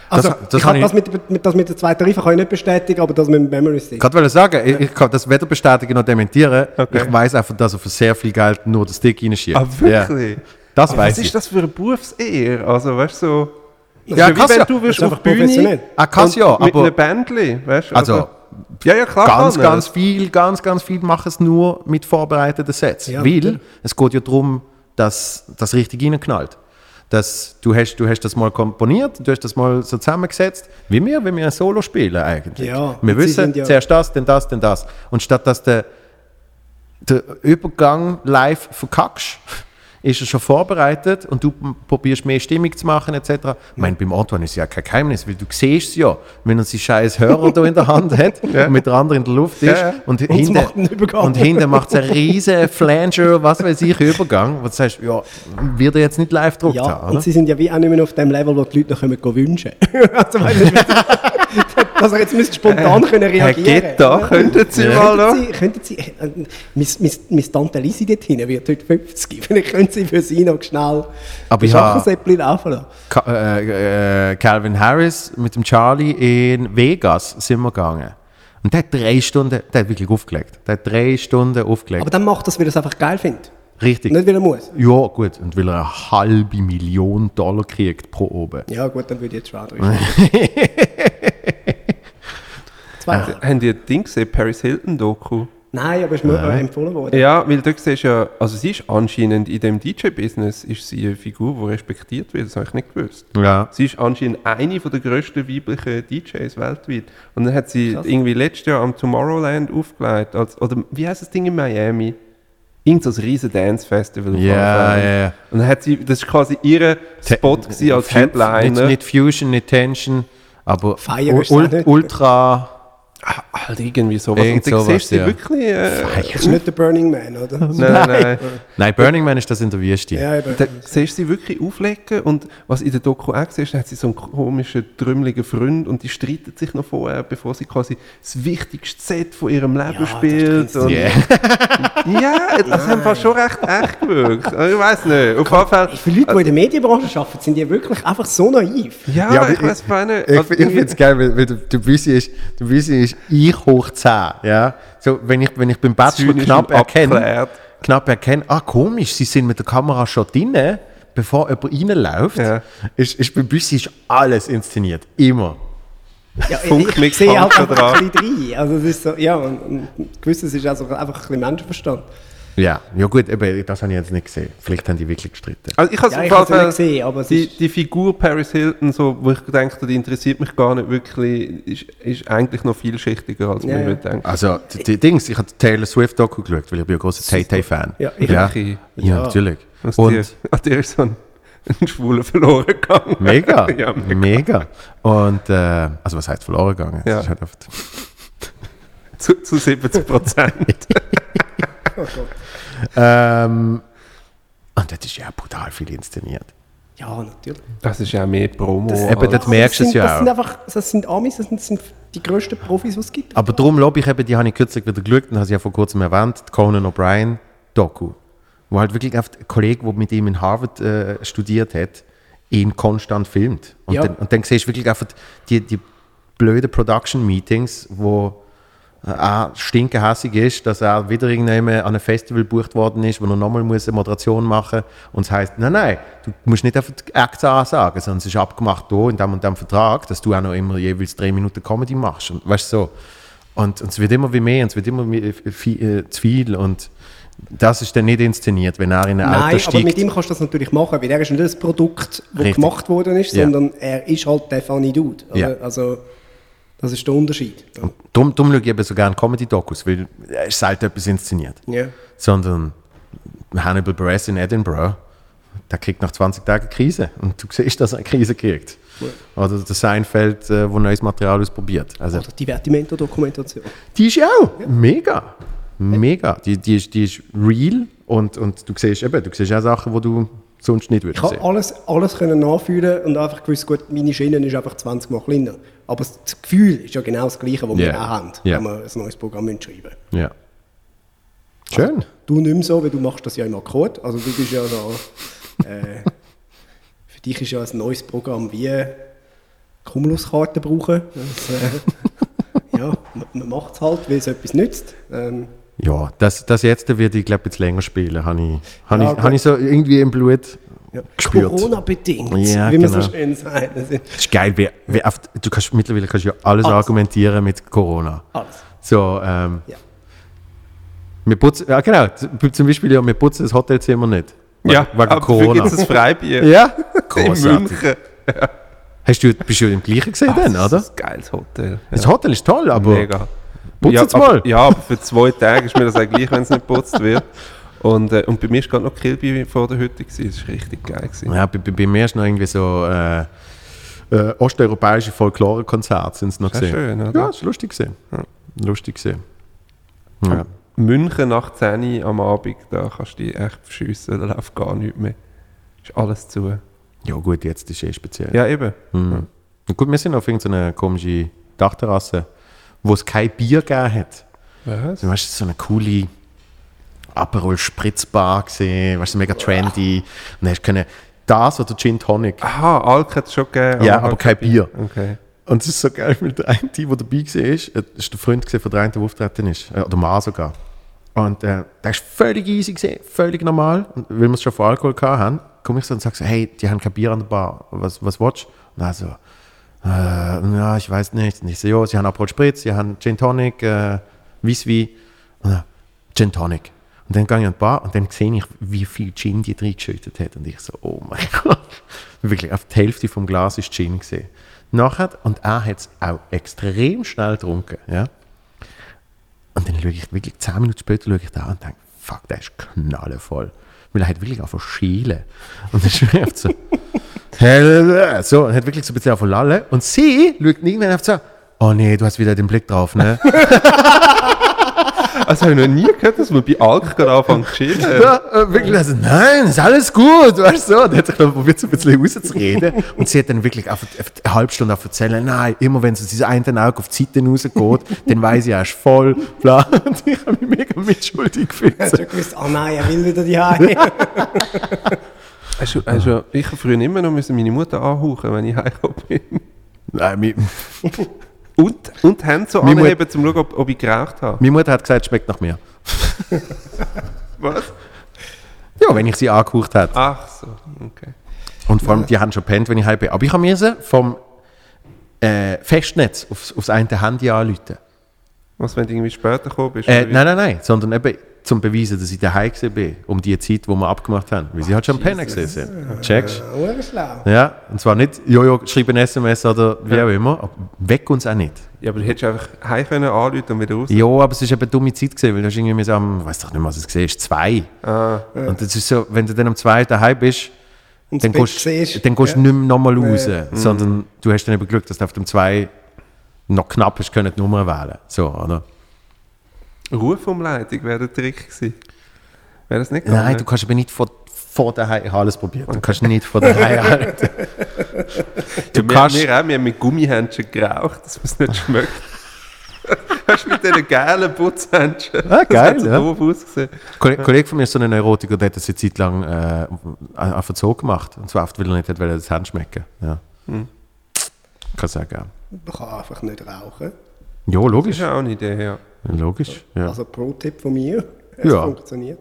Also, Das- das ich kann kann das mit, mit, das mit den zwei Tarifen kann ich nicht bestätigen, aber das mit dem Memory Stick. Ich wollte sagen, ich, ich kann das weder bestätigen noch dementieren. Okay. Ich weiß einfach, dass er für sehr viel Geld nur den Stick reinschiebt. Ah, wirklich? Das Aber weiß was ich. ist das für eine Berufsehre? Also, weißt du, so. Das Ja, ist wie kann's wenn ja. du wirst auf Bühne. Ah, ja, mit einem Bändli, weißt du? Also, ja, ja, klar. ganz, ganz viel, ganz, ganz viel machen es nur mit vorbereiteten Sets. Ja, weil natürlich. es geht ja darum, dass das richtig reinknallt. Dass du, hast, du hast das mal komponiert, du hast das mal so zusammengesetzt, wie wir, wenn wir ein Solo spielen eigentlich. Ja, wir wissen, ja- zuerst das, dann das, dann das. Und statt dass der, der Übergang live verkackst, ist er schon vorbereitet und du probierst mehr Stimmung zu machen etc. Ich meine, beim Antoine ist es ja kein Geheimnis, weil du siehst es ja, wenn er seinen scheiß Hörer da in der Hand hat und mit der anderen in der Luft ist Ja, ja. und, es hinten, und hinten macht es einen riesen Flanger, was weiß ich, Übergang, wo du sagst, ja, wird er jetzt nicht live gedruckt Ja, haben, oder? und sie sind ja wie auch nicht mehr auf dem Level, wo die Leute noch gehen wünschen also, weißt du, Dass er jetzt müsste spontan können Herr reagieren Gitta, Ja. könnten Sie Ja. mal noch? Könnten Sie, könnten Sie, äh, meine, Tante Lisi dort hinten wird heute 50. Vielleicht können Sie für sie noch schnell Aber Schachensäppli laufen lassen. Ka äh, äh, Calvin Harris mit dem Charlie in Vegas sind wir gegangen. Und der hat drei Stunden, der hat wirklich aufgelegt. Der hat drei Stunden aufgelegt. Aber dann macht das, weil er es einfach geil findet. Richtig. Nicht, weil er muss. Ja, gut. Und weil er eine halbe Million Dollar kriegt pro oben. Ja gut, dann würde ich jetzt schon Zwei. Haben die ein Ding gesehen, Paris Hilton Doku? Nein, aber ist mir äh, empfohlen worden. Ja, weil du siehst ja, also sie ist anscheinend in dem DJ-Business ist sie eine Figur, die respektiert wird, das habe ich nicht gewusst. Ja. Sie ist anscheinend eine von der grössten weiblichen DJs weltweit. Und dann hat sie irgendwie letztes Jahr am Tomorrowland aufgelegt, als, oder wie heißt das Ding in Miami? Irgend so ein riesen Dance-Festival. Ja, ja, ja. Und dann hat sie, das war quasi ihr Spot gewesen als Headliner. Nicht, nicht Fusion, nicht Tension, aber Fire ul nicht. Ultra. Halt irgendwie sowas. Irgend Und dann sowas, siehst du sie ja. wirklich... Äh, Das ist nicht der Burning Man, oder? nein, nein, nein. Nein, Burning Man ist das in der Wüste. Ja, eben. Da siehst du sie wirklich auflegen und was in der Doku auch siehst, hat sie so einen komischen, trümmeligen Freund und die streiten sich noch vorher, bevor sie quasi das wichtigste Set von ihrem Leben das spielt. Und Yeah. Ja, das haben wir schon recht echt gewirkt. Also Ich weiß nicht. Auf jeden Fall. Für Leute, die in der Medienbranche arbeiten, sind die wirklich einfach so naiv. Ja, Ja, aber ich weiß meine. Ich, ich finde es geil, weil, weil der Büsi ist, der Büsi ist ich hoch 10. Ja? So, wenn, ich, wenn ich beim Bachelor Zynisch knapp erkenne, knapp erkenne, ah komisch, sie sind mit der Kamera schon drin, bevor jemand reinläuft, Ja. ist, ist beim Büsi ist alles inszeniert. Immer. Ja, Funkt ich, sehe halt einfach dran. ein bisschen rein. Also es ist so, ja, und, und gewisses ist also einfach ein bisschen Menschenverstand. Ja, ja gut, eben, das habe ich jetzt nicht gesehen. Vielleicht haben die wirklich gestritten. Also ich habe Ja, es ja Fall- nicht gesehen, aber es die, ist- die Figur Paris Hilton, so, wo ich denke, die interessiert mich gar nicht wirklich, ist, ist eigentlich noch vielschichtiger, als Ja, man ja. würde denken. Also, die, die Dings, ich habe Taylor Swift Doku geschaut, weil ich bin ein großer Tay-Tay-Fan. Ja, ich ja. ja, Ja. natürlich. Was Und dir, ah, dir ist so ein, ein Schwuler verloren gegangen. Mega, ja, mega. mega. Und, äh, also was heißt verloren gegangen? Ja. Das ist halt oft, Zu, zu 70 Prozent. ähm, und das ist ja brutal viel inszeniert. Ja, natürlich. das ist ja mehr Promo. Eben, als- das merkst du das es sind, das ja sind auch. einfach, das sind Amis, das sind, das sind die grössten Profis, die es gibt. Aber darum lobe ich eben, die habe ich kürzlich wieder geschaut und habe sie ja vor kurzem erwähnt, Conan O'Brien Doku. Wo halt wirklich ein Kollege, der mit ihm in Harvard äh, studiert hat, ihn konstant filmt. Und, Ja. dann, und dann siehst du wirklich einfach die, die blöden Production-Meetings, wo auch stinkehässig ist, dass er wieder irgendjemand an einem Festival gebucht worden ist, wo er nochmal muss eine Moderation machen muss. Und es heisst, nein, nein, du musst nicht einfach die Acts ansagen, sondern es ist abgemacht hier in dem und dem Vertrag, dass du auch noch immer jeweils drei Minuten Comedy machst. Und, weißt so. Und, und es wird immer wie mehr und es wird immer mehr, viel, äh, zu viel und das ist dann nicht inszeniert, wenn er in ein Nein, aber steigt. mit ihm kannst du das natürlich machen, weil er ist nicht das Produkt, das Richtig. gemacht worden ist, Ja. sondern er ist halt der funny Dude. Ja. Also, das ist der Unterschied. Darum, darum schaue ich eben so gerne Comedy-Dokus, weil es ist selten etwas inszeniert. Ja. Sondern Hannibal Buress in Edinburgh, der kriegt nach 20 Tagen Krise. Und du siehst, dass er eine Krise kriegt. Oder der Seinfeld, äh, wo neues Material ausprobiert. Also, Oder Divertimento-Dokumentation. die ist ja auch mega. Mega. Die, die, ist, die ist real und, und du siehst eben, du siehst auch Sachen, die du sonst nicht Ich würdest habe sehen. alles, alles können nachfühlen und einfach gewusst, gut, meine Schiene ist einfach 20 Mal kleiner. Aber das Gefühl ist ja genau das Gleiche, das wir Ja. auch haben, Ja. wenn wir ein neues Programm schreiben. Ja. Schön. Du nicht mehr so, weil du machst das ja im Akkord. Also du bist ja da... Äh, für dich ist ja ein neues Programm wie Cumuluskarten brauchen. Das, äh, ja, man, man macht es halt, weil es etwas nützt. Ähm, Ja, das, das jetzt wird ich glaube jetzt länger spielen, habe ich, hab Ja, ich, hab ich so irgendwie im Blut ja, gespürt. Corona-bedingt, Ja, wie man genau. so schön sagt. Das ist Das geil, wie, wie oft, du kannst mittlerweile kannst du ja alles, Alles. argumentieren mit Corona. alles. So, ähm, Ja. wir putzen, ja genau, zum Beispiel ja, wir putzen das Hotelzimmer nicht. Ja, wegen aber Corona. gibt es ein Freibier. Ja, In großartig. München. Hast du, bist du im gleichen gesehen dann, Das oder? ist ein geiles Hotel. Das Hotel ist toll, aber Mega. Putzt ja, es mal. Aber, ja, aber für zwei Tage ist mir das auch gleich, wenn es nicht geputzt wird. Und, äh, und bei mir war gerade noch Kilby vor der Hütte. gewesen. Das war richtig geil. Gewesen. Ja, bei, bei, mir ist noch irgendwie so äh, äh, osteuropäische Folklore-Konzerte sind es noch gesehen. schön, oder? Ja, das ist lustig gesehen. Lustig gesehen. Ja. München nach 10 Uhr am Abend, da kannst du dich echt verschiessen, da läuft gar nichts mehr. Ist alles zu. ja, gut, jetzt ist eh speziell. Ja, eben. Mhm. Und gut, wir sind auf irgendeiner komischen Dachterrasse, wo es kein Bier gegeben hat. Was? Du weißt, so eine coole Aperol Spritzbar gesehen, weißt du, mega trendy. Und dann hast du können das oder Gin Tonic. Aha, Alk hat es schon gegeben. Ja, aber kein Bier. Okay. Und es ist so geil, weil der eine, der dabei war, ist, äh, ist der Freund von der einen, der auftreten ist. Äh, Oder Mann sogar. Und äh, der ist völlig easy gesehen, völlig normal. Und weil wir es schon von Alkohol haben, komme ich so und sage so, hey, die haben kein Bier an der Bar. Was, was willst du? Und er so, äh, ja, ich weiß nicht. Und ich so, ja, sie haben Aperol Spritz, sie haben Gin Tonic, äh, Weisswein. Und Gin Tonic. Und dann gehe ich an die Bar und dann sehe ich, wie viel Gin die reingeschüttet hat. Und ich so, oh mein Gott. Wirklich, auf die Hälfte vom Glas ist Gin gesehen. Nachher, und er hat es auch extrem schnell getrunken. Ja? Und dann schaue ich wirklich, zehn Minuten später schaue ich da und denke, fuck, der ist knallevoll. Weil er hat wirklich auf schielen. Und dann schreibt so, so, und hat wirklich so ein bisschen auf Lalle. Und sie schaut irgendwann auf so, oh nee, du hast wieder den Blick drauf, ne? Also habe ich noch nie gehört, dass man bei Alk gerade anfängt zu chillen. Ja, äh, wirklich, also, nein, ist alles gut, weißt du, so. Und hat sich dann probiert, so ein bisschen rauszureden. Und sie hat dann wirklich auf, auf eine halbe Stunde auf erzählen, nein, immer wenn so dieses eine Auge auf die Seite rausgeht, dann weiß ich, er ist voll, bla. Und ich habe mich mega mitschuldig gefühlt. Ich habe gewusst, oh nein, er will wieder die Hause. Hast du, hast du, ich habe früher immer noch müssen meine Mutter anhauchen, wenn ich heimgekommen bin. Nein, mi- Und, und Hände so Meine anheben, um zu schauen, ob, ob ich geraucht habe. meine Mutter hat gesagt, es schmeckt nach mir. Was? Ja, wenn ich sie angehaucht hat. Ach so, okay. Und vor allem, die haben schon pennt, wenn ich heim bin. Aber ich habe mir sie vom äh, Festnetz aufs, aufs eine Handy anrufen. Was, wenn du irgendwie später gekommen bist? Äh, nein, nein, nein, sondern eben zum Beweisen, dass ich daheim bin, um die Zeit, die wir abgemacht haben. Weil sie halt schon pennen gewesen sind. Checkst? Schlau. Ja, und zwar nicht, Jojo, schreib ein SMS oder wie auch immer, aber weg uns auch nicht. Ja, aber du hättest einfach heim können anrufen und wieder raus. Ja, aber es ist eben eine dumme Zeit gewesen, weil du hast irgendwie so am, ich weiß doch nicht mehr, was es gesehen ist, zwei. Ah, Und das ist so, wenn du dann am zwei daheim bist, Und dann gehst, siehst. dann gehst du Ja. nicht mehr nochmal raus, Ja. sondern du hast dann eben Glück, dass du auf dem zwei noch knapp hast können die Nummer wählen. So, oder? Rufumleitung wäre der Trick gewesen. Wäre das nicht gegangen? Nein, du kannst aber nicht von, von daheim, ich habe alles probiert, du kannst nicht von daheim halten. Du ja, kannst, wir, wir, auch, wir haben mit Gummihändchen geraucht, dass man es nicht schmeckt. Hast du mit diesen gelben Putzhändchen? Ah, geil, Das hat so ja. doof ausgesehen. Ein Kollege Kollege von mir ist so ein Neurotiker, der hat das eine Zeit lang äh, einfach so gemacht. Und zwar oft, weil er nicht hat, weil er das Hand schmecken. Ja. Hm. Kann sagen. Man kann einfach nicht rauchen. Ja, Das logisch. ist ja auch eine Idee, ja. Logisch. Ja. Also Pro-Tipp von mir. Es Ja. funktioniert.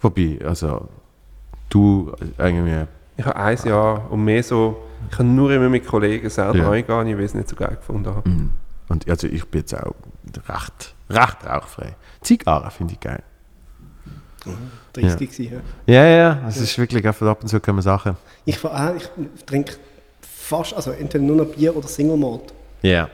Wobei, also, du irgendwie. Ich habe ein Jahr und mehr so, ich habe nur immer mit Kollegen selber Ja. eingehen, ich weiß nicht so geil gefunden habe. mm. Und also, ich bin jetzt auch recht, recht rauchfrei. Zigarre finde ich geil. 30 gewesen, Ja, ja. ja, es ist wirklich einfach ab und zu kommen Sachen. Ich, ich trinke fast, also entweder nur noch Bier oder Single Malt. Ja.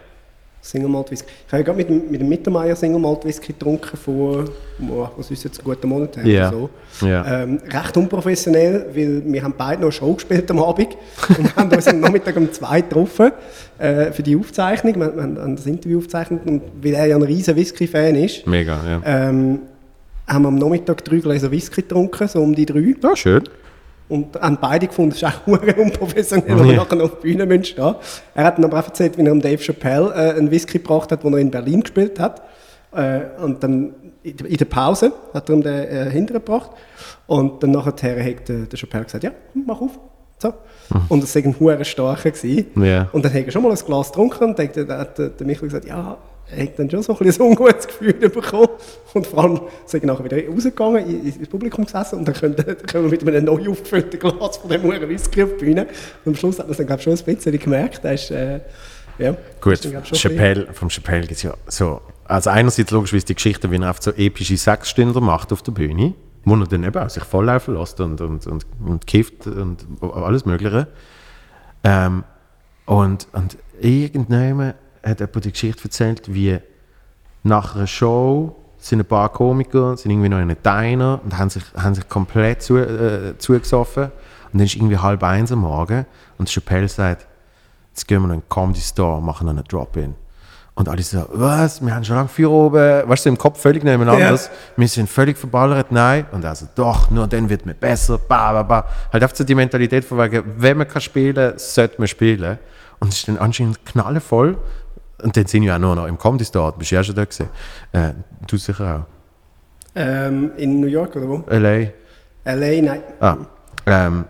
Single Malt Whisky. Ich habe ja gerade mit, dem- mit dem Mittermeier Single Malt Whisky getrunken vor, oh, was ist jetzt, einen guten Monat her oder so. Ja. Ähm, recht unprofessionell, weil wir haben beide noch eine Show gespielt am Abend und haben uns am Nachmittag um zwei getroffen äh, für die Aufzeichnung. Wir, wir haben das Interview aufgezeichnet und weil er ja ein riesen Whisky-Fan ist, Mega, ja. ähm, haben wir am Nachmittag drei Gläser Whisky getrunken, so um die drei. Ja, schön. Und haben beide gefunden, es ist auch unprofessionell, wenn Ja. nachher noch auf der Bühne stehen Er hat dann aber auch erzählt, wie er dem Dave Chappelle äh, einen Whisky gebracht hat, den er in Berlin gespielt hat. Äh, und dann in der- Pause hat er ihm den äh, hintergebracht. Und dann nachher hat der, der Chappelle gesagt, ja, hm, mach auf. So. Und es war ein hure starker. gewesen. Ja. Und dann hat er schon mal ein Glas getrunken und dann hat der, der Michael gesagt, ja, er hat dann schon so ein, bisschen ein ungutes Gefühl bekommen. Und vor allem sind nachher wieder rausgegangen, in- ins Publikum gesessen und dann können, dann können wir mit einem neu aufgefüllten Glas von dem Huren Whisky auf die Bühne. Und am Schluss hat man es dann, glaube ich, schon ein bisschen gemerkt. Er ist, äh, ja, Gut, glaub Chappelle, vom Chappelle gibt es ja so. Also, einerseits logischerweise die Geschichte, wie er einfach so epische Sechsstünder macht auf der Bühne, wo er dann eben auch sich volllaufen lässt und, und, und, und kifft und alles Mögliche. Ähm, und, und irgendjemand hat jemand die Geschichte erzählt, wie nach einer Show sind ein paar Komiker, sind irgendwie noch in einem Diner und haben sich, haben sich komplett zu, äh, zugesoffen. Und dann ist irgendwie halb eins am Morgen und Chappelle sagt, jetzt gehen wir in den Comedy Store, machen noch einen Drop-In. Und alle so, was, wir haben schon lange vier oben, weißt du, im Kopf völlig nebeneinander. Ja. Wir sind völlig verballert, nein. Und also, doch, nur dann wird man besser, ba, ba, ba. Halt einfach so die Mentalität von wegen, wenn man kann spielen, sollte man spielen. Und es ist dann anscheinend knallevoll. Und dann sind wir auch nur noch im Comedy Store, du bist ja schon da gewesen. Äh, du sicher Ähm, in New York oder wo? auch. L.A. L.A., nein. Ah, ähm,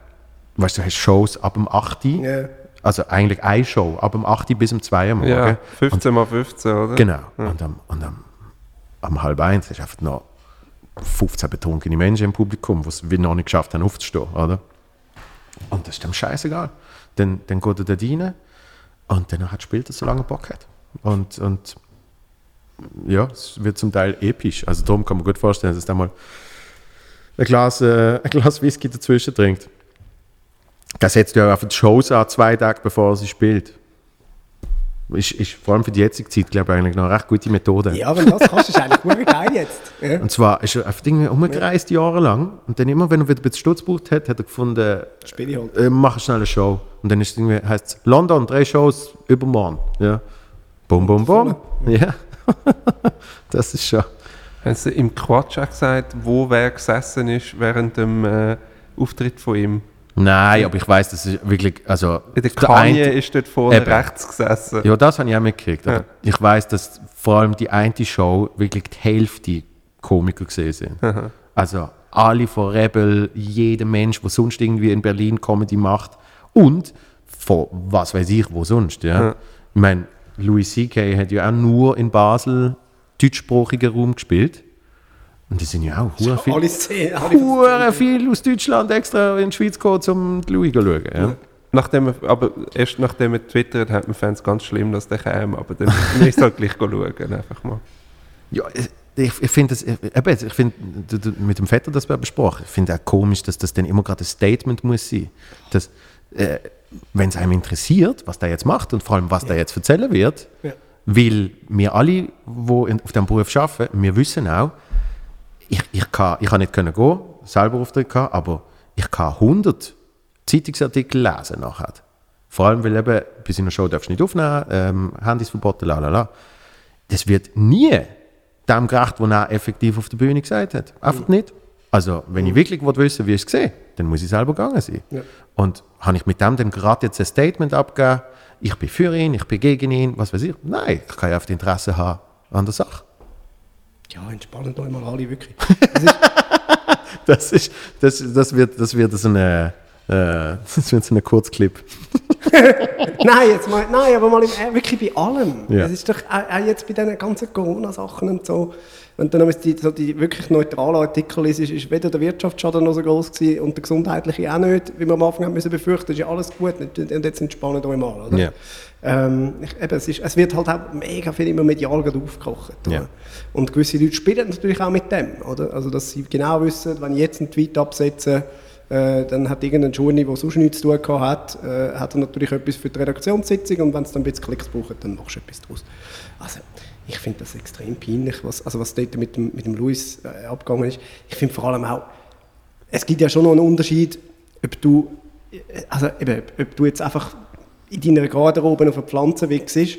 weißt du, du hast Shows ab dem 8. Ja. Also eigentlich eine Show, ab dem 8. bis um 2 Uhr am Morgen. Ja, 15 mal 15, oder? Genau. Und, am, und am, am halb eins ist einfach noch 15 betrunkene Menschen im Publikum, die es noch nicht geschafft haben, aufzustehen, oder? Und das ist dem scheißegal. Dann, dann geht er dort rein und dann hat spielt er, solange er Bock hat. Und, und ja, es wird zum Teil episch. Also darum kann man gut vorstellen, dass da mal ein Glas, äh, ein Glas Whisky dazwischen trinkt. Das setzt ja auf die Shows an, zwei Tage bevor er sie spielt. Ist, ist vor allem für die jetzige Zeit, glaube ich, eigentlich noch eine recht gute Methode. Ja, wenn du das kannst, ist eigentlich gut geil jetzt. Ja. Und zwar ist er einfach Dinge umgereist, jahrelang. Und dann immer, wenn er wieder ein bisschen Stutz gebraucht hat, hat er gefunden, halt. äh, mach schnell eine Show. Und dann ist es irgendwie, heißt es, London, drei Shows übermorgen. Ja. Bum, bum, bum. Ja. das ist schon. Haben Sie im Quatsch auch gesagt, wo wer gesessen ist während dem äh, Auftritt von ihm? Nein, aber ich weiß, das ist wirklich, also. Der der Kanye eine- ist dort vorne Eben. rechts gesessen. Ja, das habe ich auch mitgekriegt. Ja. ich weiß, dass vor allem die eine Show wirklich die Hälfte Komiker gesehen sind. Also alle von Rebel, jeder Mensch, der sonst irgendwie in Berlin Comedy macht und von was weiß ich, wo sonst. Ja. Ja. Ich meine, Louis C.K. hat ja auch nur in Basel deutschsprachigen Raum gespielt. Und die sind ja auch hure viel, Alle Szenen. alle hure viel aus Deutschland extra in die Schweiz gekommen, um die Louis zu schauen. Ja. Nachdem, er- aber erst nachdem er twittert hat, man fand es ganz schlimm, dass der kam. Aber dann ist es halt gleich schauen, einfach mal. Ja, ich, ich finde das, ich, eben, ich finde, mit dem Vetter das wir besprochen, ich finde auch komisch, dass das dann immer gerade ein Statement muss sein. Dass, äh, wenn es einem interessiert, was der jetzt macht und vor allem, was der jetzt erzählen wird, Ja. weil wir alle, die in, auf diesem Beruf arbeiten, wir wissen auch, ich, ich, kann, ich kann nicht können gehen, selber Auftritt gehabt, aber ich kann 100 Zeitungsartikel lesen nachher. Vor allem, weil eben, bei seiner Show darfst du nicht aufnehmen, ähm, Handys verboten, la la la. Das wird nie dem gerecht, was er effektiv auf der Bühne gesagt hat. Einfach nicht. Also, wenn ich wirklich will wissen wie ich es sehe, dann muss ich selber gegangen sein. Ja. Und habe ich mit dem dann gerade jetzt ein Statement abgegeben, ich bin für ihn, ich bin gegen ihn, was weiß ich. Nein, ich kann ja einfach Interesse haben an der Sache. Ja, entspannen euch mal alle, wirklich. Das, ist, das, das, wird, das wird so eine, äh, das wird so ein Kurzclip. nein, jetzt mal, nein, aber mal im, äh, wirklich bei allem. Ja. Es ist doch auch, auch jetzt bei diesen ganzen Corona-Sachen und so. Wenn du dann die, so die wirklich neutralen Artikel liest, ist, ist weder der Wirtschaftsschaden noch so groß gewesen und der gesundheitliche auch nicht, wie wir am Anfang haben müssen befürchten, ist ja alles gut. Und jetzt entspannen euch mal, oder? Ja. Ähm, eben, es, ist, es wird halt auch mega viel immer medial aufgekocht. Ja. Und gewisse Leute spielen natürlich auch mit dem, oder? Also, dass sie genau wissen, wenn ich jetzt einen Tweet absetze, äh, dann hat irgendein Journey, der sonst nichts zu tun hat, äh, hat er natürlich etwas für die Redaktionssitzung und wenn es dann ein bisschen Klicks braucht, dann machst du etwas daraus. Also, ich finde das extrem peinlich, was, also was dort mit dem, mit dem Luis äh, abgegangen ist. Ich finde vor allem auch, es gibt ja schon noch einen Unterschied, ob du, äh, also eben, ob du jetzt einfach in deiner Garderobe auf eine Pflanze wichst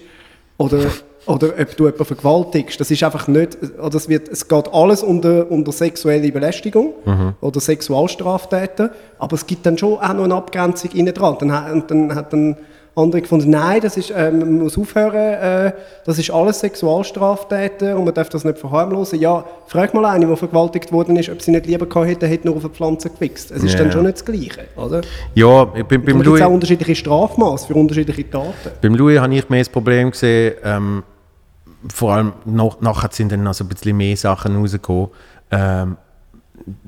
oder, oder ob du jemanden vergewaltigst. Das ist einfach nicht, oder es, wird, es geht alles unter, unter sexuelle Belästigung oder Sexualstraftäten, aber es gibt dann schon auch noch eine Abgrenzung innen dran. Dann, dann hat dann andere gefunden, nein, das ist, äh, man muss aufhören, äh, das ist alles Sexualstraftäten und man darf das nicht verharmlosen. Ja, frag mal eine, die vergewaltigt worden ist, ob sie nicht lieber gehabt hätte, hätte nur auf eine Pflanze gewichst. Es ist Ja. dann schon nicht das Gleiche, oder? Ja, beim, beim, Es gibt Louis, auch unterschiedliche Strafmaße für unterschiedliche Taten. beim Louis habe ich mehr das Problem gesehen, ähm, vor allem noch, nachher sind dann noch so ein bisschen mehr Sachen rausgekommen, ähm,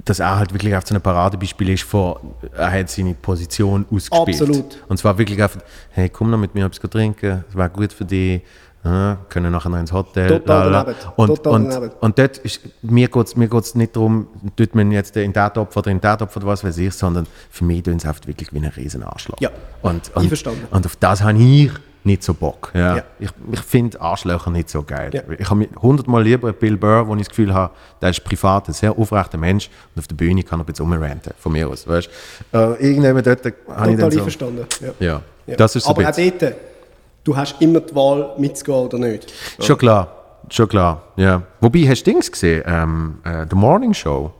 dass er halt wirklich auf so ein Paradebeispiel ist von, er hat seine Position ausgespielt. Absolut. Und zwar wirklich einfach, hey, komm noch mit mir etwas trinken, es wäre gut für dich, ja, können nachher noch ins Hotel. Total. Und, Total und, und dort ist, mir geht es mir geht's nicht darum, tut man jetzt in den Topf oder in den Topf oder was weiß ich, sondern für mich tun sie einfach wirklich wie ein riesen Arschloch. Ja, und, und, einverstanden. und auf das habe ich nicht so Bock. Ja. Ja. Ich, ich finde Arschlöcher nicht so geil. Ja. Ich habe hundertmal lieber Bill Burr, wo ich das Gefühl habe, der ist privat ein sehr aufrechter Mensch und auf der Bühne kann er bisschen rumranten, von mir aus. Weißt? Äh, irgendjemand dort habe ich dann so... einverstanden. Ja. Ja, Ja. das ist so Aber auch dort, du hast immer die Wahl, mitzugehen oder nicht. Schon klar, schon klar, ja. Wobei, hast du Dings gesehen? Ähm, äh, The Morning Show?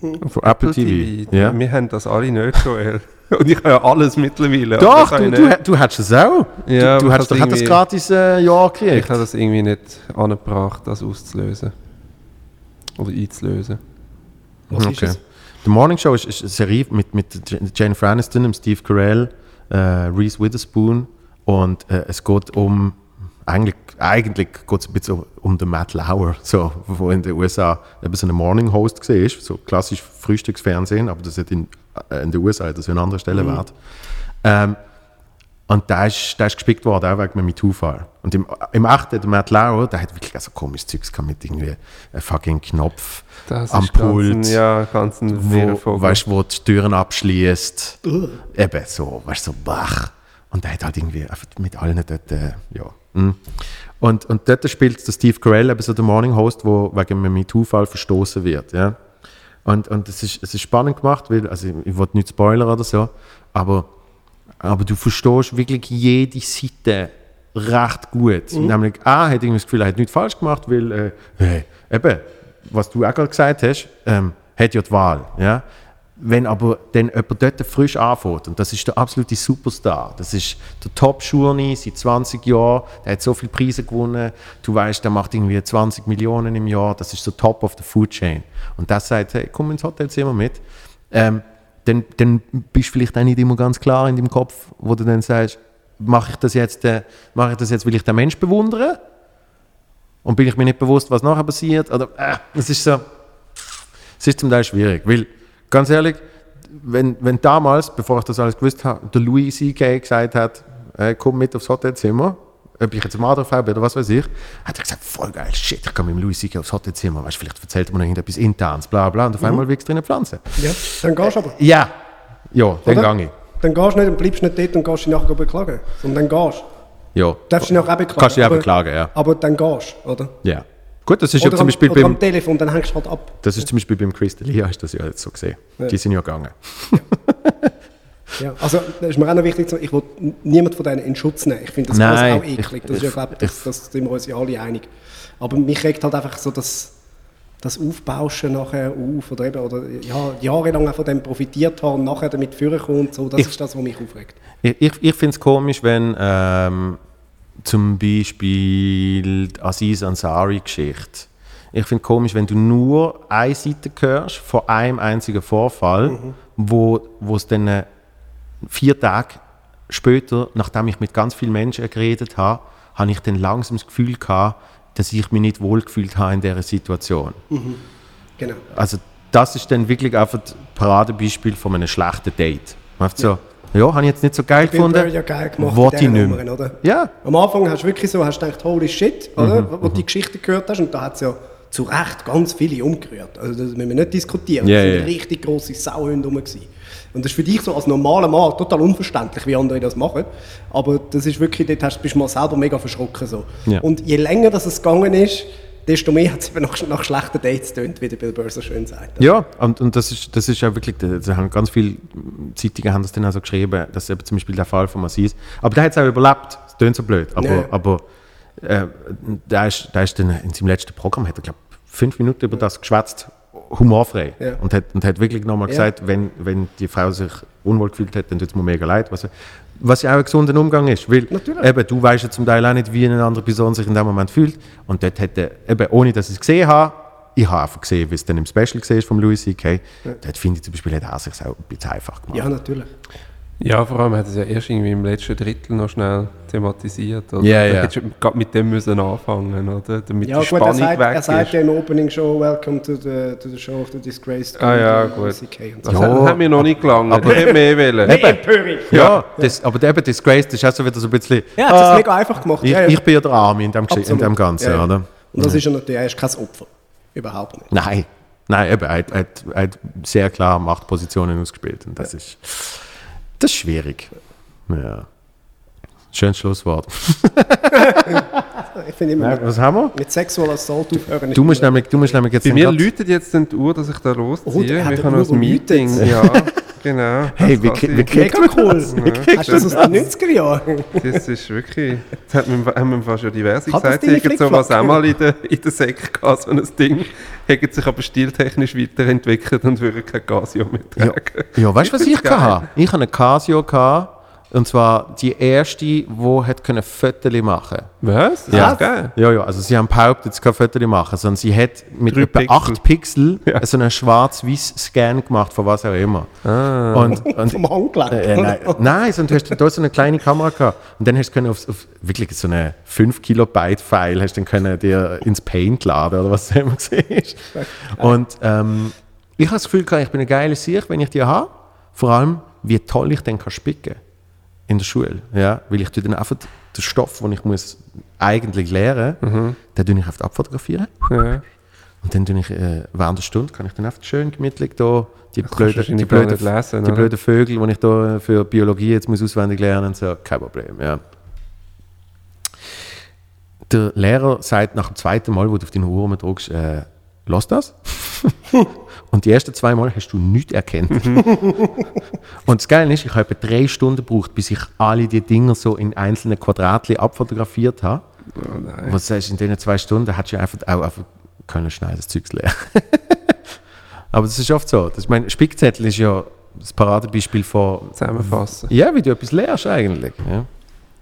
Hm. Von Apple TV. Ja. Wir haben das alle nicht, Joel. Und ich habe ja alles mittlerweile. Doch, aber du, du, du hättest es auch. Ja, du, du hättest doch das gratis äh, Jahr gekriegt. ich habe das irgendwie nicht angebracht, das auszulösen. Oder einzulösen. Was ist Okay. es? The Morning Show ist, ist eine Serie mit, mit Jen- Jennifer Aniston, Steve Carell, äh, Reese Witherspoon und äh, es geht um eigentlich, eigentlich geht es ein bisschen um, den Matt Lauer, so, wo in den USA eben so ein Morning Host gesehen ist, so klassisch Frühstücksfernsehen, aber das hat in, in den USA das ja an anderer Stelle wert. Ähm, und da ist, da ist gespickt worden, auch wegen einem MeToo-Fall. Und im, im Achten, der Matt Lauer, der hat wirklich so komisches Zeugs gehabt mit irgendwie einem fucking Knopf Das am ist Pult Ein, ja, ganz ein wirrer wo, weißt, wo die Türen abschließt. Eben so, weißt so, bach. Und der hat halt irgendwie einfach mit allen dort, äh, ja. mm. Und, und dort spielt der Steve Carell eben so der Morning Host, wo wegen einem MeToo-Fall verstoßen wird, ja. Und, und es, ist, es ist spannend gemacht, weil, also ich, ich will nicht spoilern oder so, aber, aber du verstehst wirklich jede Seite recht gut. Nämlich, A, hat irgendwie das Gefühl, er hat nichts falsch gemacht, weil, äh, hey, eben, was du auch gerade gesagt hast, ähm, hat ja die Wahl, ja. Wenn aber dann jemand dort frisch anfängt, und das ist der absolute Superstar, das ist der Top-Schurni seit 20 Jahren, der hat so viele Preise gewonnen, du weißt, der macht irgendwie 20 Millionen im Jahr, das ist so top of the food chain. Und das sagt, hey, komm ins Hotelzimmer mit. Ähm, dann, dann bist du vielleicht auch nicht immer ganz klar in deinem Kopf, wo du dann sagst, mache ich das jetzt, äh, mache ich das jetzt, will ich den Mensch bewundern? Und bin ich mir nicht bewusst, was nachher passiert? Oder, äh, es ist so, es ist zum Teil schwierig, weil, ganz ehrlich, wenn, wenn damals, bevor ich das alles gewusst habe, der Louis C.K. gesagt hat, äh, komm mit aufs Hotelzimmer, ob ich jetzt am Adolf habe oder was weiß ich, hat er gesagt, voll geil, shit, ich kann mit dem Louis C.K. aufs Hotelzimmer, weißt, vielleicht erzählt er mir noch irgendetwas Internes, bla bla, und auf einmal wächst drin eine Pflanze. Ja, dann gehst du aber. Ja, ja, dann Oder? gehe ich. Dann gehst du nicht und bleibst nicht dort und gehst dich nachher beklagen. Sondern dann gehst du. Ja. Darfst dich nachher auch beklagen. Kannst dich auch aber- beklagen, ja. Aber dann gehst du, oder? ja. Gut, das ist ja Oder, zum am, Beispiel oder beim, am Telefon, dann hängst du halt ab. das ist zum Beispiel beim Chris D'Elia, ist das ja jetzt so gesehen. Die sind ja gegangen. Ja, also das ist mir auch noch wichtig, ich will niemand von denen in Schutz nehmen. Ich finde das Nein, alles auch eklig. Das ich- ist ja, glaube das, das sind wir uns ja alle einig. Aber mich regt halt einfach so das, das Aufbauschen nachher auf oder eben, oder ja, jahrelang von dem profitiert haben und nachher damit führen und so, das Ich- ist das, was mich aufregt. Ich, ich, ich finde es komisch, wenn ähm, zum Beispiel die Aziz Ansari-Geschichte. Ich finde es komisch, wenn du nur eine Seite hörst von einem einzigen Vorfall, wo wo es dann äh, vier Tage später, nachdem ich mit ganz vielen Menschen geredet habe, habe ich dann langsam das Gefühl gehabt, dass ich mich nicht wohlgefühlt habe in dieser Situation. Genau. Also das ist dann wirklich einfach das Paradebeispiel von einem schlechten Date. Man hat so, ja, habe ich jetzt nicht so geil Bill gefunden. Burr ja geil gemacht Wollte ich nicht Nummern, mehr. oder? Ja, Am Anfang hast du wirklich so, hast du gedacht, holy shit, oder? Mhm, Wo du die Geschichte gehört hast und da hat es ja zu Recht ganz viele umgerührt. Also das müssen wir nicht diskutieren. Ja, das sind ja. richtig grosse Sauhunde rum. gewesen. Und das ist für dich so als normaler Mann total unverständlich, wie andere das machen. Aber das ist wirklich, dort hast, bist du mal selber mega verschrocken. So. Ja. Und je länger das es gegangen ist, desto mehr hat es eben nach, nach schlechten Dates getönt, wie der Bill Burr so schön sagt. ja und, und das, ist, das ist ja wirklich, da haben ganz viele Zeitungen haben das dann auch so geschrieben, dass eben zum Beispiel der Fall von Massis, aber der hat es auch überlebt, das klingt so blöd, aber, Ja. aber äh, der, ist, der ist dann in seinem letzten Programm, hat er glaube fünf Minuten über das geschwätzt, humorfrei. Ja. Und, hat, und hat wirklich nochmal Ja. gesagt, wenn, wenn die Frau sich unwohl gefühlt hat, dann tut es mir mega leid. Was, was ja auch ein gesunder Umgang ist. Weil Natürlich. eben, du weißt ja zum Teil auch nicht, wie eine andere Person sich in dem Moment fühlt. Und dort hätte, eben, ohne dass ich es gesehen habe, ich habe einfach gesehen, wie es dann im Special gesehen ist vom Louis C.K., dort finde ich zum Beispiel, hat er sich auch ein bisschen einfach gemacht. Ja, natürlich. Ja, vor allem hat es ja erst irgendwie im letzten Drittel noch schnell thematisiert. Oder? Ja, Da ja. hättest du gerade mit dem müssen anfangen, oder? Damit Ja, die gut, er Spannung sagt, weg er sagt ja im Opening Show Welcome to the, to the show of the disgraced Ah ja, gut. So. Das Ja. hat, hat mir noch nicht gelangt. Aber- ich hätte mehr wollen. Eben. Empörung. Ja, Das, aber eben Disgraced ist auch so wieder so ein bisschen. Ja, er hat es ah, mega einfach gemacht. Ich, ja, ja. ich bin ja der Arme in dem, in dem Ganzen, Ja, ja. oder? Und das ist er natürlich, er ist kein Opfer. Überhaupt nicht. Nein, nein, eben, er, hat- er, hat- er hat sehr klar Machtpositionen ausgespielt und das ist, das ist schwierig. Ja. Schönes Schlusswort. Ich finde immer, Was haben wir? mit Sexual Assault aufhören. Du musst nämlich, du musst nämlich jetzt Bei mir läutet jetzt die Uhr, dass ich da losziehe. Oh, der hat ich die habe noch ein Meeting. Ja, genau. Hey, Das wie, wie kriegt Mega cool. Ja, Hast du das aus den 90er Jahren? Das ist wirklich. Das hat mir, haben wir fast schon diverse Hat das gesagt. deine Sie hätten sowas auch mal in der, in der Säcke gehabt, so ein Ding. Hätten sich aber stiltechnisch weiterentwickelt und würden kein Casio mehr Ja, tragen. ja weißt du, was Ich hatte? Ich hatte eine Casio, gehabt, und zwar die erste, die hat können Fotos machen Was? Das Ja. ist geil. Ja, ja, also sie haben behauptet, sie kann Fotos machen, sondern sie hat mit Drei etwa Pixel. 8 Pixel Ja. so einen schwarz-weiß-Scan gemacht, von was auch immer. Ah. Und, und, Vom Handgelenk. äh, nein, nein, sondern du hast da so eine kleine Kamera gehabt. Und dann hast du können auf, auf wirklich so eine 5 Kilobyte File hast du dann können dir ins Paint laden oder was auch immer gesehen ist. Und ähm, ich habe das Gefühl, gehabt, ich bin eine geile Sicht, wenn ich die habe. Vor allem, wie toll ich dann kann spicken in der Schule. Ja? Weil ich dann einfach den Stoff, den ich muss eigentlich lernen muss, den tue ich einfach abfotografieren. Ja. Und dann tue ich, äh, während der Stunde kann ich dann einfach schön gemütlich da die du blöden, die blöden, lesen, die blöden Vögel, die ich da für Biologie jetzt muss auswendig lernen muss, so, kein Problem, ja. Der Lehrer sagt nach dem zweiten Mal, wo du auf deine Uhr drückst, äh, lass das. Und die ersten zwei Mal hast du nichts erkannt. Und das Geile ist, ich habe etwa drei Stunden gebraucht, bis ich alle die Dinger so in einzelne Quadratli abfotografiert habe. Oh nein. Was sagst du, in diesen zwei Stunden hättest du einfach auch einfach können schnell das Zeugs lernen. Aber das ist oft so. Das, ich meine, Spickzettel ist ja das Paradebeispiel von, Zusammenfassen. ja, wie du etwas lernst eigentlich. Ja.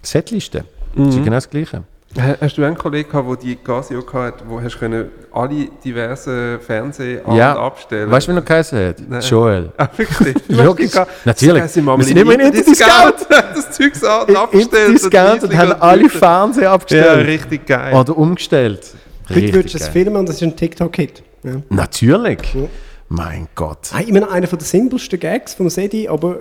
Setliste. Das ist ja genau das Gleiche. Ha- Hast du einen Kollegen gehabt, der die Casio hatte, wo hast können alle diversen Fernseh an- Ja, abstellen weißt du, wie er geheißen hat? Nein. Joel. Ah, wirklich? Logisch. Natürlich. Das wir, sind immer in Interdiscount. das Zeug an und abgestellt. Discount und haben alle Fernseher Ja, abgestellt. richtig geil. Oder umgestellt. Heute würdest du es filmen und das ist ein TikTok-Hit. Ja. Natürlich. Ja. Mein Gott. Immer noch einer der simpelsten Gags vom Sedi, aber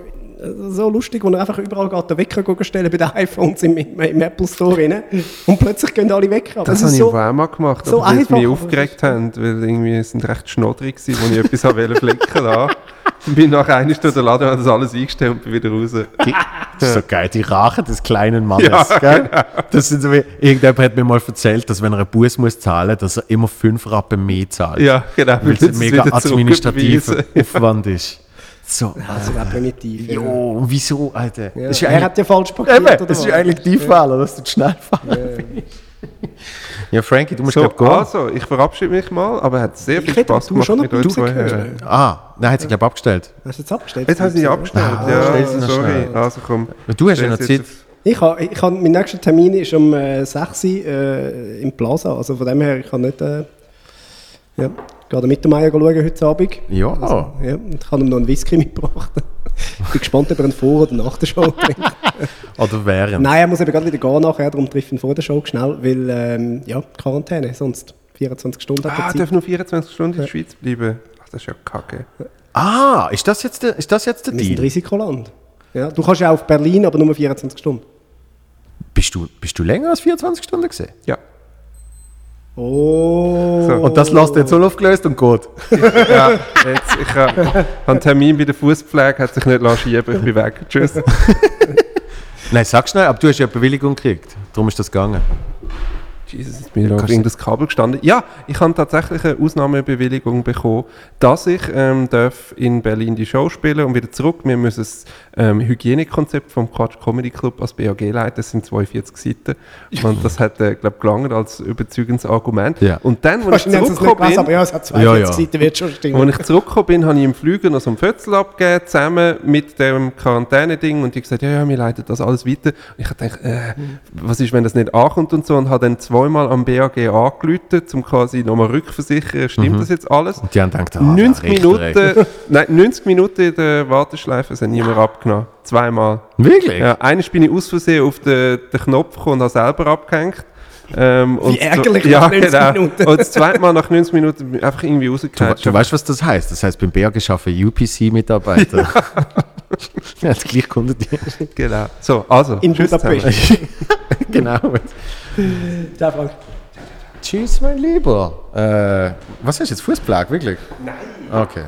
so lustig, wo er einfach überall geht, den Wecker stellen bei den iPhones im, im, im Apple Store rein. Und plötzlich gehen alle Wecker. das ist habe ich so, auch mal gemacht, so aber weil sie einfach, mich aufgeregt haben, weil irgendwie es sind recht schnoddrig gewesen, wo ich etwas wollte flicken. Und bin nach einer Stunde Laden, habe das alles eingestellt und bin wieder raus. Die, das ist so geil, die Rache des kleinen Mannes. Ja, gell? Das sind so wie, irgendjemand hat mir mal erzählt, dass wenn er einen Bus muss zahlen, dass er immer fünf Rappen mehr zahlt. Ja, genau. Weil es ein mega administrativer. Aufwand ist. So, Also wäre primitiv. Ja. jo, und wieso, Alter? Ja. Ja er eigentlich, hat ja falsch parkiert. eben, oder das ist ja eigentlich die Fehler, dass du zu schnell fahren bist. Ja, Frankie, du musst So, gehen. also, ich verabschiede mich mal, aber es hat sehr Ich viel hätte Spaß du gemacht schon mit noch euch zwei. Ah, nein, hat sich glaube abgestellt. Hast du jetzt abgestellt? Jetzt haben sie abgestellt, Ah, ja. sie sorry. schnell. Also komm. Du hast ja noch Zeit. sie Ich habe, ich habe, mein nächster Termin ist um äh, 6 Uhr äh, im Plaza. Also von dem her, ich kann nicht. Äh, ja, gehe den Mittermeier schauen heute Abend. Ja. Also, ja, und ich habe ihm noch einen Whisky mitgebracht. Ich bin gespannt, ob er einen vor- oder nach der Show trinkt. Oder während. Nein, er muss eben gerade wieder gehen nachher, darum trifft ihn vor der Show schnell, weil, ähm, ja, Quarantäne, sonst 24 Stunden Ah, darf nur 24 Stunden in der Schweiz bleiben? Ach, das ist ja kacke. Ah, ist das jetzt der, ist das jetzt der Wir sind Deal? Risikoland. Ja, du kannst ja auf Berlin, aber nur 24 Stunden. Bist du, bist du länger als 24 Stunden gesehen? Ja. Oh. So. Und das lässt jetzt so aufgelöst und geht. ja jetzt, ich habe hab einen Termin bei der Fußpflege, hat sich nicht lassen schieben, ich bin weg. Tschüss. Nein, sag schnell, aber du hast ja eine Bewilligung gekriegt. Darum ist das gegangen. Jesus, ich da auf irgendein Kabel gestanden. Ja, ich habe tatsächlich eine Ausnahmebewilligung bekommen, dass ich ähm, darf in Berlin die Show spielen und wieder zurück. Wir müssen das ähm, Hygienekonzept vom Quatsch Comedy Club als BAG leiten. Das sind 42 Seiten. Und das hat, äh, glaube gelangt als überzeugendes Argument. Ja. Und dann, als ich zurückgekommen aber bin, ja, es hat 42 Ja, ja. Seiten, wird schon stimmen. als ich zurückgekommen bin, habe ich im Flüger noch so einen Fötzel abgegeben, zusammen mit dem Quarantäneding. Und die gesagt, ja, ja, wir leiten das alles weiter. Und ich habe gedacht, äh, was ist, wenn das nicht ankommt und so. Und habe dann zweimal am BAG angerufen, um quasi nochmal rückversichern, stimmt das jetzt alles? Und die haben gedacht, ah, 90 der Richter, ey. Minuten, nein, 90 Minuten in der Warteschleife, es hat niemand abgenommen. Zweimal. Wirklich? Ja, eines bin ich aus Versehen auf den, den Knopf gekommen und habe selber abgehängt. Ähm, und ärgerlich so, ja, nach 90 genau. Minuten. Und das zweite Mal nach 90 Minuten einfach irgendwie Du, rausgekehrt. du weißt, was das heißt? Das heißt, beim BAG arbeiten UPC-Mitarbeiter. ja, das gleich Kundendienst. Genau. So, also, In Budapest. genau. Ja, Frank. Tschüss, mein Lieber. Äh, was hast du jetzt? Fußpflege, wirklich? Nein. Okay.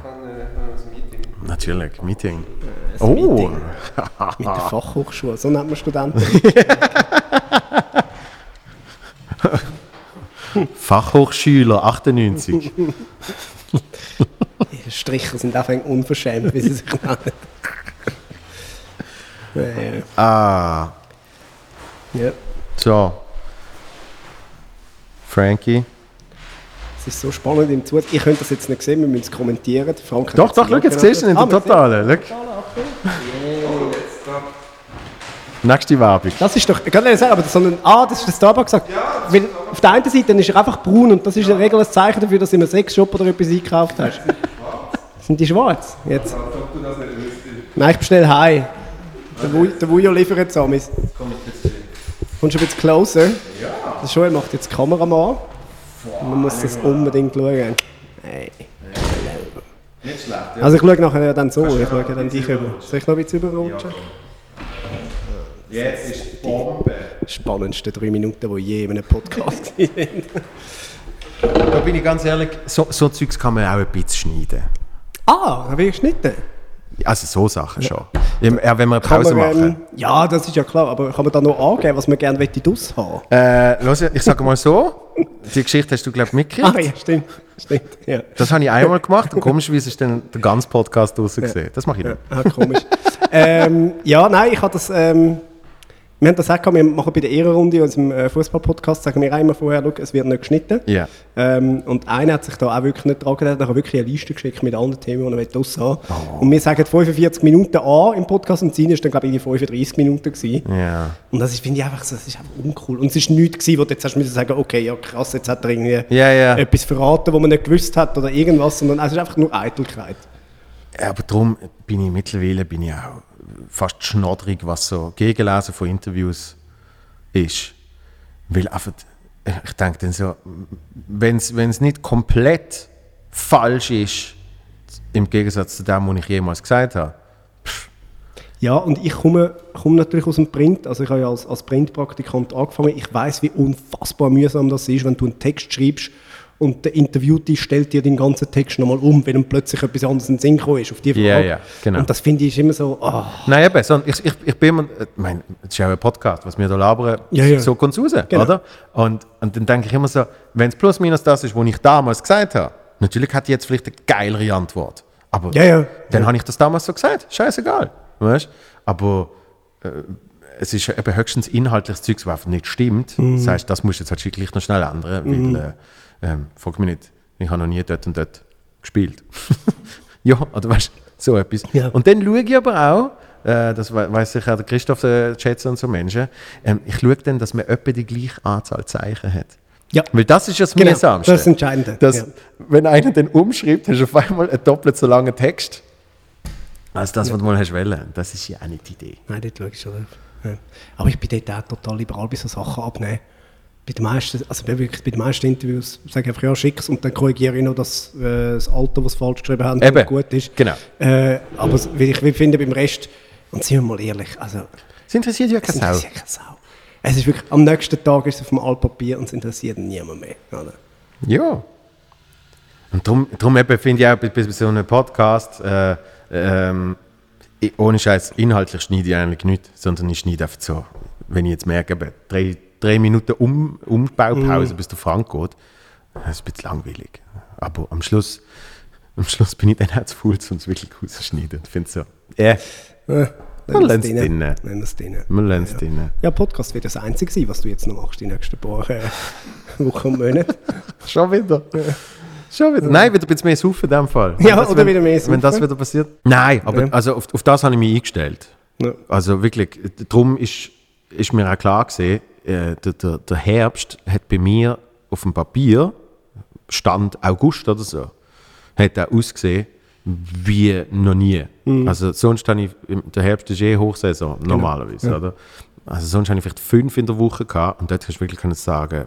Natürlich, Meeting. Ein Oh, Meeting Mit der Fachhochschule, so nennt man Studenten. Fachhochschüler 98. Die Stricher sind einfach unverschämt, wie sie sich nennen. Ja, ah, ja. Ja. so. Frankie. Es ist so spannend im Zug. Ich könnte das jetzt nicht sehen, wir müssen es kommentieren. Frank Doch, doch, schau, jetzt siehst du ihn in Ah, der Totalen. Schau. Nächste Werbung. Das ist doch, ich kann nicht sagen, aber das, sondern, ah, das ist der Starbucks gesagt. Weil auf der einen Seite ist er einfach braun und das ist in der Regel ein Zeichen dafür, dass du einem Sexshop oder etwas eingekauft hast. Sind die schwarz? Jetzt? Nein, ich bestelle heim. Der Wujo, der Wujo liefert es an mich. Kommst du ein bisschen closer? Der Joel macht jetzt die Kamera mal. Man muss das unbedingt schauen. Hey. Also ich schaue nachher dann so, ich schaue dann dich über. Soll ich noch ein bisschen überrutschen? Jetzt ist die Bombe. spannendsten drei Minuten, die je in einem Podcast sind. Da bin ich ganz ehrlich, so, so Zeugs kann man auch ein bisschen schneiden. ah, habe ich geschnitten. Also so Sachen schon. Ja, wenn wir eine Pause man, machen. ja, das ist ja klar, aber kann man da noch angeben, was man gerne draus haben? Äh, los, ich sage mal so, die Geschichte hast du, glaube ich, mitgekriegt. Ah ja, stimmt. stimmt ja. Das habe ich einmal gemacht und komischerweise ist dann der ganze Podcast draussen gesehen. Das mache ich nicht. Ah, komisch. ähm, ja, nein, ich habe das. Ähm, wir haben das auch gehabt, wir machen bei der Ehrenrunde, unserem äh, Fußball-Podcast, sagen wir immer vorher, schau, es wird nicht geschnitten. Ja. Ähm, und einer hat sich da auch wirklich nicht dran gedacht, er hat wirklich eine Liste geschickt mit allen Themen, die er draus haben Oh. Und wir sagen 45 Minuten an im Podcast und seine ist dann, glaube ich, irgendwie 35 Minuten gewesen. Ja. Und das finde ich einfach so, das ist einfach uncool. Und es ist nichts gewesen, wo du jetzt hast müssen sagen, okay, ja krass, jetzt hat er irgendwie Ja, ja. etwas verraten, was man nicht gewusst hat oder irgendwas, sondern es ist einfach nur Eitelkeit. Aber darum bin ich mittlerweile bin ich auch fast schnoddrig, was so Gegenlesen von Interviews ist. Weil einfach, ich denke dann so, wenn es nicht komplett falsch ist, im Gegensatz zu dem, was ich jemals gesagt habe, Ja, und ich komme, komme natürlich aus dem Print, also ich habe ja als, als Printpraktikant angefangen, ich weiß, wie unfassbar mühsam das ist, wenn du einen Text schreibst und der Interviewte stellt dir den ganzen Text nochmal um, wenn ihm plötzlich etwas anderes in den Sinn gekommen ist, auf die Frage. Ja, ja, genau. Und das finde ich immer so, ah, Nein, eben, so, ich, ich, ich bin immer, ich meine, es ist ja ein Podcast, was wir da labern, Ja, ja. so kommt es raus, Genau. oder? Und, und dann denke ich immer so, wenn es plus minus das ist, was ich damals gesagt habe, natürlich hat die jetzt vielleicht eine geilere Antwort, aber Ja, ja. dann habe ich das damals so gesagt, scheißegal, weißt Aber äh, es ist eben höchstens inhaltliches Zeug, was einfach nicht stimmt. Mhm. Das heißt, das musst du jetzt halt wirklich noch schnell ändern, weil, äh, ähm, frag mich nicht, ich habe noch nie dort und dort gespielt. ja, oder weißt du, so etwas. Ja. Und dann schaue ich aber auch, äh, das we weiß sicher auch der Christoph äh, schätzt und so Menschen, ähm, ich schaue dann, dass man etwa die gleiche Anzahl Zeichen hat. ja, Weil das ist ja das Genau, Mühsamste. das ist das Entscheidende, Dass, ja. Wenn einer dann umschreibt, hast du auf einmal einen doppelt so langen Text, als das, was du mal hast wollen. Das ist ja auch nicht die Idee. Nein, dort schaue ich schon. Ja. Aber ich bin dort auch total liberal bei so Sachen abnehmen. Bei den meisten, also wirklich bei den meisten Interviews sage ich einfach, ja, schick's und dann korrigiere ich noch, dass äh, das Alter, was falsch geschrieben haben, Eben, gut ist. genau. Äh, aber ich will finde, beim Rest, und sind wir mal ehrlich, also, Es interessiert ja keine Sau. Es ist wirklich, am nächsten Tag ist es auf dem Altpapier und es interessiert niemand mehr. Oder? Ja. Und darum, darum finde ich auch bei, bei so einem Podcast, äh, ähm, ich- ohne Scheiß, inhaltlich schneide ich eigentlich nichts, sondern ich schneide einfach so, wenn ich jetzt merke, drei, drei Minuten um, Umbaupause, bis der Frank geht, das ist ein bisschen langweilig. Aber am Schluss, am Schluss bin ich dann auch zu faul, um es wirklich rauszuschneiden. Ich finde so, äh, Äh, Man lernt's es drinnen. drinnen. Es drinnen. man lernt es drin. Ja, Podcast wird das Einzige sein, was du jetzt noch machst, die nächsten paar äh, Wochen und Monate. Schon wieder. Schon wieder. Nein, wieder ein bisschen mehr saufen in dem Fall. Ja, das, oder wieder mehr Wenn das saufen. wieder passiert. Nein, aber Ja. also auf, auf das habe ich mich eingestellt. Ja. Also wirklich, darum ist, ist mir auch klar gesehen, äh, der, der, der Herbst hat bei mir auf dem Papier, Stand August oder so, hat er ausgesehen wie noch nie. Mhm. Also sonst habe ich, der Herbst ist eh Hochsaison, Genau. normalerweise, oder? Also sonst habe ich vielleicht fünf in der Woche gehabt und dort kannst du wirklich können sagen,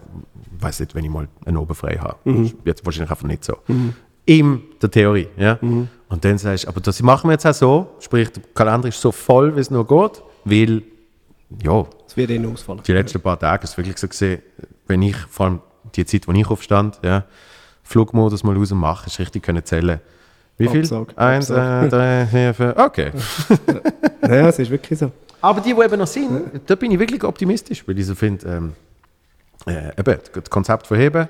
weiß nicht, wenn ich mal einen oben frei habe. Mhm. Jetzt wahrscheinlich einfach nicht so. In der Theorie, ja. Mhm. Und dann sagst du, aber das machen wir jetzt auch so, sprich, der Kalender ist so voll, wie es nur geht, weil, ja, Es wird eh ausfallen. die letzten paar Tage ist wirklich so gesehen, wenn ich, vor allem die Zeit, wo ich aufstand, ja, Flugmodus mal raus mache, ist richtig können zählen, Wie viel? Absage, Eins, Absage. äh, drei, vier, fünf. Okay. Ja, es ist wirklich so. Aber die, die eben noch sind, da bin ich wirklich optimistisch, weil ich so finde, ähm, äh, eben, das Konzept verheben.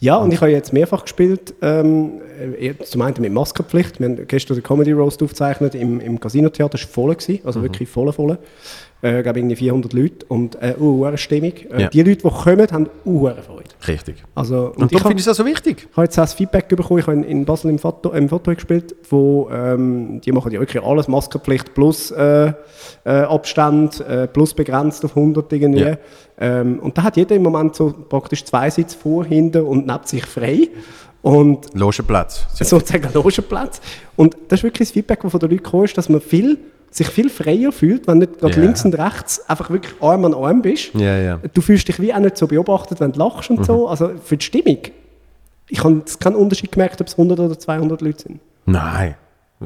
Ja, und ich habe jetzt mehrfach gespielt. Ähm, äh, zum einen mit Maskenpflicht. Wir haben gestern den Comedy Roast aufgezeichnet im, im Casino-Theater. Das war voll, gewesen, also Mhm. wirklich voll, voll. Äh, ich glaube, irgendwie 400 Leute und äh, eine Stimmung. Äh, Ja. Die Leute, die kommen, haben uh, Freude. Richtig. Also, Und, und darum finde ich auch so wichtig. ich habe jetzt auch das Feedback bekommen. Ich habe in- Basel im Foto, im Foto gespielt, wo ähm, die machen ja wirklich alles, Maskenpflicht plus äh, äh, Abstand, plus begrenzt auf 100 irgendwie. Ja. Ähm, und da hat jeder im Moment so praktisch zwei Sitze vor, hinten und neben sich frei. Und Logenplatz. sozusagen Logenplatz. Und das ist wirklich das Feedback, das von den Leuten gekommen ist, dass man viel, sich viel freier fühlt, wenn nicht gerade Ja. links und rechts einfach wirklich Arm an Arm bist. Ja, ja. Du fühlst dich wie auch nicht so beobachtet, wenn du lachst und Mhm. so. Also für die Stimmung. Ich habe keinen Unterschied gemerkt, ob es 100 oder 200 Leute sind. Nein.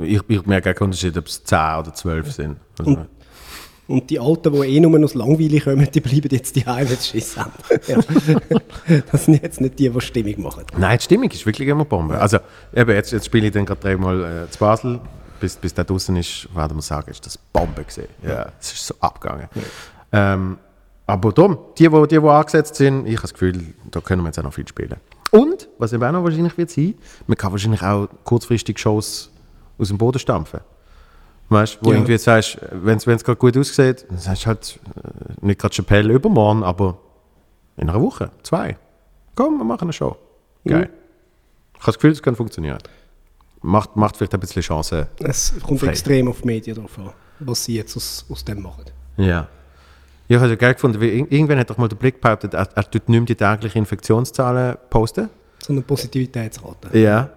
Ich, ich merke keinen Unterschied, ob es 10 oder 12 sind. Also, Und die Alten, die eh nur aus Langweile kommen, die bleiben jetzt die Heim, jetzt Schiss haben. Ja. Das sind jetzt nicht die, die Stimmung machen. Nein, die Stimmung ist wirklich immer Bombe. Also, eben, jetzt, jetzt spiele ich dann gerade dreimal äh, zu Basel. Bis, bis der draußen ist, werden wir sagen, ist das Bombe gesehen. Ja, es ist so abgegangen. Ähm, aber darum, die, die, die, die angesetzt sind, ich habe das Gefühl, da können wir jetzt auch noch viel spielen. Und, was eben auch noch wahrscheinlich wird sein, man kann wahrscheinlich auch kurzfristig Shows aus dem Boden stampfen. Weißt du, wo Ja. irgendwie sagst, wenn es gerade gut aussieht, dann sagst du halt äh, nicht gerade Chapelle übermorgen, aber in einer Woche, zwei. Komm, wir machen eine Show. Geil. Ich habe das Gefühl, es kann funktionieren. Macht, macht vielleicht ein bisschen Chance. Es kommt Frei. extrem auf die Medien drauf an, was sie jetzt aus, aus dem machen. Ja. Ich habe es ja geil gefunden, weil ir- irgendwann hat doch mal der Blick behauptet, er, er tut nicht mehr die täglichen Infektionszahlen posten. So eine Positivitätsrate. Ja.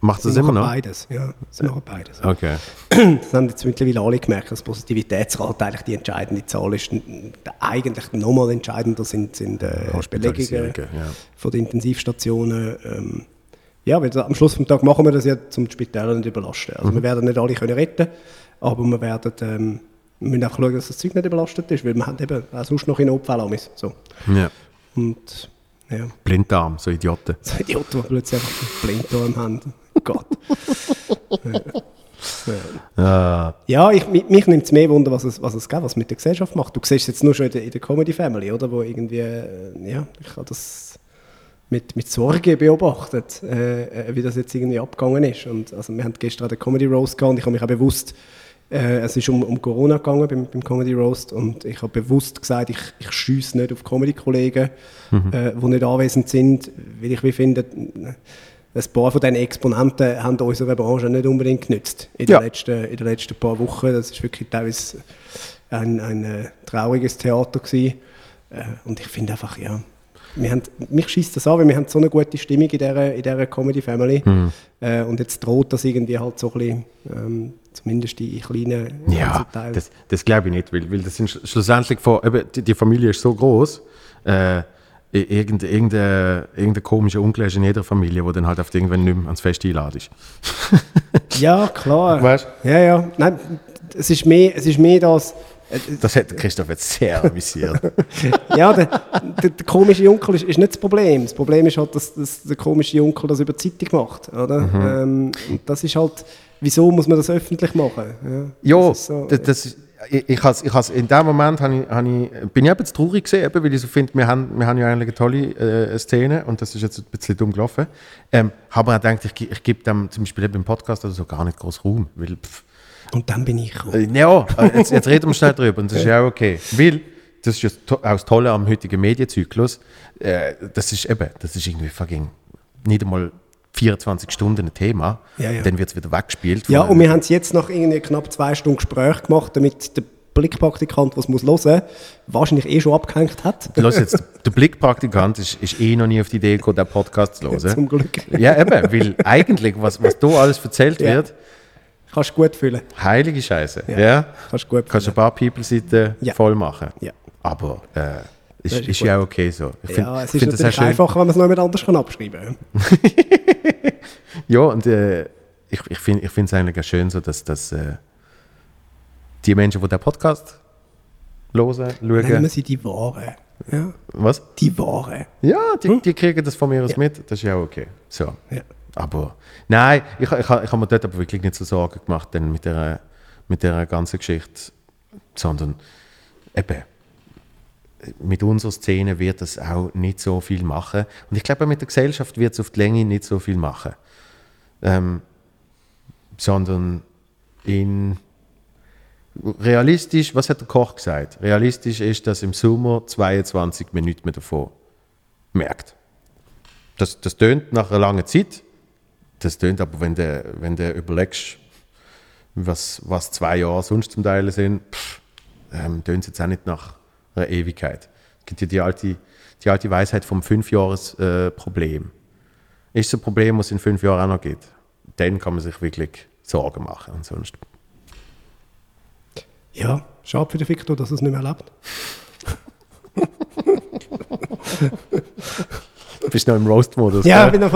Macht Sie das immer noch? beides. Ja, sie machen beides. Okay. Das haben jetzt mittlerweile alle gemerkt, dass Positivitätsrate eigentlich die entscheidende Zahl ist. Eigentlich nochmal entscheidender sind, sind äh, Belegungen ja. von den Intensivstationen. Ähm, ja, weil am Schluss des Tages machen wir das ja, um die Spitäler nicht überlasten. Also wir werden nicht alle können retten, aber wir werden ähm, wir müssen einfach schauen, dass das Zeug nicht überlastet ist, weil wir haben eben auch sonst noch in Notfällen so. Ja. Und ja, Blinddarm, so Idioten. so Idioten, die plötzlich einfach Blinddarm haben. Gott. Ah, Ja, ich, mich, mich nimmt es mehr Wunder, was es, was es gibt, was mit der Gesellschaft macht. Du siehst es jetzt nur schon in der, in der Comedy Family, oder? Wo irgendwie, äh, ja, ich habe das mit, mit Sorge beobachtet, äh, äh, wie das jetzt irgendwie abgegangen ist. Und, also, wir haben gestern den Comedy Roast gehabt und ich habe mich auch bewusst, äh, es ist um, um Corona gegangen beim, beim Comedy Roast und ich habe bewusst gesagt, ich, ich schiesse nicht auf Comedy-Kollegen, äh, die nicht anwesend sind, weil ich wie finde, ein paar von diesen Exponenten haben unserer Branche nicht unbedingt genützt in, Ja. den, letzten, in den letzten paar Wochen. Das ist wirklich teilweise ein, ein äh, trauriges Theater gewesen. Äh, und ich finde einfach, ja, wir haben, mich schießt das an, weil wir haben so eine gute Stimmung in dieser, in dieser Comedy-Family. Mhm. Äh, und jetzt droht das irgendwie halt so ein bisschen, ähm, zumindest die kleinen Ja, ganzen Teile. das, das glaube ich nicht, weil, weil das sind sch- schlussendlich von, eben, die, die Familie ist so groß, äh, i- irgendein, irgendein, komischer ist in jeder Familie, wo dann halt auf irgendwann nicht mehr ans Fest einladest. ja, klar. Weißt Ja, ja. Nein, es ist mehr, es ist mehr das, äh, Das hat Christoph jetzt sehr amüsiert. Ja, der, der, der komische Onkel ist, ist nicht das Problem. Das Problem ist halt, dass, dass der komische Onkel das über die Zeitung macht. Oder? Ähm, und das ist halt, wieso muss man das öffentlich machen? Ja, Ja, das so- das, das, ich, ich, has, ich has, in dem Moment habe ich, hab ich, bin ich eben traurig gewesen, eben, weil ich so finde, wir haben, wir haben ja eigentlich eine tolle äh, Szene und das ist jetzt ein bisschen dumm gelaufen. Ähm, habe mir gedacht, ich, ich gebe dem zum Beispiel eben im Podcast oder so gar nicht groß Raum, weil pff, Und dann bin ich gekommen. Äh, Ja, äh, jetzt, jetzt reden wir schnell drüber und das ist ja auch okay. Weil, das ist ja auch das Tolle am heutigen Medienzyklus, äh, das ist eben, das ist irgendwie fucking nicht einmal 24 Stunden ein Thema, Ja, ja. dann wird es wieder weggespielt. Ja, und wir haben es jetzt nach irgendwie knapp zwei Stunden Gespräch gemacht, damit der Blickpraktikant, es muss hören, wahrscheinlich eh schon abgehängt hat. Los jetzt, der Blickpraktikant ist, ist eh noch nie auf die Idee gekommen, den Podcast zu hören. Zum Glück. Ja, eben, weil eigentlich, was, was da alles erzählt Ja. wird, Kannst du gut fühlen. heilige Scheiße. Ja. Ja. Kannst du gut Kannst ein fühlen. paar People-Seiten Ja. voll machen. Ja. Aber äh, ist, ist ist ja auch okay so. Ich find- Ja, es ist find natürlich einfacher, wenn man es noch jemand anders kann abschreiben kann. Ja, und äh, ich, ich finde es eigentlich auch schön, so, dass, dass äh, die Menschen, die den Podcast hören, Nennen schauen, wir sie die Ware. Ja, was? die Ware. Ja, die, Hm? die kriegen das von mir aus Ja. mit, das ist ja auch okay. So. Ja. Aber nein, ich, ich, ich habe mir dort aber wirklich nicht so Sorgen gemacht denn mit, der, mit der ganzen Geschichte, sondern eben, mit unserer Szene wird es auch nicht so viel machen. Und ich glaube, mit der Gesellschaft wird es auf die Länge nicht so viel machen. Ähm, sondern in realistisch, was hat der Koch gesagt? Realistisch ist, dass im Sommer 22 Minuten davon merkt. Das, das tönt nach einer langen Zeit. Das tönt aber, wenn du, wenn du überlegst, was, was zwei Jahre sonst zum Teil sind, pff, ähm, tönt es jetzt auch nicht nach einer Ewigkeit. Es gibt ja die alte, die alte Weisheit vom Fünfjahres-Problem. ist es ein Problem, was in fünf Jahren auch noch gibt? Dann kann man sich wirklich Sorgen machen. Und sonst Ja, schade für den Victor, dass er es nicht mehr erlebt. bist noch im Roast-Modus. Ja, bin noch,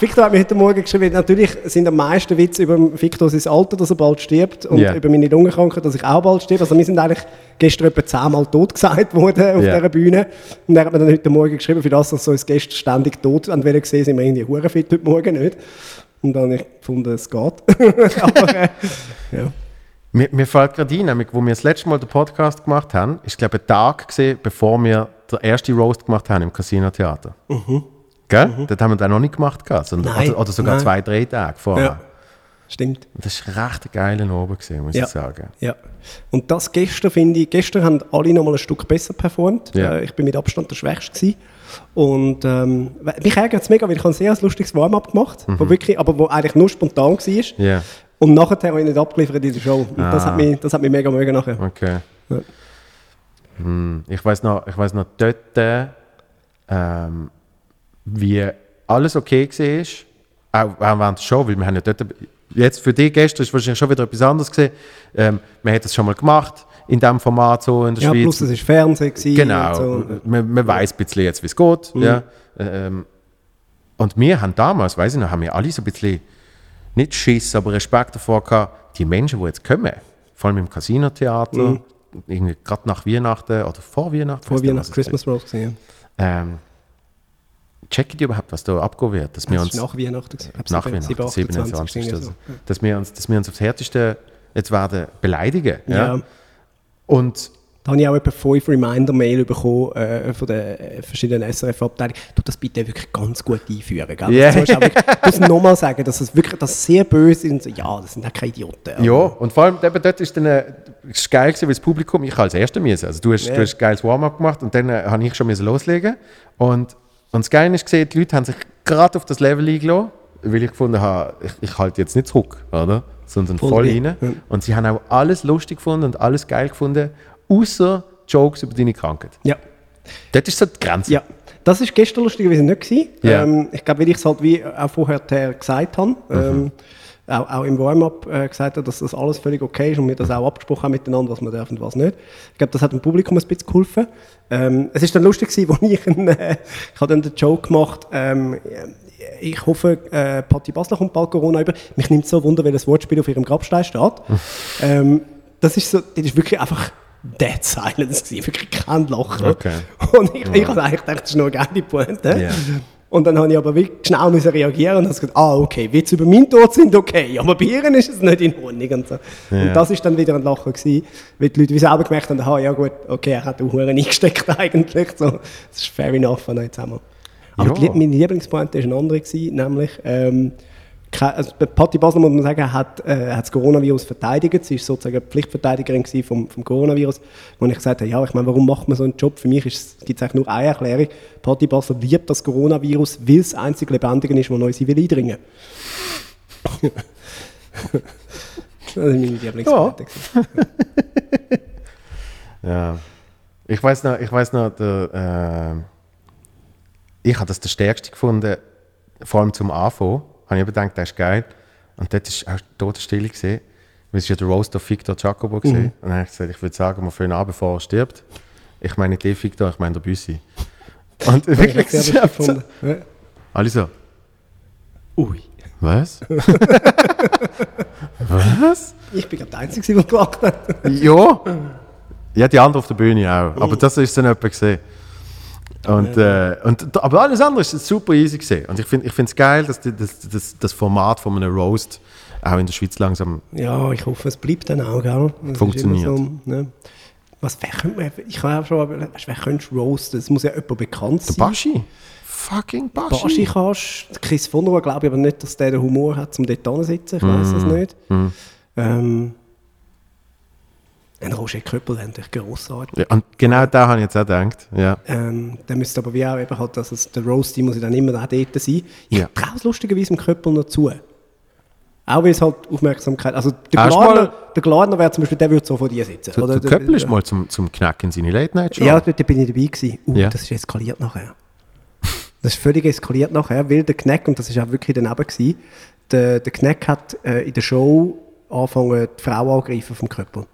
Victor hat mir heute Morgen geschrieben, natürlich sind am meisten Witze über Victor sein Alter, dass er bald stirbt und Ja. über meine Lungenkrankheit, dass ich auch bald sterbe. Also wir sind eigentlich gestern etwa zehnmal tot gesagt worden auf Ja. dieser Bühne. Und er hat mir dann heute Morgen geschrieben, für das, dass so uns Gäste ständig tot haben wollen sehen, sind wir irgendwie hurenfit heute Morgen nicht. Und dann habe ich gefunden, es geht. Aber äh, ja. Mir, mir fällt gerade ein, nämlich, wo wir das letzte Mal den Podcast gemacht haben, ist glaube ich ein Tag gesehen, bevor wir den ersten Roast gemacht haben im Casino Theater. Gell? Das haben wir dann noch nicht gemacht, gehabt, sondern, Nein, oder, sogar nein. zwei, drei Tage vorher. ja, stimmt. Und Das war recht ein geiler Abend, gewesen, muss Ja. ich sagen. Ja. Und das gestern finde ich, gestern haben alle noch mal ein Stück besser performt. Ja. Äh, ich bin mit Abstand der Schwächste gewesen. Und ähm, mich ärgert es mega, weil ich habe ein sehr lustiges Warm-up gemacht, wo wirklich, aber wo eigentlich nur spontan war. Mhm. Ja, Und nachher habe ich nicht abgeliefert in der Show. Und das, Ah. hat mich, das hat mich mega mögen nachher. okay. Ja. Hm, ich weiß noch, ich weiß noch dort, äh, ähm, wie alles okay war, auch, auch während der Show, weil wir haben ja dort, jetzt für dich gestern ist wahrscheinlich schon wieder etwas anderes gesehen. Ähm, man hat das schon mal gemacht, in diesem Format so in der Ja, Schweiz. plus es war Fernsehen. gewesen Genau, so. Mhm. man, man weiß ein bisschen jetzt, wie es geht. Ja. Ähm, und wir haben damals, weiß ich noch, haben wir alle so ein bisschen, nicht Schiss, aber Respekt davor gehabt, die Menschen, die jetzt kommen, vor allem im Casino-Theater, irgendwie gerade nach Weihnachten oder vor Weihnachten. Vor Weihnachten Christmas Rose gesehen. Ähm, checken die überhaupt, was da abgehen wird? Dass wir Das uns ist nach Weihnachten. nach Weihnachten, 27. irgendwie Also, so. dass, wir uns, dass wir uns aufs Härteste jetzt werden beleidigen. Ja? Ja. Und Da habe ich auch etwa fünf Reminder-Mail bekommen äh, von den äh, verschiedenen SRF-Abteilungen. Du das bitte wirklich ganz gut einführen. Gell? Yeah. Du musst nochmal sagen, dass es wirklich dass sehr böse ist. Ja, das sind ja keine Idioten. Ja, und vor allem eben dort ist dann äh, ist geil gewesen, weil das Publikum, ich als Erster müssen. Also du hast, Ja. du hast ein geiles Warm-up gemacht und dann äh, habe ich schon müssen loslegen. Und, und das Geile ist gesehen, die Leute haben sich gerade auf das Level eingelassen, weil ich gefunden habe, ich, ich halte jetzt nicht zurück, oder? Sondern voll, Voll rein, ja. Und sie haben auch alles lustig gefunden und alles geil gefunden, außer Jokes über deine Krankheit. Ja. Dort ist so die Grenze. ja. Das war gestern lustigerweise nicht. Gewesen. Ja. Ähm, ich glaube, weil ich es halt wie auch vorher gesagt habe, ähm, auch, auch im Warm-up äh, gesagt habe, dass das alles völlig okay ist und wir das auch abgesprochen haben miteinander, was man darf und was nicht. Ich glaube, das hat dem Publikum ein bisschen geholfen. Ähm, es ist dann lustig gewesen, wo ich, einen, äh, ich habe dann den Joke gemacht, ähm, ich hoffe, äh, Patti Basler kommt bald Corona über. Mich nimmt so Wunder, welches Wortspiel auf ihrem Grabstein steht. ähm, das ist so, das ist wirklich einfach Dead Silence gewesen, wirklich kein Lachen. Okay. Und ich, ich habe eigentlich gedacht, das ist noch eine geile Pointe. Ja. Und dann habe ich aber wirklich schnell müssen reagieren und habe gesagt, ah, okay, Witze über meinen Tod sind okay, aber bei ihren ist es nicht in Ordnung. Und, so. Ja. und das ist dann wieder ein Lachen gewesen, weil die Leute wie selber gemerkt haben, aha, ja gut, okay, er hat auch Huren eingesteckt eigentlich. So, das ist fair enough, jetzt haben wir. Aber Ja. die, meine Lieblingspointe war eine andere, gewesen, nämlich, ähm, also Patti Basler, muss man sagen, hat, äh, hat das Coronavirus verteidigt. Sie ist sozusagen Pflichtverteidigerin vom, vom Coronavirus. Wo ich gesagt habe, ja, ich meine, warum macht man so einen Job? Für mich gibt es eigentlich nur eine Erklärung. Patti Basler liebt das Coronavirus, weil es das einzige Lebendige ist, das neu sie will eindringen. das ist meine Lieblingspointe. gewesen. Ja. Ich weiß noch, ich weiß noch, der, äh, ich habe das der stärkste gefunden, vor allem zum Anfang. Habe ich gedacht, das ist geil. Und dort war auch Totenstille gesehen. weil es ja der Roast of Victor Jacobo gesehen. Und dann habe ich gesagt, ich würde sagen, wir fangen an, bevor er stirbt. Ich meine nicht den Victor, ich meine der Büssi. Und wirklich, habe ich lustig gefunden. Ja. alle so, Ui. was? was? Ich bin gerade der Einzige, der gelacht hat. Ja. Ja, die anderen auf der Bühne auch. Aber das ist dann jemand gesehen. Und, äh, und, aber alles andere ist super easy gesehen. Und ich finde es geil, dass das, das, das Format von einem Roast auch in der Schweiz langsam. Ja, ich hoffe, es bleibt dann auch, gell? Das Funktioniert. So, ne? Was, wer könnte ich habe auch schon, wer könnte roasten? Es muss ja jemand bekannt Der sein. Baschi. Fucking Baschi. Baschi kannst, Chris von Rohr glaube ich aber nicht, dass der den Humor hat, um dort zu sitzen. Ich weiß es nicht. Ähm, ein Roger Köppel wäre natürlich grossartig. Ja, und genau da habe ich jetzt auch gedacht. Ja. Ähm, der müsste aber wie auch eben halt, dass es, der Roasty muss dann immer auch dort sein. Ich Ja. traue es lustigerweise dem Köppel noch zu. Auch weil es halt Aufmerksamkeit, also der Gladner, mal- der Gladner wäre zum Beispiel, der würde so vor dir sitzen. Der, der Köppel ist mal zum, zum Knacken in seine Late Night Show. Ja, dort bin ich dabei gewesen. Uh, Ja. das ist eskaliert nachher. Das ist völlig eskaliert nachher, weil der Knack, und das ist auch wirklich daneben gewesen, der, der Knack hat äh, in der Show angefangen, die Frau angreifen vom Köppel.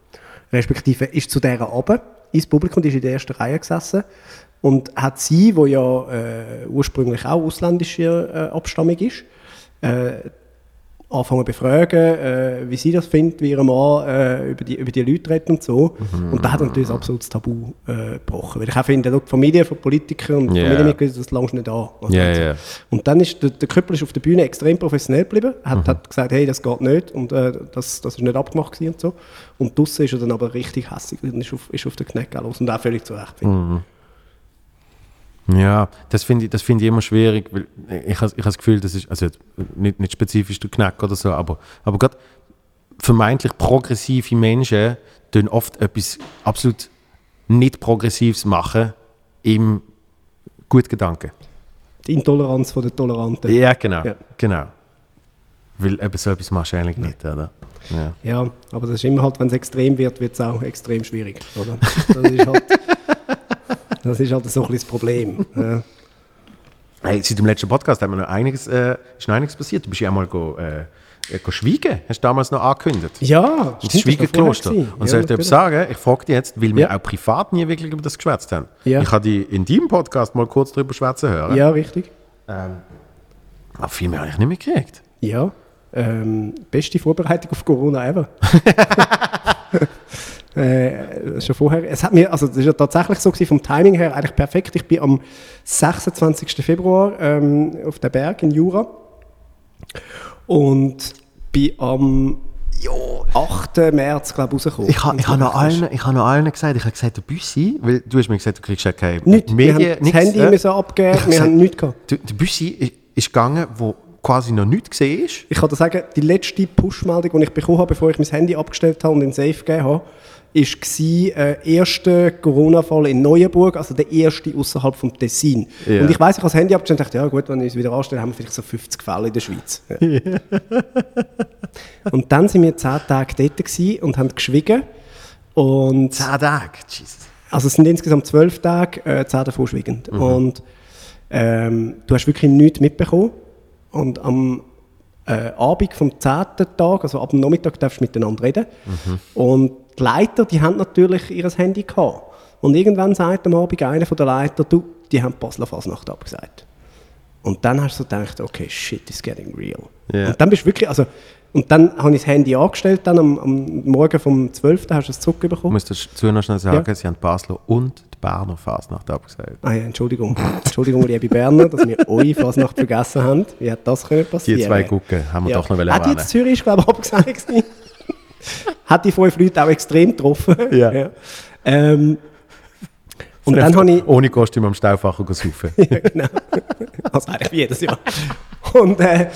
Respektive ist zu dieser runter, ins Publikum, die ist in der ersten Reihe gesessen und hat sie, wo ja äh, ursprünglich auch ausländische äh, Abstammung ist, äh, anfangen befragen, äh, wie sie das findet, wie ihr Mann äh, über, die, über die Leute redet und so. Und da hat natürlich ein absolutes Tabu äh, gebrochen. Weil ich auch finde, die Familie von Politikern und Ja. Familienmitgliedern, das langst nicht an. Also Ja, und dann ist der, der Köppel ist auf der Bühne extrem professionell geblieben, hat, hat gesagt, hey, das geht nicht und äh, das, das ist nicht abgemacht und so. Und draussen ist er dann aber richtig hässlich und ist auf, ist auf den Kneck los und auch völlig zu Recht. ich. Ja, das finde ich, das finde ich immer schwierig, weil ich habe ich habe das Gefühl, das ist, also nicht, nicht spezifisch der Knack oder so, aber, aber gerade vermeintlich progressive Menschen tun oft etwas absolut nicht Progressives machen im Gutgedanken. Die Intoleranz von der Toleranten. Ja, genau, Ja. genau. Weil eben so etwas eigentlich nicht, oder? Ja. Ja, aber das ist immer halt, wenn es extrem wird, wird es auch extrem schwierig. Oder? Das ist halt, das ist halt so ein bisschen das Problem. Ja. Hey, seit dem letzten Podcast hat mir noch einiges, äh, ist noch einiges passiert. Du bist ja einmal go, äh, äh, go schweigen, hast du damals noch angekündigt. Ja, Das Schwiegerkloster. Und soll ich dir etwas sagen? Ich frage dich jetzt, weil wir Ja. auch privat nie wirklich über das geschwätzt haben. Ja. Ich habe dich in deinem Podcast mal kurz darüber schwätzen hören. Ja, richtig. Aber viel mehr habe ich nicht mehr gekriegt. Ja. Ähm, beste Vorbereitung auf Corona ever. äh, schon vorher. Es hat mir, also das ist ja tatsächlich so gewesen, vom Timing her eigentlich perfekt. Ich bin am 26. Februar ähm, auf der Berg in Jura und bin am ja, 8. März, glaube ich, rausgekommen. Ich habe ich ha noch, allen- ich ha noch allen gesagt, ich habe gesagt, der Büssi, weil du hast mir gesagt, du kriegst ja keine Nicht, wir haben Medien, das nichts, Handy äh? müssen abgeben, Ich wir haben gesagt, nichts gehabt. Der, der Büssi ist, ist gegangen, wo quasi noch nichts gesehen ist. Ich kann dir sagen, die letzte Push-Meldung, die ich bekommen habe, bevor ich mein Handy abgestellt habe und in den Safe gegeben habe, war äh, erster Corona-Fall in Neuenburg, also der erste außerhalb vom Tessin. Ja. Und ich weiß, ich habe das Handy abgestellt und dachte, ja gut, wenn ich es wieder anstelle, haben wir vielleicht so 50 Fälle in der Schweiz. Ja. und dann sind wir zehn Tage dort und haben geschwiegen. Und Zehn Tage, Jesus. also es sind insgesamt zwölf Tage, äh, zehn davon schwiegend. Und ähm, du hast wirklich nichts mitbekommen. Und am äh, Abend vom zehnten Tag, also ab dem Nachmittag, darfst du miteinander reden. Und die Leiter, die haben natürlich ihr Handy gehabt. Und irgendwann sagt am Abend einer von der Leiter, du, die haben die Basler Fasnacht abgesagt. Und dann hast du so gedacht, okay, shit is getting real. Ja. Und dann bist du wirklich, also, und dann habe ich das Handy angestellt, dann am, am Morgen vom 12. hast du es zurückbekommen. muss dazu noch schnell sagen, Ja. sie haben die Basler und die Berner Fasnacht abgesagt. Ah ja, Entschuldigung. Entschuldigung, liebe Berner, dass wir eure Fasnacht vergessen haben. Wie hat das können passieren? Die zwei Gucken haben wir doch noch Hat erwähnen. jetzt Zürich, ist, glaube ich, abgesagt. Hat die fünf Leute auch extrem getroffen. Ja. Ähm, und dann habe ich... Ohne Kostüm am Staufacher saufen. ja, genau. Also eigentlich wie jedes Jahr. Und, äh,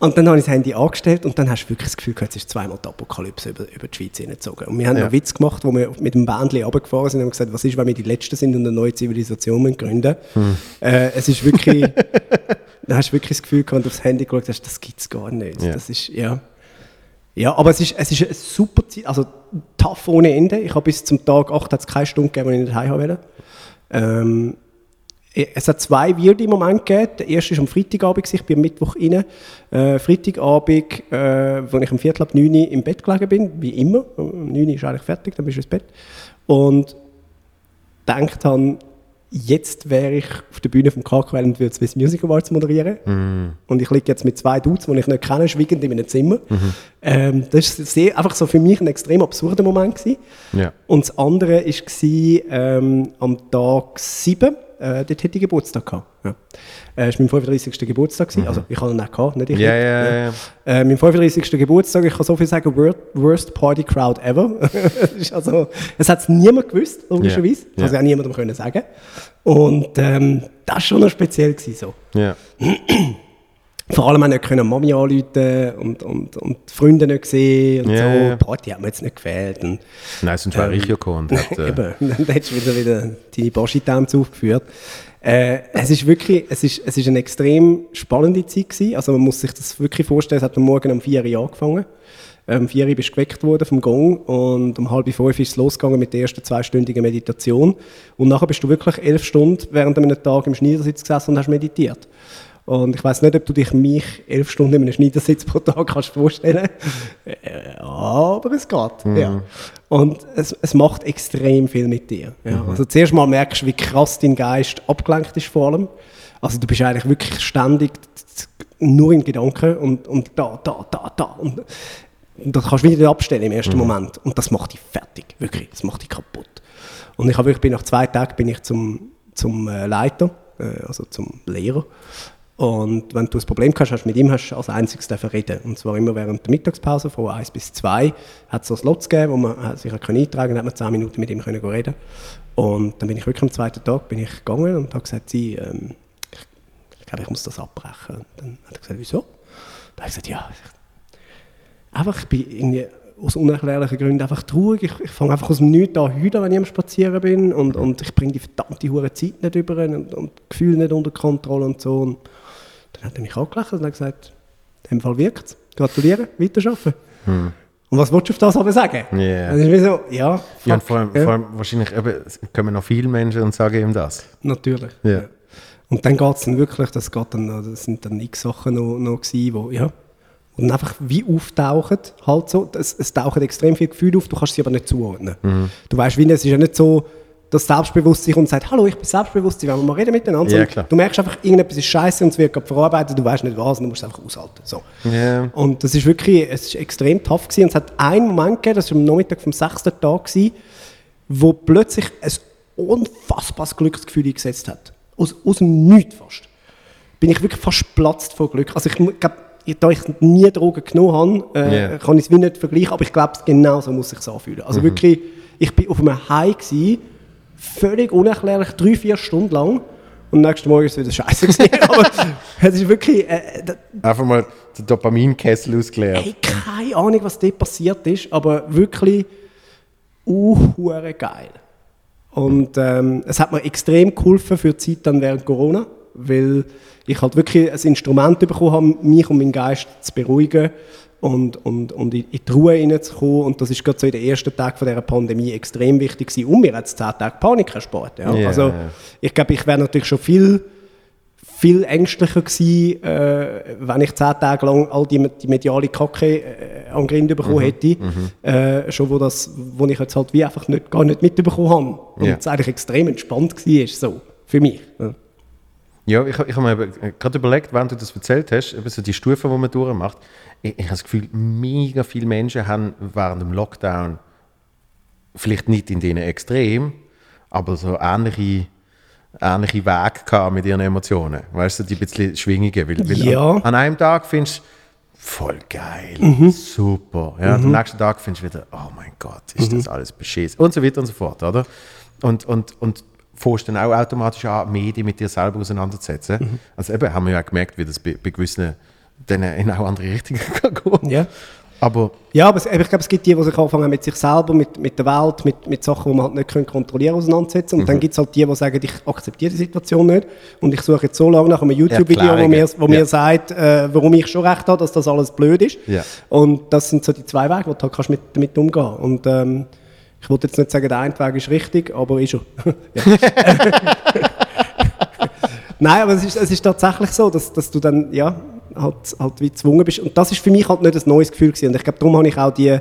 und dann habe ich das Handy angestellt und dann hast du wirklich das Gefühl, gehabt, es ist zweimal die Apokalypse über, über die Schweiz hingezogen. Und wir haben Ja. einen Witz gemacht, wo wir mit dem Bändchen runtergefahren sind und haben gesagt, was ist, wenn wir die Letzten sind und eine neue Zivilisation gründen Hm. äh, Es ist wirklich... da hast du wirklich das Gefühl gehabt, wenn du aufs Handy geschaut hast, das gibt es gar nicht. Ja. Das ist, ja... Ja, aber es ist, es ist eine super Zeit, also tough ohne Ende. Ich habe bis zum Tag 8 hat es keine Stunde gegeben, die ich nicht heim wollte. Ähm, es hat zwei weirde Momente gegeben. Der erste war am Freitagabend, ich bin am Mittwoch rein. Äh, Freitagabend, äh, wo ich um Viertel ab 9 Uhr im Bett gelegen bin, wie immer. Um 9 Uhr ist eigentlich fertig, dann bist du ins Bett. Und gedacht habe, jetzt wäre ich auf der Bühne vom KQL und würde Swiss Music Awards moderieren. Und ich liege jetzt mit zwei Dudes, die ich nicht kenne, schweigend in einem Zimmer. Ähm, das war sehr, einfach so für mich ein extrem absurder Moment. Gewesen. Ja. Und das andere war ähm, am Tag 7, Äh, dort hätte ich Geburtstag gehabt. Ja. Äh, es war mein 35. Geburtstag. Gewesen. Also ich habe ihn auch gehabt, nicht ich. Mhm. Ja, nicht. ja, ja. Äh, mein 35. Geburtstag, ich kann so viel sagen, wor- worst Party Crowd ever. Es ist also, hat es niemand gewusst, logischerweise. Ja, Also ja. auch niemandem können sagen. Und ähm, das war schon noch speziell. Gewesen, so. Vor allem auch nicht können Mami anrufen und, und, und Freunde nicht gesehen und Ja, so. Die Party hat mir jetzt nicht gefällt. Und, Nein, sonst wäre ich ja gekommen und hat, äh, Eben, dann hättest du wieder, wieder deine Baschi-Tanz aufgeführt. Äh, es ist wirklich, es ist, es ist eine extrem spannende Zeit gewesen. Also man muss sich das wirklich vorstellen, es hat am Morgen um 4 Uhr angefangen. Ähm, Um 4 Uhr bist du geweckt worden vom Gong und um halb fünf ist es losgegangen mit der ersten zweistündigen Meditation. Und nachher bist du wirklich elf Stunden während einem Tag im Schneidersitz gesessen und hast meditiert. Und ich weiß nicht, ob du dich mich elf Stunden in einem Schneidersitz pro Tag kannst vorstellen. Äh, aber es geht. Ja. Und es, es macht extrem viel mit dir. Ja. Also zuerst mal merkst du, wie krass dein Geist abgelenkt ist vor allem. Also du bist eigentlich wirklich ständig nur in Gedanken und, und da, da, da, da. Und, und das kannst du wieder abstellen im ersten Moment. Und das macht dich fertig, wirklich. Das macht dich kaputt. Und ich habe wirklich, bin nach zwei Tagen bin ich zum, zum äh, Leiter, äh, also zum Lehrer. Und wenn du ein Problem hast, hast du mit ihm hast als einziges reden. Und zwar immer während der Mittagspause von 1 bis 2 hat es so Slots gegeben, wo man äh, sich eintragen konnte, dann hat man 10 Minuten mit ihm können reden Und dann bin ich wirklich am zweiten Tag bin ich gegangen und habe gesagt, sie, ähm, ich, ich glaube, ich muss das abbrechen. Und dann hat er gesagt, wieso? Dann habe ich gesagt, ja, einfach, ich bin irgendwie aus unerklärlichen Gründen einfach traurig. Ich, ich fange einfach aus dem Nichts an heulen, wenn ich am Spazieren bin und, und ich bringe die verdammte hure Zeit nicht über und, und Gefühle nicht unter Kontrolle und so. Und dann hat er mich angelächelt und hat gesagt, in dem Fall wirkt es. Gratulieren, weiterarbeiten. Und was willst du auf das aber sagen? Ja. Dann ist mir so, ja, fuck, ja, und vor allem, ja, vor allem wahrscheinlich eben, kommen noch viele Menschen und sagen ihm das. natürlich. Ja. Und dann geht es dann wirklich, das, geht dann, das sind dann x Sachen noch, noch gewesen, wo, ja, und einfach wie auftauchen, halt so. Es, es tauchen extrem viele Gefühle auf, du kannst sie aber nicht zuordnen. Du weißt, wie, es ist ja nicht so, dass Selbstbewusstsein kommt und sagt, hallo, ich bin selbstbewusst, wollen wir mal reden miteinander. Ja, klar. Du merkst einfach, irgendetwas ist scheiße und es wird gerade verarbeitet, du weißt nicht was, und du musst es einfach aushalten. So. Ja. Und das ist wirklich, es ist extrem tough gewesen. Und es hat einen Moment gegeben, das war am Nachmittag vom sechsten Tag, gewesen, wo plötzlich ein unfassbares Glücksgefühl eingesetzt hat. Aus, aus dem Nichts fast. Bin ich wirklich fast platzt vor Glück. Also ich glaube, da ich nie Drogen genommen habe, äh, Ja. kann ich es wie nicht vergleichen, aber ich glaube, genau so muss ich es anfühlen. Also wirklich, ich bin auf einem High gewesen, völlig unerklärlich, drei, vier Stunden lang. Und nächsten Morgen ist es wieder scheiße gewesen. aber es ist wirklich, äh, da- Einfach mal den Dopaminkessel ausgeleert. Hey, keine Ahnung, was dort passiert ist, aber wirklich uh, geil. Und ähm, es hat mir extrem geholfen für die Zeit dann während Corona, weil ich halt wirklich ein Instrument bekommen habe, mich und meinen Geist zu beruhigen und, und, und in, die Ruhe hineinzukommen. Und das ist gerade so in den ersten Tagen von dieser Pandemie extrem wichtig gewesen. Und mir hat es zehn Tage Panik erspart. Ja? Ja, also ich glaube, ich wäre natürlich schon viel viel ängstlicher gewesen, äh, wenn ich zehn Tage lang all die, die mediale Kacke äh, an Grind bekommen Mhm, hätte. Äh, schon wo, das, wo ich jetzt halt wie einfach nicht, gar nicht mitbekommen habe. Und Ja. es eigentlich extrem entspannt war, so, für mich. Ja. Ja, ich, ich habe mir eben gerade überlegt, während du das erzählt hast, eben so die Stufen, die man durchmacht. Ich, ich habe das Gefühl, mega viele Menschen haben während dem Lockdown, vielleicht nicht in denen extrem, aber so ähnliche, ähnliche Wege gehabt mit ihren Emotionen. Weißt du, die bisschen Schwingungen. Weil, weil Ja. an, an einem Tag findest du, voll geil, Mhm. super. Ja, Am nächsten Tag findest du wieder, oh mein Gott, ist Mhm. das alles beschissen. Und so weiter und so fort, oder? Und, und, und fährst dann auch automatisch an, Medien mit dir selber auseinanderzusetzen. Mhm. Also eben haben wir ja gemerkt, wie das bei, bei gewissen dann in auch andere Richtungen gehen. Ja. Aber Ja, aber es, aber ich glaube, es gibt die, die sich anfangen mit sich selber, mit, mit der Welt, mit, mit Sachen, die man halt nicht können kontrollieren auseinandersetzen. Und dann Mhm. gibt es halt die, die sagen, ich akzeptiere die Situation nicht und ich suche jetzt so lange nach einem YouTube-Video, wo mir, wo Ja. mir sagt, äh, warum ich schon recht habe, dass das alles blöd ist. Ja. Und das sind so die zwei Wege, wo du halt kannst mit, damit umgehen Und ähm, ich wollte jetzt nicht sagen, der eine Weg ist richtig, aber ist er. Nein, aber es ist, es ist tatsächlich so, dass, dass du dann ja, halt, halt wie gezwungen bist. Und das ist für mich halt nicht ein neues Gefühl gewesen. Und ich glaube, darum habe ich auch die,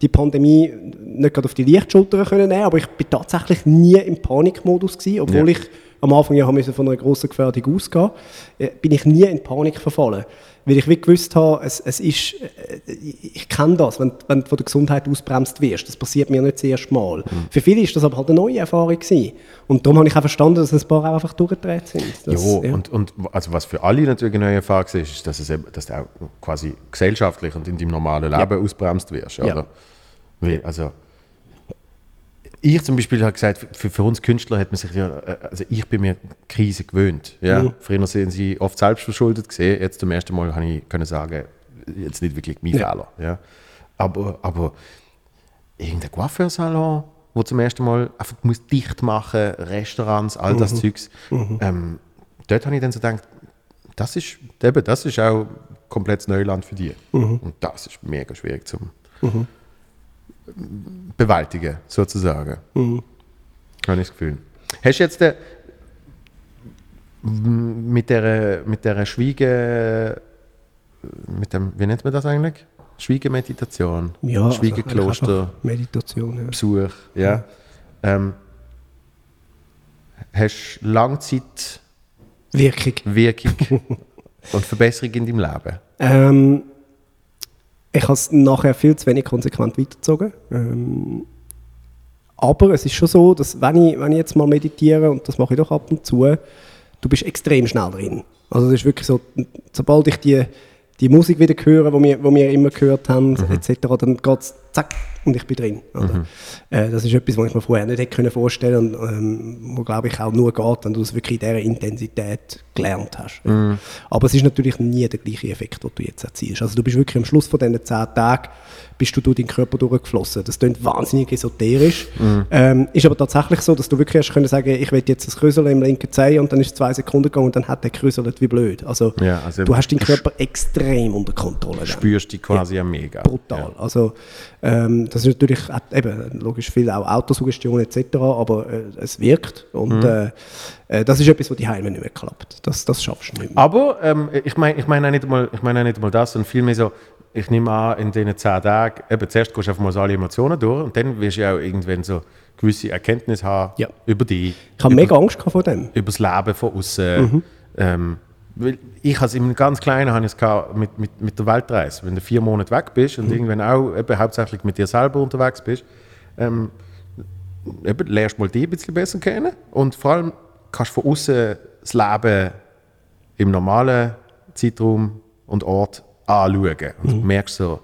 die Pandemie nicht gerade auf die Lichtschulter können nehmen, aber ich bin tatsächlich nie im Panikmodus gewesen, obwohl Ja. ich am Anfang ja musste von einer grossen Gefährdung ausgehen, äh, bin ich nie in Panik verfallen. Weil ich wie gewusst habe, es, es ist, äh, ich kenne das, wenn, wenn du von der Gesundheit ausbremst wirst. Das passiert mir nicht das erste Mal. Für viele ist das aber halt eine neue Erfahrung gewesen. Und darum habe ich auch verstanden, dass ein paar auch einfach durchgedreht sind. Das, jo, ja. und, und also was für alle natürlich eine neue Erfahrung ist, ist, dass, es eben, dass du auch quasi gesellschaftlich und in deinem normalen Leben ausbremst wirst. Ja. Oder? Weil, also, ich zum Beispiel habe gesagt, für, für uns Künstler hat man sich ja, äh, also ich bin mir Krise gewöhnt. Ja? Mhm. Früher sind sie oft selbst verschuldet gesehen, jetzt zum ersten Mal habe ich können sagen, jetzt nicht wirklich mein Ja. Fehler. Ja? Aber, aber irgendein Coiffeursalon, wo zum ersten Mal einfach muss dicht machen, Restaurants, all das Zeugs. Ähm, dort habe ich dann so gedacht, das ist, eben, das ist auch komplettes Neuland für dich. Und das ist mega schwierig zum bewältigen, sozusagen. Habe ich das Gefühl. Hast du jetzt äh, m- mit der, mit der Schwiege, mit dem, wie nennt man das eigentlich? Schwiegemeditation, ja, also eigentlich Schwiegekloster. einfach Meditation. Ja. Besuch, ja. Ähm, hast Langzeitwirkung Wirkung. und Verbesserung in deinem Leben? Ähm, ich habe es nachher viel zu wenig konsequent weitergezogen. Ähm, aber es ist schon so, dass wenn ich, wenn ich jetzt mal meditiere, und das mache ich doch ab und zu, du bist extrem schnell drin. Also es ist wirklich so, sobald ich die, die Musik wieder höre, die wir, wo wir immer gehört haben, etc., dann geht es zack und ich bin drin. Oder? Äh, das ist etwas, was ich mir vorher nicht hätte können vorstellen und ähm, wo, glaube ich, auch nur geht, wenn du es wirklich in dieser Intensität gelernt hast. Ja. Aber es ist natürlich nie der gleiche Effekt, den du jetzt erzielst. Also du bist wirklich am Schluss von diesen zehn Tagen bist du durch deinen Körper durchgeflossen. Das klingt wahnsinnig esoterisch. Ähm, ist aber tatsächlich so, dass du wirklich hast können sagen, ich will jetzt ein Krüsel im linken Zeh und dann ist es zwei Sekunden gegangen und dann hat der Krüselt wie blöd. Also, Ja, also du hast deinen Körper extrem unter Kontrolle. dann Spürst dich quasi ja. mega. brutal. Also ähm, das ist natürlich eben logisch viel auch Autosuggestion etc., aber äh, es wirkt und äh, äh, das ist etwas, was die Heime nicht mehr klappt. Das, das schaffst du nicht mehr. Aber ähm, ich meine ich mein auch nicht einmal, ich meine auch nicht einmal das, sondern vielmehr so, ich nehme an, in diesen zehn Tagen, eben zuerst gehst du einfach mal so alle Emotionen durch und dann wirst du ja auch irgendwann so gewisse Erkenntnis haben Ja. über dich, Ich habe mega Angst vor dem. über das Leben von außen. Ähm, weil ich habe im ganz Kleinen habe ich es mit, mit, mit der Weltreise. Wenn du vier Monate weg bist und irgendwann auch eben hauptsächlich mit dir selber unterwegs bist, ähm, eben, lernst mal dich ein bisschen besser kennen und vor allem kannst du von außen das Leben im normalen Zeitraum und Ort anschauen und merkst so,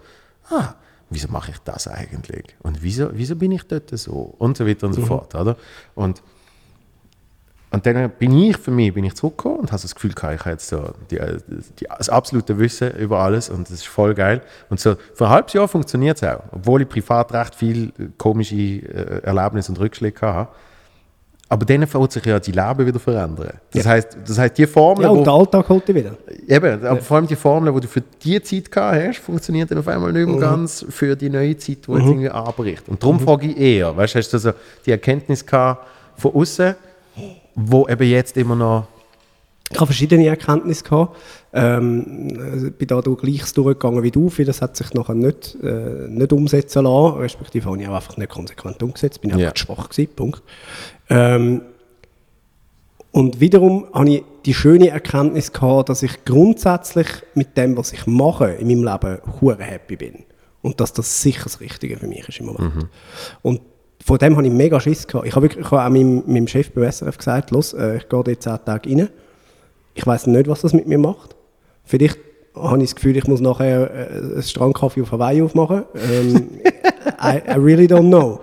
ah, wieso mache ich das eigentlich? Und wieso, wieso bin ich dort so? Und so weiter und so fort, oder? Und und dann bin ich für mich bin ich zurückgekommen und habe das Gefühl gehabt, ich habe jetzt so die, die, das absolute Wissen über alles und das ist voll geil. Und so für ein halbes Jahr funktioniert es auch, obwohl ich privat recht viel äh, komische äh, Erlebnisse und Rückschläge hatte. Aber dann fängt sich ja die Leben wieder verändern. Das heißt, das heißt, die Formel, Ja, wo, und der Alltag holt dich wieder. Eben, aber vor allem die Formel, die du für die Zeit gehabt hast, funktioniert dann auf einmal nicht mehr ganz für die neue Zeit, die jetzt irgendwie anbricht. Und darum frage ich eher, weißt du, hast du so die Erkenntnis gehabt von außen, wo eben jetzt immer noch. Ich habe verschiedene Erkenntnisse gehabt. Ähm, also bin da gleiches durchgegangen wie du. Vieles hat sich nachher nicht, äh, nicht umsetzen lassen. Respektive habe ich auch einfach nicht konsequent umgesetzt. Bin Ja. einfach zu schwach gewesen. Punkt. Ähm, und wiederum habe ich die schöne Erkenntnis gehabt, dass ich grundsätzlich mit dem, was ich mache in meinem Leben, hure happy bin. Und dass das sicher das Richtige für mich ist im Moment. Und von dem habe ich mega Schiss gehabt. Ich habe, wirklich, ich habe auch meinem, meinem Chef bei SRF gesagt, los, äh, ich gehe dort 10 Tage rein. Ich weiß nicht, was das mit mir macht. Vielleicht habe ich das Gefühl, ich muss nachher äh, einen Strandkaffee auf Hawaii aufmachen. Ähm, I, I really don't know.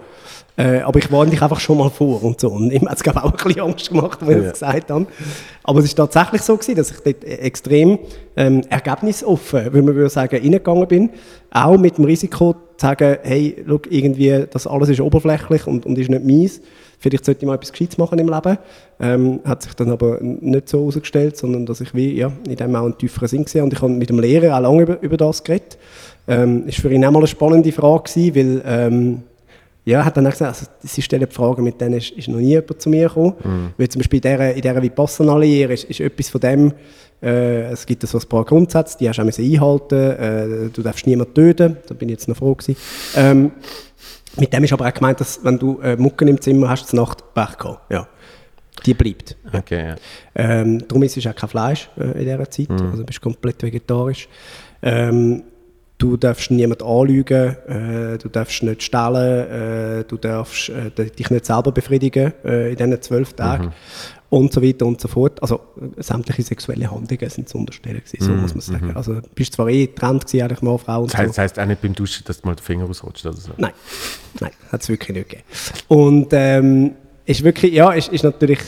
Äh, aber ich warne dich einfach schon mal vor und so. Und ihm hat es, glaube ich, auch ein bisschen Angst gemacht, wenn ich Ja. es gesagt habe. Aber es ist tatsächlich so gewesen, dass ich dort äh, extrem ähm, ergebnisoffen, wie man würde sagen, reingegangen bin. Auch mit dem Risiko zu sagen, hey, schau, irgendwie, das alles ist oberflächlich und, und ist nicht meins. Vielleicht sollte ich mal etwas Gescheites machen im Leben. Ähm, hat sich dann aber nicht so herausgestellt, sondern dass ich wie, ja, in dem auch einen tieferen Sinn gesehen und ich habe mit dem Lehrer auch lange über, über das geredet. Ähm, ist für ihn auch mal eine spannende Frage gewesen, weil ähm, ja, er hat dann auch gesagt, also, sie stellen die Fragen, mit denen ist, ist noch nie jemand zu mir gekommen. Weil zum Beispiel in dieser, in dieser Vipassana-Lehre ist, ist etwas von dem, äh, es gibt so ein paar Grundsätze, die hast du auch einhalten äh, du darfst niemanden töten, da bin ich jetzt noch froh gewesen. Ähm, mit dem ist aber auch gemeint, dass wenn du äh, Mucken im Zimmer hast, zur Nacht Pech gehabt. Ja. die bleibt. Okay, ja. Ähm, darum isst du auch kein Fleisch äh, in dieser Zeit, Mhm. also du bist komplett vegetarisch. Ähm, du darfst niemanden anlügen, äh, du darfst nicht stehlen, äh, du darfst äh, dich nicht selber befriedigen äh, in diesen zwölf Tagen Mhm. und so weiter und so fort. Also äh, sämtliche sexuelle Handlungen sind zu unterstellen gewesen, so muss man sagen. Also du bist zwar eh getrennt gewesen, eigentlich Mann, Frau und Mhm, Das heißt, so. das heißt auch nicht beim Duschen, dass du mal den Finger ausrutscht oder so. Nein, nein, hat es wirklich nicht gegeben. Und ähm, ist wirklich, ja, ist, ist natürlich,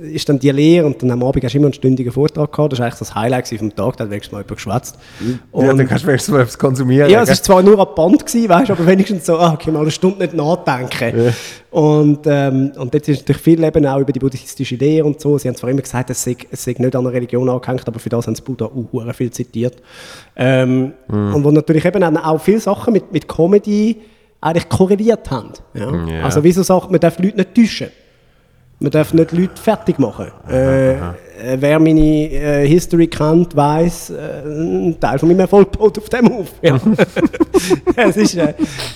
ist dann die Lehre und dann am Abend hast du immer einen stündigen Vortrag gehabt. Das war eigentlich das Highlight vom Tag, da hat wenigstens mal jemand geschwätzt. ja, dann kannst du wenigstens mal etwas konsumieren. Ja, es ist zwar nur ab Band gewesen, weißt, aber wenigstens so, ah, okay, mal eine Stunde nicht nachdenken. Und, ähm, und jetzt ist natürlich viel eben auch über die buddhistische Lehre und so. Sie haben zwar immer gesagt, es sei, es sei nicht an eine Religion angehängt, aber für das haben sie Buddha auch viel zitiert. Ähm, Und wo natürlich eben auch viele Sachen mit, mit Comedy eigentlich korreliert haben. Ja? Ja. Also wieso sagt man, darf Leute nicht täuschen? Man darf nicht Leute fertig machen. Äh, äh, wer meine äh, History kennt, weiß, äh, ein Teil von meinem Erfolg baut auf dem auf. Ja. es, ist, äh,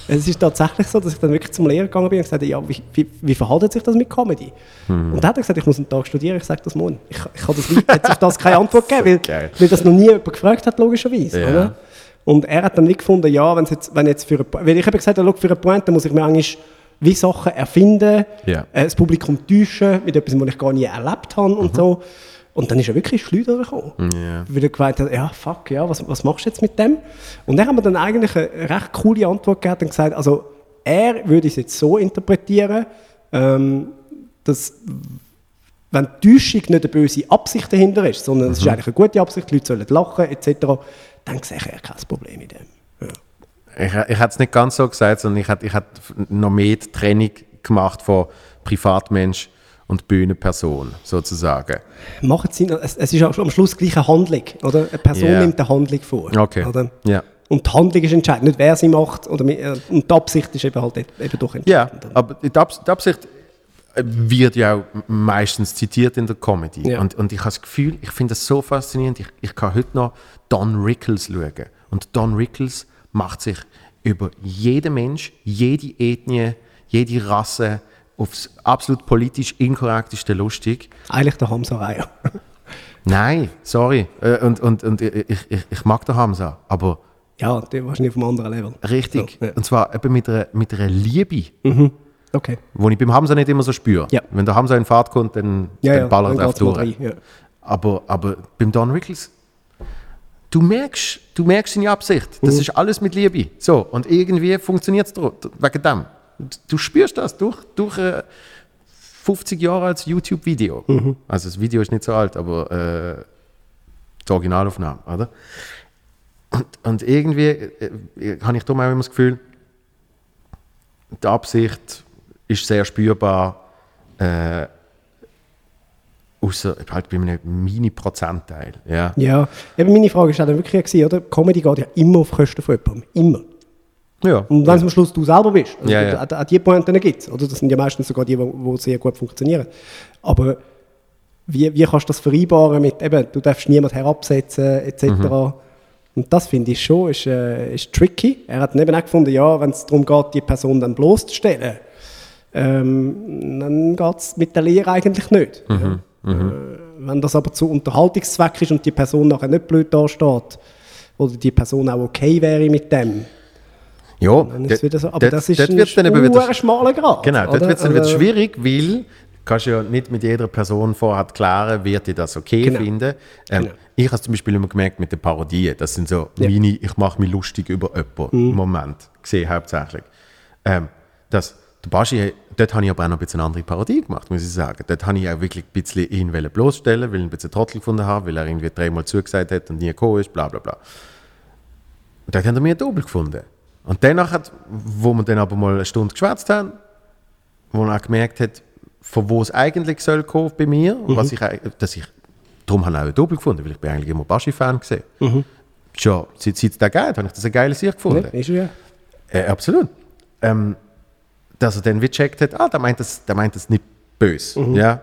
es ist tatsächlich so, dass ich dann wirklich zum Lehrer gegangen bin und gesagt habe, ja, wie, wie, wie verhält sich das mit Comedy? Und dann hat er gesagt, ich muss einen Tag studieren, ich sage das morgen. Ich, ich kann das nicht, jetzt auf das keine Antwort geben, weil, geil. weil das noch nie jemand gefragt hat, logischerweise. Ja. Oder? Und er hat dann nicht gefunden, ja, wenn's jetzt, wenn jetzt für eine, weil ich habe gesagt, ja, schau, für eine Pointe muss ich mir eigentlich wie Sachen erfinden, Ja. äh, das Publikum täuschen mit etwas, was ich gar nie erlebt habe und so. Und dann ist er wirklich Schleuder gekommen. Ja. Weil er gemeint hat, ja, fuck, ja, was, was machst du jetzt mit dem? Und er hat mir dann eigentlich eine recht coole Antwort gegeben und gesagt, also er würde es jetzt so interpretieren, ähm, dass wenn die Täuschung nicht eine böse Absicht dahinter ist, sondern es ist eigentlich eine gute Absicht, die Leute sollen lachen etc., dann sehe ich kein Problem in dem. Ich, ich hätte es nicht ganz so gesagt, sondern ich hätte, ich hätte noch mehr die Trennung gemacht von Privatmensch und Bühnenperson, sozusagen. Macht Sinn, es, es ist am Schluss gleich eine Handlung, oder? Eine Person Ja. nimmt eine Handlung vor. Okay. Oder? Ja. Und die Handlung ist entscheidend, nicht wer sie macht. Oder, äh, und die Absicht ist eben halt eben doch Ja, entscheidend. aber die, Abs die Absicht wird ja auch meistens zitiert in der Comedy. Ja. Und, und ich habe das Gefühl, ich finde das so faszinierend, ich, ich kann heute noch Don Rickles schauen. Und Don Rickles macht sich über jeden Mensch, jede Ethnie, jede Rasse aufs absolut politisch inkorrekteste lustig. Eigentlich der Hamza Reier. Nein, sorry. Äh, Und, und, und ich, ich, ich mag den Hamza, aber ja, der wahrscheinlich auf einem anderen Level. richtig. So, ja. Und zwar eben mit einer, mit einer Liebe. Okay. Wo ich beim Hamza nicht immer so spüre. Ja. Wenn der Hamza in Fahrt kommt, dann, Ja, dann ballert er mal durch. Aber, aber beim Don Rickles, du merkst, du merkst seine Absicht. Das Mhm. ist alles mit Liebe. So, und irgendwie funktioniert es wegen dem. Du spürst das durch, durch äh, 50 Jahre als YouTube-Video. Mhm. Also das Video ist nicht so alt, aber äh, die Originalaufnahme, oder? Und, und irgendwie äh, äh, habe ich darum auch immer das Gefühl, die Absicht ist sehr spürbar, äh, außer halt bei einem Mini-Prozentteil. Ja. Ja, eben meine Frage war dann wirklich, gewesen, oder? Comedy geht ja immer auf Kosten von jemandem. Immer. ja. Und wenn es am Schluss du selber bist. Also Ja, ja. Auch, auch die Pointen gibt es. Das sind ja meistens sogar die, die sehr gut funktionieren. Aber wie, wie kannst du das vereinbaren mit, eben, du darfst niemand herabsetzen, etc. Mhm. Und das finde ich schon, ist, äh, ist tricky. Er hat eben auch gefunden, ja, wenn es darum geht, die Person dann bloßzustellen, ähm, dann geht es mit der Lehre eigentlich nicht. Mhm. Ja. Äh, wenn das aber zu Unterhaltungszweck ist und die Person nachher nicht blöd dasteht, oder die Person auch okay wäre mit dem, ja, dann ist es wieder so. Aber dort- das ist dort ein wird's dann eben wieder, schmaler Grad. Genau, dort wird es dann wieder Also, schwierig, weil du kannst ja nicht mit jeder Person vorher klären, wird die das okay Genau. finden. Ähm, Genau. Ich habe zum Beispiel immer gemerkt mit den Parodien, das sind so Ja. Mhm. meine, ich mache mich lustig über jemanden im Moment, gesehen hauptsächlich. Ähm, das, der Baschi, dort habe ich aber auch noch ein bisschen eine andere Parodie gemacht, muss ich sagen. Dort habe ich auch wirklich ein bisschen ihn bloßstellen, weil ich ein bisschen Trottel gefunden habe, weil er irgendwie dreimal zugesagt hat und nie gekommen ist, bla bla bla. Und dann hat er mir ein Double gefunden. Und danach, hat, wo wir dann aber mal eine Stunde geschwätzt haben, wo er auch gemerkt hat, von wo es eigentlich soll kommen bei mir, und was ich, dass ich, darum habe ich auch ein Double gefunden, weil ich bin eigentlich immer Baschi-Fan gesehen. Schon, seit seit es den gibt, habe ich das ein geiles Sieg gefunden. ne, ist ja. Äh, absolut. Ähm, dass er dann wie gecheckt hat, ah, der meint das, der meint das nicht böse. Ja.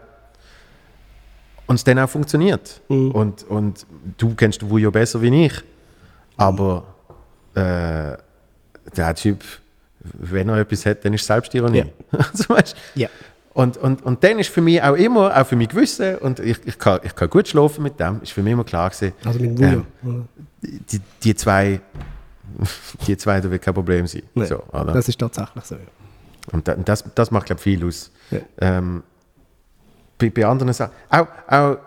Und es dann auch funktioniert. Und, und du kennst Wujo besser wie ich. Aber äh, der Typ, wenn er etwas hat, dann ist es Selbstironie. Ja. also, weißt, Ja. Und, und, und dann ist für mich auch immer, auch für mein Gewissen, und ich, ich, kann, ich kann gut schlafen mit dem, ist für mich immer klar gewesen, Also mit ähm, die, die zwei, die zwei, da wird kein Problem sein. Nein, So, oder? das ist tatsächlich so. ja. Und da- das, das macht, glaube ich, viel aus. Ja. Ähm, bei, bei anderen Sachen, auch, auch,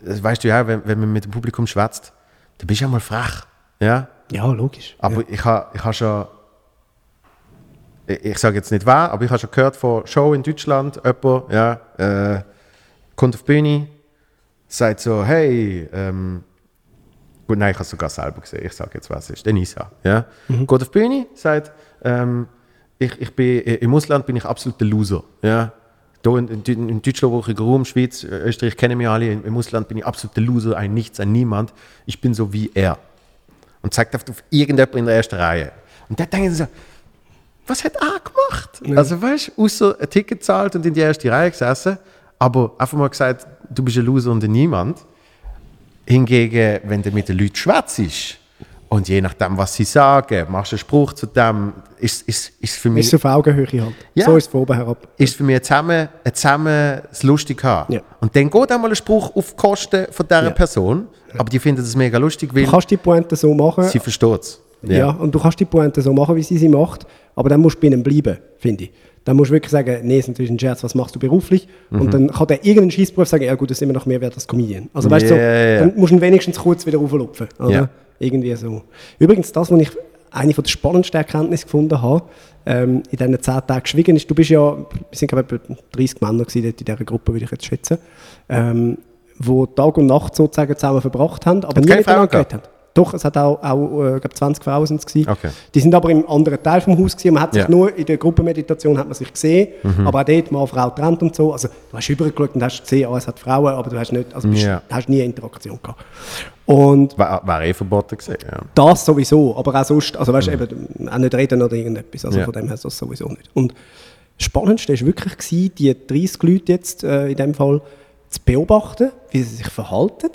das weißt du ja, auch, wenn, wenn man mit dem Publikum schwätzt, dann bist du ja mal frech. Ja? Ja, logisch. Aber ich habe ich ha schon, ich, ich sage jetzt nicht wer, aber ich habe schon gehört von Show in Deutschland, jemand, ja, äh, kommt auf die Bühne, sagt so, hey, ähm, gut, nein, ich habe es sogar selber gesehen, ich sage jetzt, was es ist, Denisa, ja, geht auf die Bühne, sagt, ähm, ich, ich bin, im Ausland bin ich absoluter Loser, ja, da in, in, in deutschsprachigen Raum, Schweiz, Österreich kennen mich alle, im Ausland bin ich absoluter Loser, ein Nichts, ein Niemand, ich bin so wie er und zeigt auf, auf irgendjemanden in der ersten Reihe. Und da denken sie so, was hat er gemacht? Also weißt du, außer ein Ticket zahlt und in die erste Reihe gesessen, aber einfach mal gesagt, du bist ein Loser und ein Niemand. Hingegen, wenn du mit den Leuten schwätzt und je nachdem, was sie sagen, machst du einen Spruch zu dem, ist, ist, ist für mich Ist auf Augenhöhe halt. Ja. So ist es von oben herab. ist für mich ein zusammen, ein zusammen das lustig haben. Ja. Und dann geht einmal ein Spruch auf die Kosten von dieser Ja. Person, aber die finden das mega lustig, weil Du kannst die Pointe so machen. sie versteht es. Ja. und du kannst die Pointe so machen, wie sie sie macht, aber dann musst du bei ihnen bleiben, finde ich. Dann musst du wirklich sagen, nee, ist natürlich ein Scherz, was machst du beruflich? Mhm. Und dann kann der irgendeinen Schießberuf sagen, ja gut, das ist immer noch mehr wert als Comedian. Also weißt du, ja. so, dann musst du ihn wenigstens kurz wieder auflupfen. Oder? Irgendwie so. Übrigens, das, was ich eine von der spannendsten Erkenntnisse gefunden habe, ähm, in diesen zehn Tagen geschwiegen ist, du bist ja, wir sind glaube ich etwa 30 Männer gewesen in dieser Gruppe, würde ich jetzt schätzen, ähm, wo Tag und Nacht sozusagen zusammen verbracht haben, aber nie miteinander geredet haben. Doch, es hat auch, auch äh, glaub 20 Frauen sind es. Okay. Die sind aber im anderen Teil vom Haus gewesen. Man hat sich Ja. nur in der Gruppenmeditation hat man sich gesehen, aber auch dort Mann, Frau getrennt und so. Also du hast übergeschaut und hast gesehen, ah, es hat Frauen, aber du hast nicht, also bist, Ja. hast nie Interaktion gehabt. Und War, war eh verboten gewesen, ja. das sowieso, aber auch sonst, also weißt du, eben, auch nicht reden oder irgendetwas, also von dem her ist das sowieso nicht. Und das Spannendste war wirklich, gewesen, die 30 Leute jetzt äh, in dem Fall zu beobachten, wie sie sich verhalten.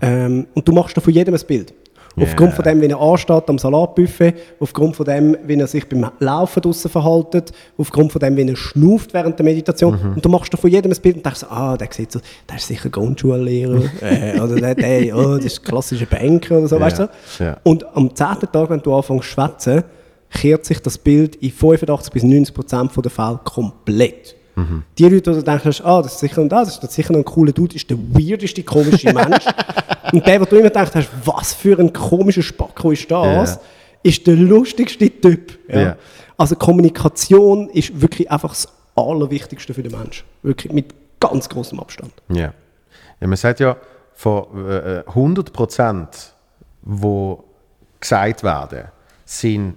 Ähm, und du machst da von jedem ein Bild. Aufgrund von dem, wie er ansteht am Salatbuffet, aufgrund von dem, wie er sich beim Laufen draussen verhaltet, aufgrund von dem, wie er schnauft während der Meditation. Und du machst von jedem ein Bild und denkst, ah, der sieht so, der ist sicher Grundschullehrer, äh, oder der, der oh, das ist ein klassischer Banker oder so, Ja, weißt du? ja. Und am zehnten Tag, wenn du anfängst zu schwätzen, kehrt sich das Bild in 85 bis 90 Prozent der Fälle komplett. Die Leute, die du denkst, ah, das ist sicher und das, das ist sicher noch ein cooler Dude, ist der weirdeste, komische Mensch. und der, wo du immer denkst, was für ein komischer Spacko ist das, Ja. ist der lustigste Typ. Ja. Ja. Also Kommunikation ist wirklich einfach das Allerwichtigste für den Menschen. Wirklich mit ganz großem Abstand. Ja. ja man sagt ja, von äh, 100 Prozent, die gesagt werden, sind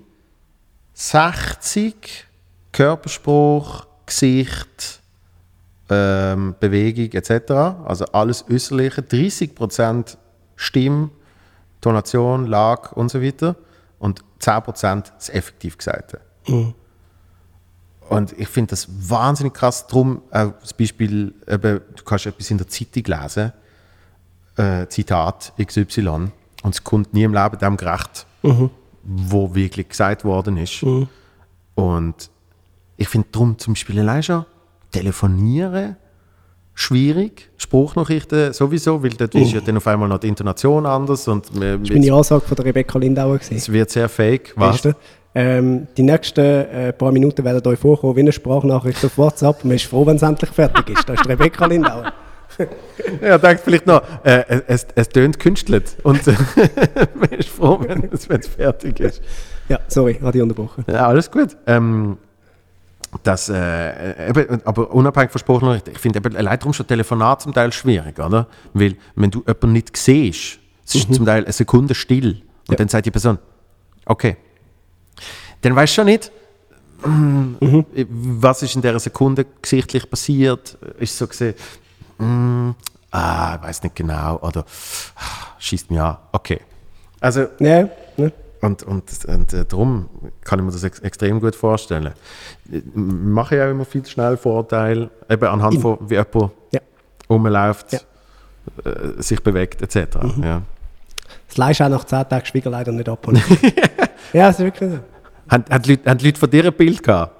60 Körperspruch, Gesicht, ähm, Bewegung etc., also alles Äußerliche, 30 Prozent Stimme, Tonation, Lage und so weiter und 10 Prozent das effektiv Gesagte. Und ich finde das wahnsinnig krass. Darum, auch das Beispiel, eben, du kannst etwas in der Zeitung lesen, äh, Zitat XY, und es kommt nie im Leben dem gerecht, wo wirklich gesagt worden ist. Und ich finde darum zum Beispiel allein schon telefonieren schwierig, Spruchnachrichten sowieso, weil dort ist ja dann auf einmal noch die Intonation anders und man- Das war meine Ansage von der Rebecca Lindauer. gewesen. es wird sehr fake. Was? Weißt du? Ähm, die nächsten äh, paar Minuten werden euch vorkommen wie eine Sprachnachricht auf WhatsApp. Man ist froh, wenn es endlich fertig ist. Das ist Rebecca Lindauer. Ja, denkt vielleicht noch, äh, es, es tönt künstelt und man ist froh, wenn es, fertig ist. Ja, sorry, habe ich unterbrochen. Ja, alles gut. Ähm, das, äh, eben, aber unabhängig von Sprachnachrichten, ich finde eben allein darum schon Telefonat zum Teil schwierig, oder? Weil, wenn du jemanden nicht siehst, es ist zum Teil eine Sekunde still und Ja. dann sagt die Person, okay. Dann weißt du schon nicht, mm, was ist in dieser Sekunde gesichtlich passiert. Ist so gesehen, mm, ah, ich weiß nicht genau, oder ah, schießt mir an, okay. Also, Ja, ne? Und, und, und äh, darum kann ich mir das ex extrem gut vorstellen. Ich mache ja immer viel schnell Vorteil, eben anhand von wie jemand Ja. rumläuft, Ja. äh, sich bewegt etc. Ja. Das Leist auch nach 10 Tagen Schwieger leider nicht abholen. ja, das ist wirklich so. Haben, haben, die Leute, haben die Leute von dir ein Bild gehabt?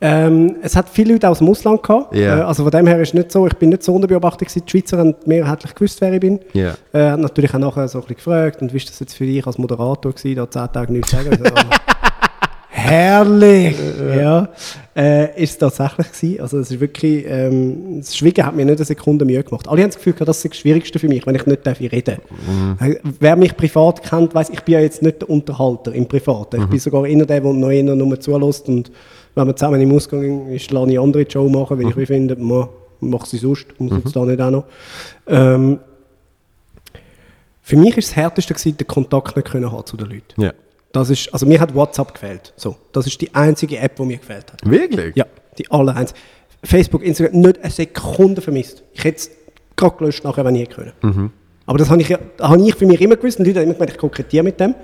Ähm, es hat viele Leute aus dem Ausland gehabt. Ja. Äh, also von dem her ist es nicht so, ich bin nicht so unter Beobachtung gewesen. Die Schweizer haben mehrheitlich gewusst, wer ich bin. Ja. Äh, haben natürlich auch nachher so ein bisschen gefragt, und wie ist das jetzt für dich als Moderator gewesen, da zehn Tage nichts zu sagen? Herrlich! ja, äh, ist es tatsächlich gewesen. Also es ist wirklich, ähm, das Schweigen hat mir nicht eine Sekunde Mühe gemacht. Alle haben das Gefühl gehabt, das ist das Schwierigste für mich, wenn ich nicht darf reden äh, Wer mich privat kennt, weiß, ich bin ja jetzt nicht der Unterhalter im Privaten. Ich bin sogar einer der, der noch eher nur zulässt und wenn man zusammen im Ausgang ist, lasse ich andere Show machen, weil ich wie finde, man macht sie sonst, muss jetzt da nicht auch noch. Ähm, für mich ist das Härteste gewesen, den Kontakt nicht können haben zu den Leuten. Ja. Das ist, also mir hat WhatsApp gefehlt. So, das ist die einzige App, die mir gefehlt hat. Wirklich? Ja, die aller eins. Facebook, Instagram, nicht eine Sekunde vermisst. Ich hätte es gerade gelöscht nachher, wenn ich hätte können. Mhm. Aber das habe ich, habe ich für mich immer gewusst. Und die Leute haben immer gemeint, ich kokettiere mit dem.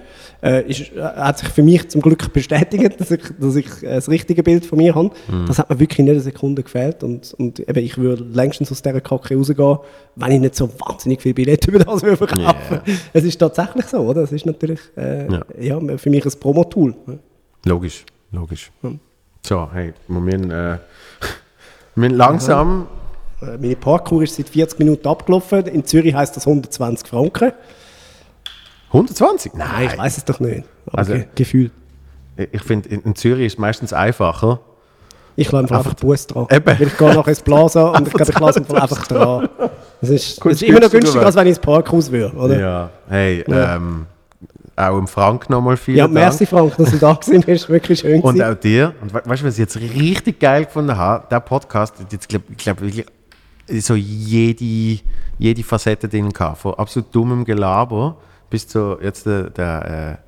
Äh, ist, äh, hat sich für mich zum Glück bestätigt, dass ich, dass ich äh, das richtige Bild von mir habe. Mhm. Das hat mir wirklich nicht eine Sekunde gefehlt. Und, und eben, ich würde längstens aus dieser Kacke rausgehen, wenn ich nicht so wahnsinnig viel Billett über das würde verkaufen Es ist tatsächlich so, oder? Es ist natürlich äh, Ja. ja. für mich ein Promo-Tool. Logisch, logisch. So, hey, wir müssen, äh, wir langsam. Äh, Meine Parkour ist seit 40 Minuten abgelaufen. In Zürich heisst das 120 Franken. 120? Nein, Nein, ich weiß es doch nicht. Aber Also- Ge Gefühl. Ich finde, in, Zürich ist es meistens einfacher. Ich lasse einfach, einfach Bus dran. Eben. Weil ich gehe nachher ins Plaza und ich, glaube, ich lasse einfach, einfach dran. Das ist, ist immer noch günstiger als wenn ich ins Parkhaus würde. Oder? Ja. Hey, Ja. Ähm, auch im Frank nochmal vielen Ja, Dank. merci Frank, dass du da gewesen bist. Wirklich schön Und auch dir. Und we weißt du, was ich jetzt richtig geil gefunden habe? Der Podcast jetzt, glaub, ich glaube, wirklich so jede, jede Facette drin gehabt. Von absolut dummem Gelaber bis zu jetzt der, der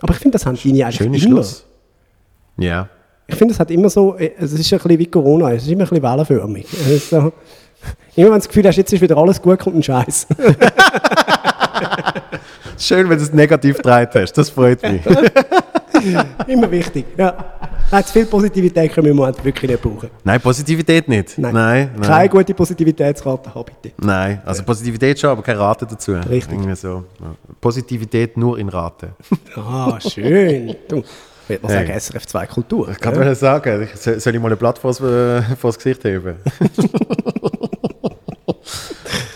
Aber ich finde, das haben die äh, eigentlich immer. Schluss. Ja. Ich finde, es hat immer so, äh, es ist ein bisschen wie Corona, es ist immer ein bisschen wellenförmig. Es ist so, immer wenn du das Gefühl hast, jetzt ist wieder alles gut, kommt ein Scheiß. Schön, wenn du es negativ gedreht hast. Das freut mich. immer wichtig. Ja. Nein, zu viel Positivität können wir im Moment wirklich nicht brauchen. nein, Positivität nicht. Nein. Nein, nein. Keine gute Positivitätskarte haben, bitte. Nein, also Positivität schon, aber keine Rate dazu. Richtig. Irgendwie so. Ja. Positivität nur in Rate. Ah, schön. Du, ich würde mal Hey. sagen, SRF 2 Kultur. Ich kann mir sagen, soll ich mal ein Blatt vors, äh, vors Gesicht heben?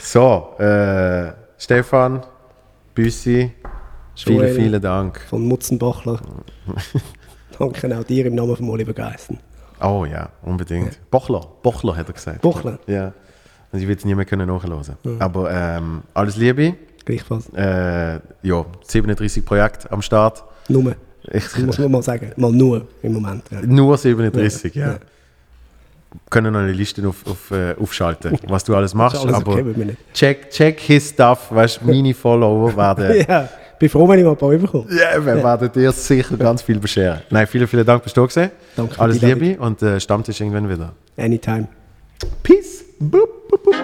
so, äh, Stefan, Büssi, vielen, vielen Dank. Von Mutzenbachler. Danke auch dir im Namen von Oliver Geissen. Oh ja, unbedingt. Bochler, Bochler hat er gesagt. Bochler. Ja. Und ich will es nie mehr können nachhören. Aber ähm, alles Liebe. Gleichfalls. Äh, ja, 37 Projekte am Start. Nur. Ich, Das muss man mal sagen. Mal nur im Moment. Ja. Nur 37, ja. Ja. Können noch eine Liste auf, auf, äh, aufschalten, was du alles machst. Alles aber okay check, check his stuff, weißt du, meine Follower werden, Ja, bevor wenn ich mal paar euch bekomme. Ja, wir werden dir sicher ganz viel bescheren. Nein, vielen, vielen Dank, dass du gesehen. Danke. Alles Liebe David. und äh, eh, Stammtisch irgendwann wieder. Anytime. Peace. Boop, boop, boop.